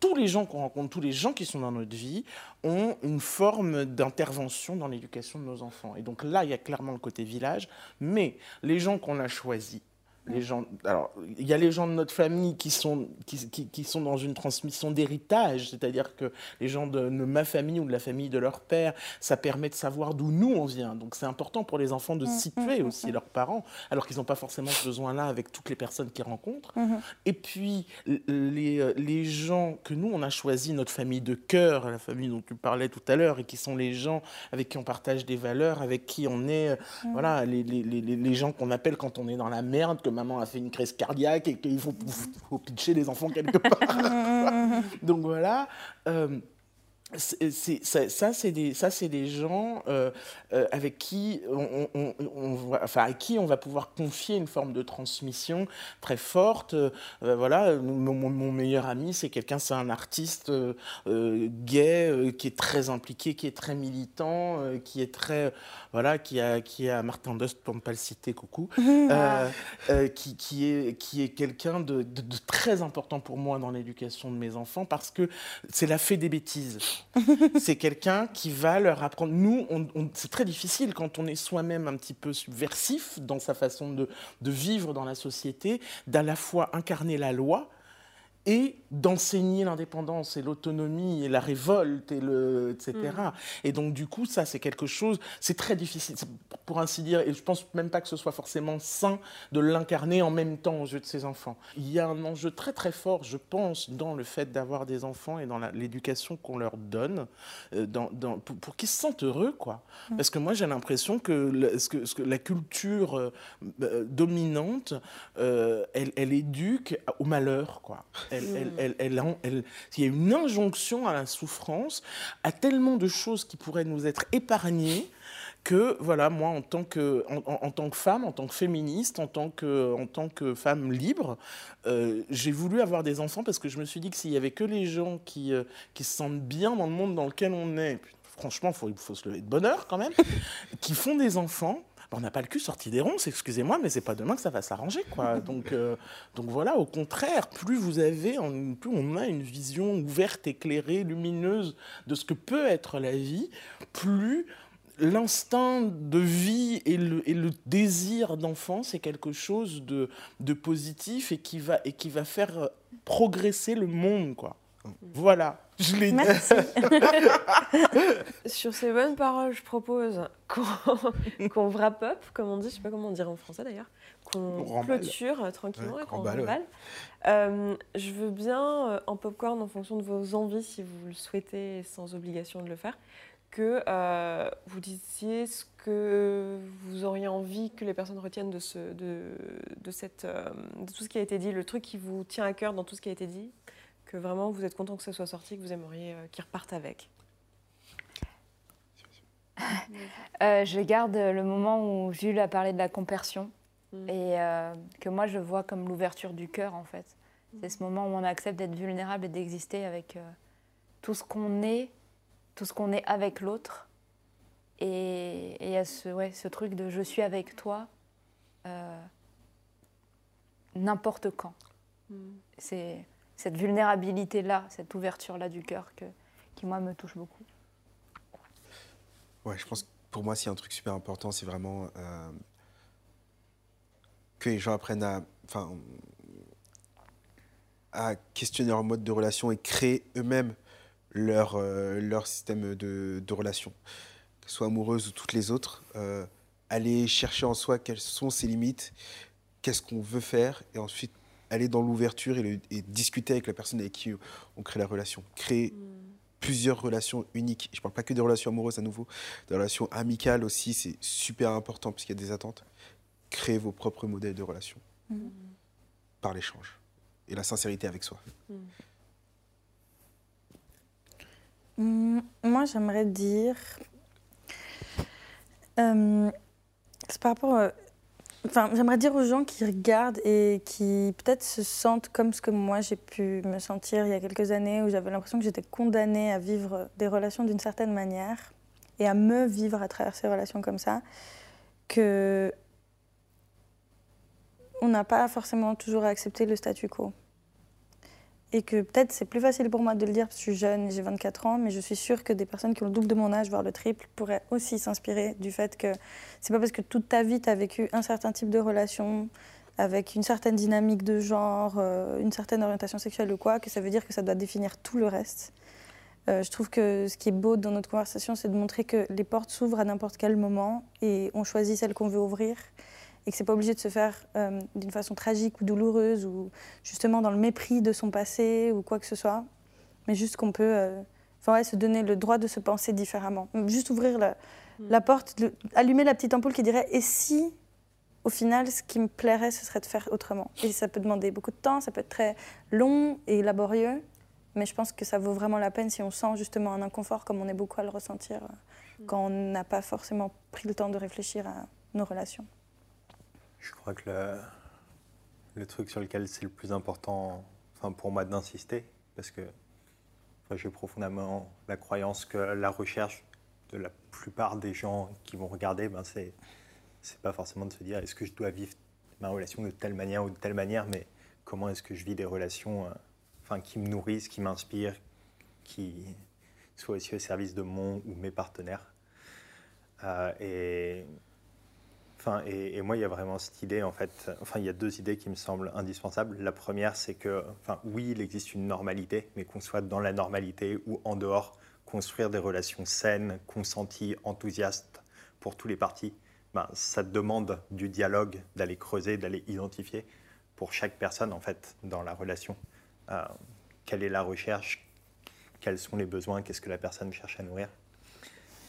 Speaker 2: tous les gens qu'on rencontre, tous les gens qui sont dans notre vie, ont une forme d'intervention dans l'éducation de nos enfants. Et donc là, il y a clairement le côté village, mais les gens qu'on a choisis, les gens, alors, il y a les gens de notre famille qui sont, qui, qui- qui sont dans une transmission d'héritage, c'est-à-dire que les gens de, de ma famille ou de la famille de leur père, ça permet de savoir d'où nous on vient. Donc c'est important pour les enfants de situer aussi leurs parents, alors qu'ils n'ont pas forcément ce besoin-là avec toutes les personnes qu'ils rencontrent. Et puis, les, euh, les gens que nous, on a choisi, notre famille de cœur, la famille dont tu parlais tout à l'heure, et qui sont les gens avec qui on partage des valeurs, avec qui on est, euh, voilà, les, les, les, gens qu'on appelle quand on est dans la merde, que maman a fait une crise cardiaque et qu'il faut, faut pitcher les enfants quelque part. Donc voilà. euh, ça, ça, c'est des, ça, c'est des gens euh, euh, avec qui on, on- on va, enfin, à qui on va pouvoir confier une forme de transmission très forte. Euh, voilà, mon, meilleur ami, c'est quelqu'un, c'est un artiste euh, euh, gay euh, qui est très impliqué, qui est très militant, euh, qui est très, voilà, qui a, qui a Martin Dust pour ne pas le citer, coucou, euh, euh, qui, qui est, qui est quelqu'un de, de- de très important pour moi dans l'éducation de mes enfants parce que c'est la fée des bêtises. c'est quelqu'un qui va leur apprendre. Nous, c'est très difficile quand on est soi-même un petit peu subversif dans sa façon de vivre dans la société, d'à la fois incarner la loi et d'enseigner l'indépendance et l'autonomie et la révolte et le etc. Et donc du coup ça c'est quelque chose c'est très difficile pour ainsi dire et je pense même pas que ce soit forcément sain de l'incarner en même temps aux yeux de ses enfants. Il y a un enjeu très très fort je pense dans le fait d'avoir des enfants et dans l'éducation qu'on leur donne euh, dans, dans- pour, pour qu'ils se sentent heureux quoi. Parce que moi j'ai l'impression que, le- ce que, ce que la culture euh, euh, dominante euh, elle, elle éduque au malheur, quoi. Elle, elle, elle, elle en- elle- il y a une injonction à la souffrance, à tellement de choses qui pourraient nous être épargnées que, voilà, moi, en tant que, en, en- en tant que femme, en tant que féministe, en tant que, en tant que femme libre, euh, j'ai voulu avoir des enfants parce que je me suis dit que s'il y avait que les gens qui, euh, qui se sentent bien dans le monde dans lequel on est, franchement, faut- il faut se lever de bonheur quand même, qui font des enfants, on n'a pas le cul sorti des ronces, excusez-moi, mais c'est pas demain que ça va s'arranger, quoi. Donc, euh, donc voilà, au contraire, plus vous avez, plus on a une vision ouverte, éclairée, lumineuse de ce que peut être la vie, plus l'instinct de vie et le, et le désir d'enfant, c'est quelque chose de, de positif et qui va, et qui va faire progresser le monde, quoi. Voilà, je l'ai dit.
Speaker 7: Sur ces bonnes paroles, je propose qu'on wrap up, comme on dit, je sais pas comment on dirait en français d'ailleurs,
Speaker 2: On
Speaker 7: qu'on clôture euh, tranquillement
Speaker 6: Ouais,
Speaker 7: et qu'on
Speaker 6: remballe, ouais.
Speaker 7: Euh, je veux bien, euh, en popcorn, en fonction de vos envies, si vous le souhaitez, sans obligation de le faire, que euh, vous disiez ce que vous auriez envie que les personnes retiennent de, ce, de, de, cette, euh, de tout ce qui a été dit, le truc qui vous tient à cœur dans tout ce qui a été dit, que vraiment vous êtes content que ce soit sorti, que vous aimeriez euh, qu'ils repartent avec.
Speaker 4: Euh, je garde le moment où Jules a parlé de la compersion
Speaker 7: Mm.
Speaker 4: et euh, que moi je vois comme l'ouverture du cœur en fait. C'est ce moment où on accepte d'être vulnérable et d'exister avec euh, tout ce qu'on est, tout ce qu'on est avec l'autre. Et il y a ce, ouais, ce truc de je suis avec toi n'importe quand. C'est cette vulnérabilité-là, cette ouverture-là du cœur qui moi me touche beaucoup.
Speaker 6: Ouais, je pense que pour moi, c'est un truc super important, c'est vraiment euh, que les gens apprennent à, à questionner leur mode de relation et créer eux-mêmes leur, euh, leur système de, de relation, que ce soit ou toutes les autres. euh, aller chercher en soi quelles sont ses limites, qu'est-ce qu'on veut faire, et ensuite aller dans l'ouverture et, discuter avec la personne avec qui on crée la relation. Créer plusieurs relations uniques. Je ne parle pas que des relations amoureuses à nouveau, des relations amicales aussi, c'est super important puisqu'il y a des attentes. Créez vos propres modèles de relations
Speaker 3: Mhm.
Speaker 6: par l'échange et la sincérité avec soi.
Speaker 3: Mm, Moi, j'aimerais dire. euh, c'est par rapport. Enfin, j'aimerais dire aux gens qui regardent et qui peut-être se sentent comme ce que moi j'ai pu me sentir il y a quelques années où j'avais l'impression que j'étais condamnée à vivre des relations d'une certaine manière et à me vivre à travers ces relations comme ça, que on n'a pas forcément toujours à accepter le statu quo. Et que peut-être c'est plus facile pour moi de le dire parce que je suis jeune, j'ai 24 ans, mais je suis sûre que des personnes qui ont le double de mon âge, voire le triple, pourraient aussi s'inspirer du fait que c'est pas parce que toute ta vie tu as vécu un certain type de relation, avec une certaine dynamique de genre, euh, une certaine orientation sexuelle ou quoi, que ça veut dire que ça doit définir tout le reste. Euh, je trouve que ce qui est beau dans notre conversation, c'est de montrer que les portes s'ouvrent à n'importe quel moment et on choisit celle qu'on veut ouvrir et que c'est pas obligé de se faire euh, d'une façon tragique ou douloureuse ou justement dans le mépris de son passé ou quoi que ce soit, mais juste qu'on peut euh, ouais, se donner le droit de se penser différemment. Juste ouvrir la, la porte, le- allumer la petite ampoule qui dirait et si au final ce qui me plairait ce serait de faire autrement? Et ça peut demander beaucoup de temps, ça peut être très long et laborieux, mais je pense que ça vaut vraiment la peine si on sent justement un inconfort comme on est beaucoup à le ressentir euh, quand on n'a pas forcément pris le temps de réfléchir à nos relations.
Speaker 5: Je crois que le, truc sur lequel c'est le plus important, enfin pour moi d'insister, parce que j'ai profondément la croyance que la recherche de la plupart des gens qui vont regarder, ben c'est pas forcément de se dire est-ce que je dois vivre ma relation de telle manière ou de telle manière, mais comment est-ce que je vis des relations, euh, enfin qui me nourrissent, qui m'inspirent, qui soient aussi au service de mon ou mes partenaires. Euh, Et, moi, il y a vraiment cette idée, en fait, enfin, il y a deux idées qui me semblent indispensables. La première, c'est que, enfin, oui, il existe une normalité, mais qu'on soit dans la normalité ou en dehors, construire des relations saines, consenties, enthousiastes pour tous les partis, ben, ça demande du dialogue, d'aller creuser, d'aller identifier pour chaque personne, en fait, dans la relation. Euh, quelle est la recherche? Quels sont les besoins? Qu'est-ce que la personne cherche à nourrir?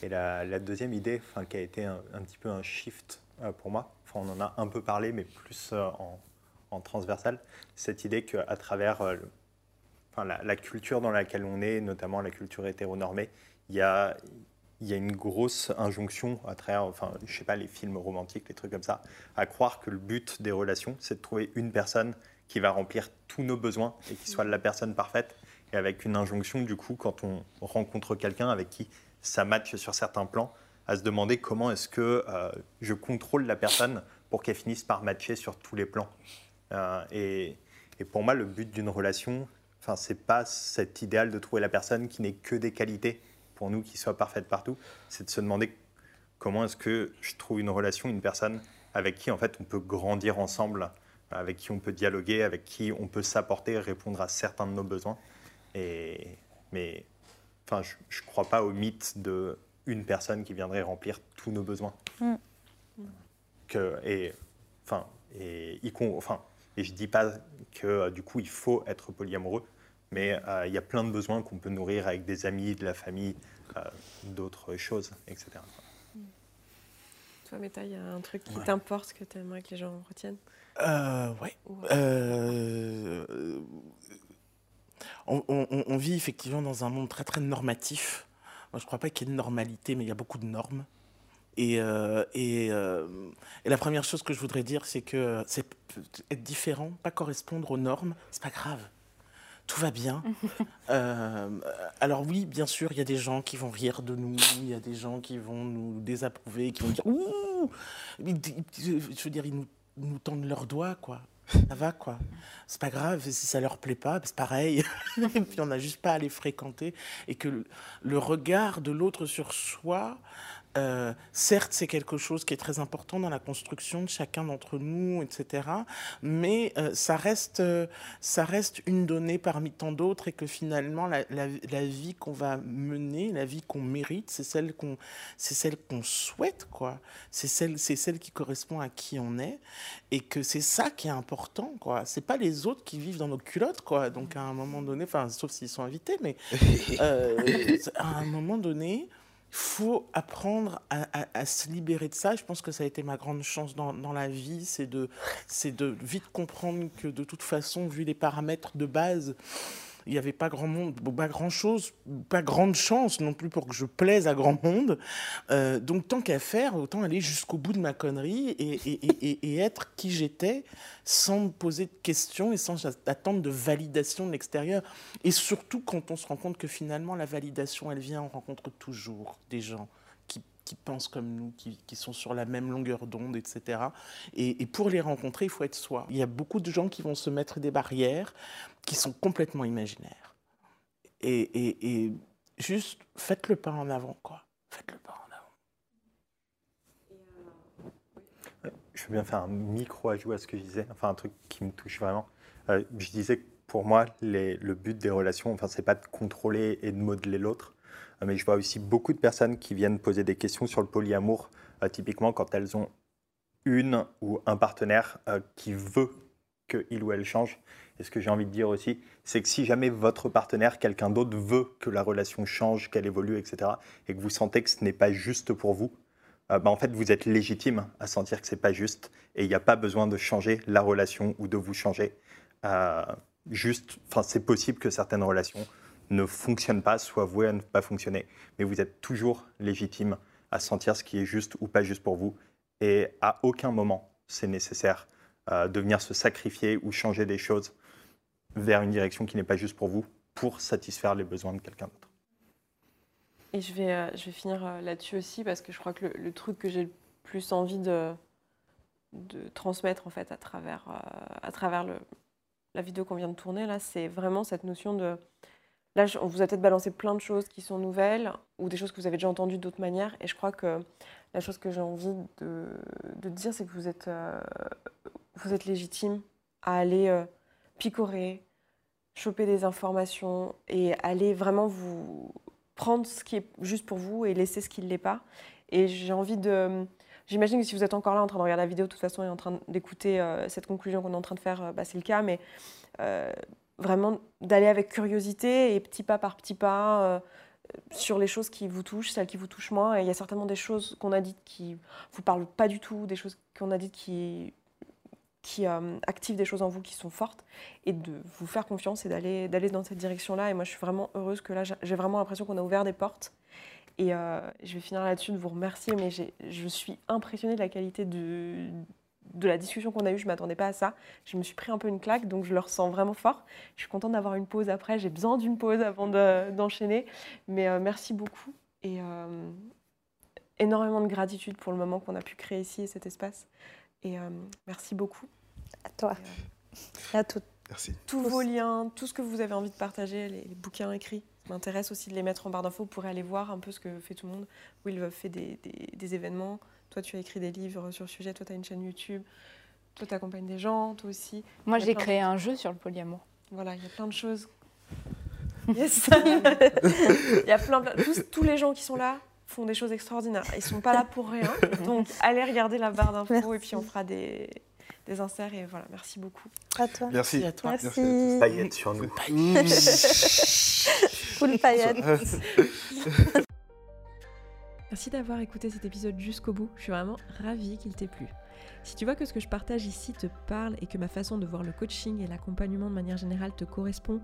Speaker 5: Et la, deuxième idée, enfin, qui a été un, petit peu un shift pour moi, enfin, on en a un peu parlé, mais plus euh, en, transversal, cette idée qu'à travers euh, enfin, la, la culture dans laquelle on est, notamment la culture hétéronormée, il y a, il y a une grosse injonction à travers, enfin, je sais pas, les films romantiques, les trucs comme ça, à croire que le but des relations, c'est de trouver une personne qui va remplir tous nos besoins et qui soit la personne parfaite. Et avec une injonction, du coup, quand on rencontre quelqu'un avec qui ça match sur certains plans, à se demander comment est-ce que euh, je contrôle la personne pour qu'elle finisse par matcher sur tous les plans. Euh, et, pour moi, le but d'une relation, enfin, c'est pas cet idéal de trouver la personne qui n'ait que des qualités pour nous, qui soit parfaite partout. C'est de se demander comment est-ce que je trouve une relation, une personne avec qui en fait on peut grandir ensemble, avec qui on peut dialoguer, avec qui on peut s'apporter, répondre à certains de nos besoins. Et, mais je ne crois pas au mythe de une personne qui viendrait remplir tous nos besoins.
Speaker 3: Mm.
Speaker 5: Que, et, enfin, et, y con- enfin, et je dis pas que euh, du coup il faut être polyamoureux, mais euh, il y a plein de besoins qu'on peut nourrir avec des amis, de la famille, euh, d'autres choses, etc.
Speaker 7: Toi, Meta, il y a un truc qui
Speaker 2: Ouais.
Speaker 7: t'importe que tu aimerais que les gens retiennent?
Speaker 2: Euh, ouais.
Speaker 7: Ou-
Speaker 2: Euh, on, on- on- on vit effectivement dans un monde très très normatif. Moi, je crois pas qu'il y ait de normalité, mais il y a beaucoup de normes. Et, euh, et, euh, et la première chose que je voudrais dire, c'est que c'est être différent, pas correspondre aux normes, c'est pas grave. Tout va bien. Euh, alors oui, bien sûr, il y a des gens qui vont rire de nous, il y a des gens qui vont nous désapprouver, qui vont dire ouh, je veux dire, ils nous, ils nous tendent leurs doigts, quoi. Ça va, quoi. C'est pas grave, si ça leur plaît pas, c'est pareil. et puis on n'a juste pas à les fréquenter. Et que le regard de l'autre sur soi Euh, certes, c'est quelque chose qui est très important dans la construction de chacun d'entre nous, etc. Mais euh, ça, reste, euh, ça reste une donnée parmi tant d'autres et que finalement, la, vie qu'on va mener, la vie qu'on mérite, c'est celle qu'on celle qu'on souhaite, quoi. C'est celle, celle qui correspond à qui on est et que c'est ça qui est important, quoi. C'est pas les autres qui vivent dans nos culottes, quoi. Donc à un moment donné, enfin, sauf s'ils sont invités, mais à un moment donné, faut apprendre à, se libérer de ça. Je pense que ça a été ma grande chance dans, la vie, c'est de vite comprendre que de toute façon, vu les paramètres de base, il n'y avait pas grand monde, pas grand chose, pas grande chance non plus pour que je plaise à grand monde. Euh, donc tant qu'à faire, autant aller jusqu'au bout de ma connerie et, être qui j'étais sans me poser de questions et sans attendre de validation de l'extérieur. Et surtout quand on se rend compte que finalement la validation, elle vient, on rencontre toujours des gens qui, pensent comme nous, qui, qui sont sur la même longueur d'onde, etc. Et, et pour les rencontrer, il faut être soi. Il y a beaucoup de gens qui vont se mettre des barrières qui sont complètement imaginaires. Et, juste faites le pas en avant, quoi. Faites le pas en avant.
Speaker 5: Je veux bien faire un micro ajout à ce que je disais, enfin un truc qui me touche vraiment. Euh, je disais que pour moi, le but des relations, enfin, c'est pas de contrôler et de modeler l'autre, euh, mais je vois aussi beaucoup de personnes qui viennent poser des questions sur le polyamour, euh, typiquement quand elles ont une ou un partenaire qui veut qu'il ou elle change. Et ce que j'ai envie de dire aussi, c'est que si jamais votre partenaire, quelqu'un d'autre, veut que la relation change, qu'elle évolue, etc., et que vous sentez que ce n'est pas juste pour vous, euh, bah, en fait, vous êtes légitime à sentir que c'est pas juste et il n'y a pas besoin de changer la relation ou de vous changer. Euh, juste, enfin, c'est possible que certaines relations ne fonctionnent pas, soient vouées à ne pas fonctionner, mais vous êtes toujours légitime à sentir ce qui est juste ou pas juste pour vous et à aucun moment c'est nécessaire euh, de venir se sacrifier ou changer des choses vers une direction qui n'est pas juste pour vous pour satisfaire les besoins de quelqu'un d'autre.
Speaker 7: Et je vais, euh, je vais finir euh, là-dessus aussi parce que je crois que le, truc que j'ai le plus envie de, de transmettre en fait à travers, euh, à travers le, la vidéo qu'on vient de tourner là, c'est vraiment cette notion de. Là, on vous a peut-être balancé plein de choses qui sont nouvelles ou des choses que vous avez déjà entendues d'autres manières. Et je crois que la chose que j'ai envie de, de dire, c'est que vous êtes, vous êtes légitime à aller picorer, choper des informations et aller vraiment vous prendre ce qui est juste pour vous et laisser ce qui ne l'est pas. Et j'ai envie de... J'imagine que si vous êtes encore là en train de regarder la vidéo, de toute façon, et en train d'écouter euh, cette conclusion qu'on est en train de faire, euh, bah, c'est le cas, mais euh, vraiment d'aller avec curiosité et petit pas par petit pas sur les choses qui vous touchent, celles qui vous touchent moins. Et il y a certainement des choses qu'on a dites qui vous parlent pas du tout, des choses qu'on a dites qui qui euh, activent des choses en vous qui sont fortes et de vous faire confiance et d'aller dans cette direction-là. Et moi, je suis vraiment heureuse que là, j'ai- vraiment l'impression qu'on a ouvert des portes. Et euh, je vais finir là-dessus de vous remercier, mais je suis impressionnée de la qualité de, la discussion qu'on a eue. Je ne m'attendais pas à ça. Je me suis pris un peu une claque, donc je le ressens vraiment fort. Je suis contente d'avoir une pause après. J'ai besoin d'une pause avant de- d'enchaîner. mais euh, merci beaucoup et euh, énormément de gratitude pour le moment qu'on a pu créer ici et cet espace. Et merci beaucoup.
Speaker 3: À toi.
Speaker 7: Et, euh,
Speaker 3: à toutes.
Speaker 6: Merci.
Speaker 7: tous vos liens, tout ce que vous avez envie de partager, les, les bouquins écrits. Ça m'intéresse aussi de les mettre en barre d'infos. Vous pourrez aller voir un peu ce que fait tout le monde. Will fait des, des- des événements. Toi, tu as écrit des livres sur le sujet. Toi, tu as une chaîne YouTube. Toi, tu accompagnes des gens. Toi aussi.
Speaker 4: Moi, j'ai créé un jeu sur le polyamour.
Speaker 7: Voilà, il y a plein de choses. Yes. Il y a plein, plein- tous, tous les gens qui sont là font des choses extraordinaires. Ils sont pas là pour rien. Donc, allez regarder la barre d'infos et puis on fera des, des inserts. Et voilà, merci beaucoup.
Speaker 3: À toi.
Speaker 6: Merci.
Speaker 2: Merci à toi.
Speaker 3: Merci.
Speaker 6: Merci
Speaker 5: Paillettes sur nous.
Speaker 3: Full paillettes.
Speaker 1: Merci d'avoir écouté cet épisode jusqu'au bout. Je suis vraiment ravie qu'il t'ait plu. Si tu vois que ce que je partage ici te parle et que ma façon de voir le coaching et l'accompagnement de manière générale te correspond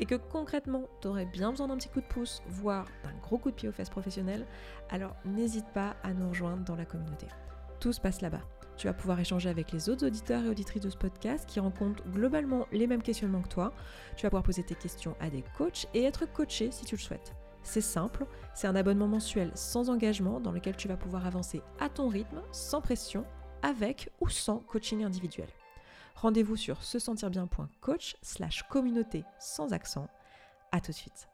Speaker 1: et que concrètement tu aurais bien besoin d'un petit coup de pouce, voire d'un gros coup de pied aux fesses professionnelles, alors n'hésite pas à nous rejoindre dans la communauté. Tout se passe là-bas. Tu vas pouvoir échanger avec les autres auditeurs et auditrices de ce podcast qui rencontrent globalement les mêmes questionnements que toi. Tu vas pouvoir poser tes questions à des coachs et être coaché si tu le souhaites. C'est simple, c'est un abonnement mensuel sans engagement dans lequel tu vas pouvoir avancer à ton rythme, sans pression, avec ou sans coaching individuel. Rendez-vous sur se sentir bien.coach slash communauté sans accent. À tout de suite.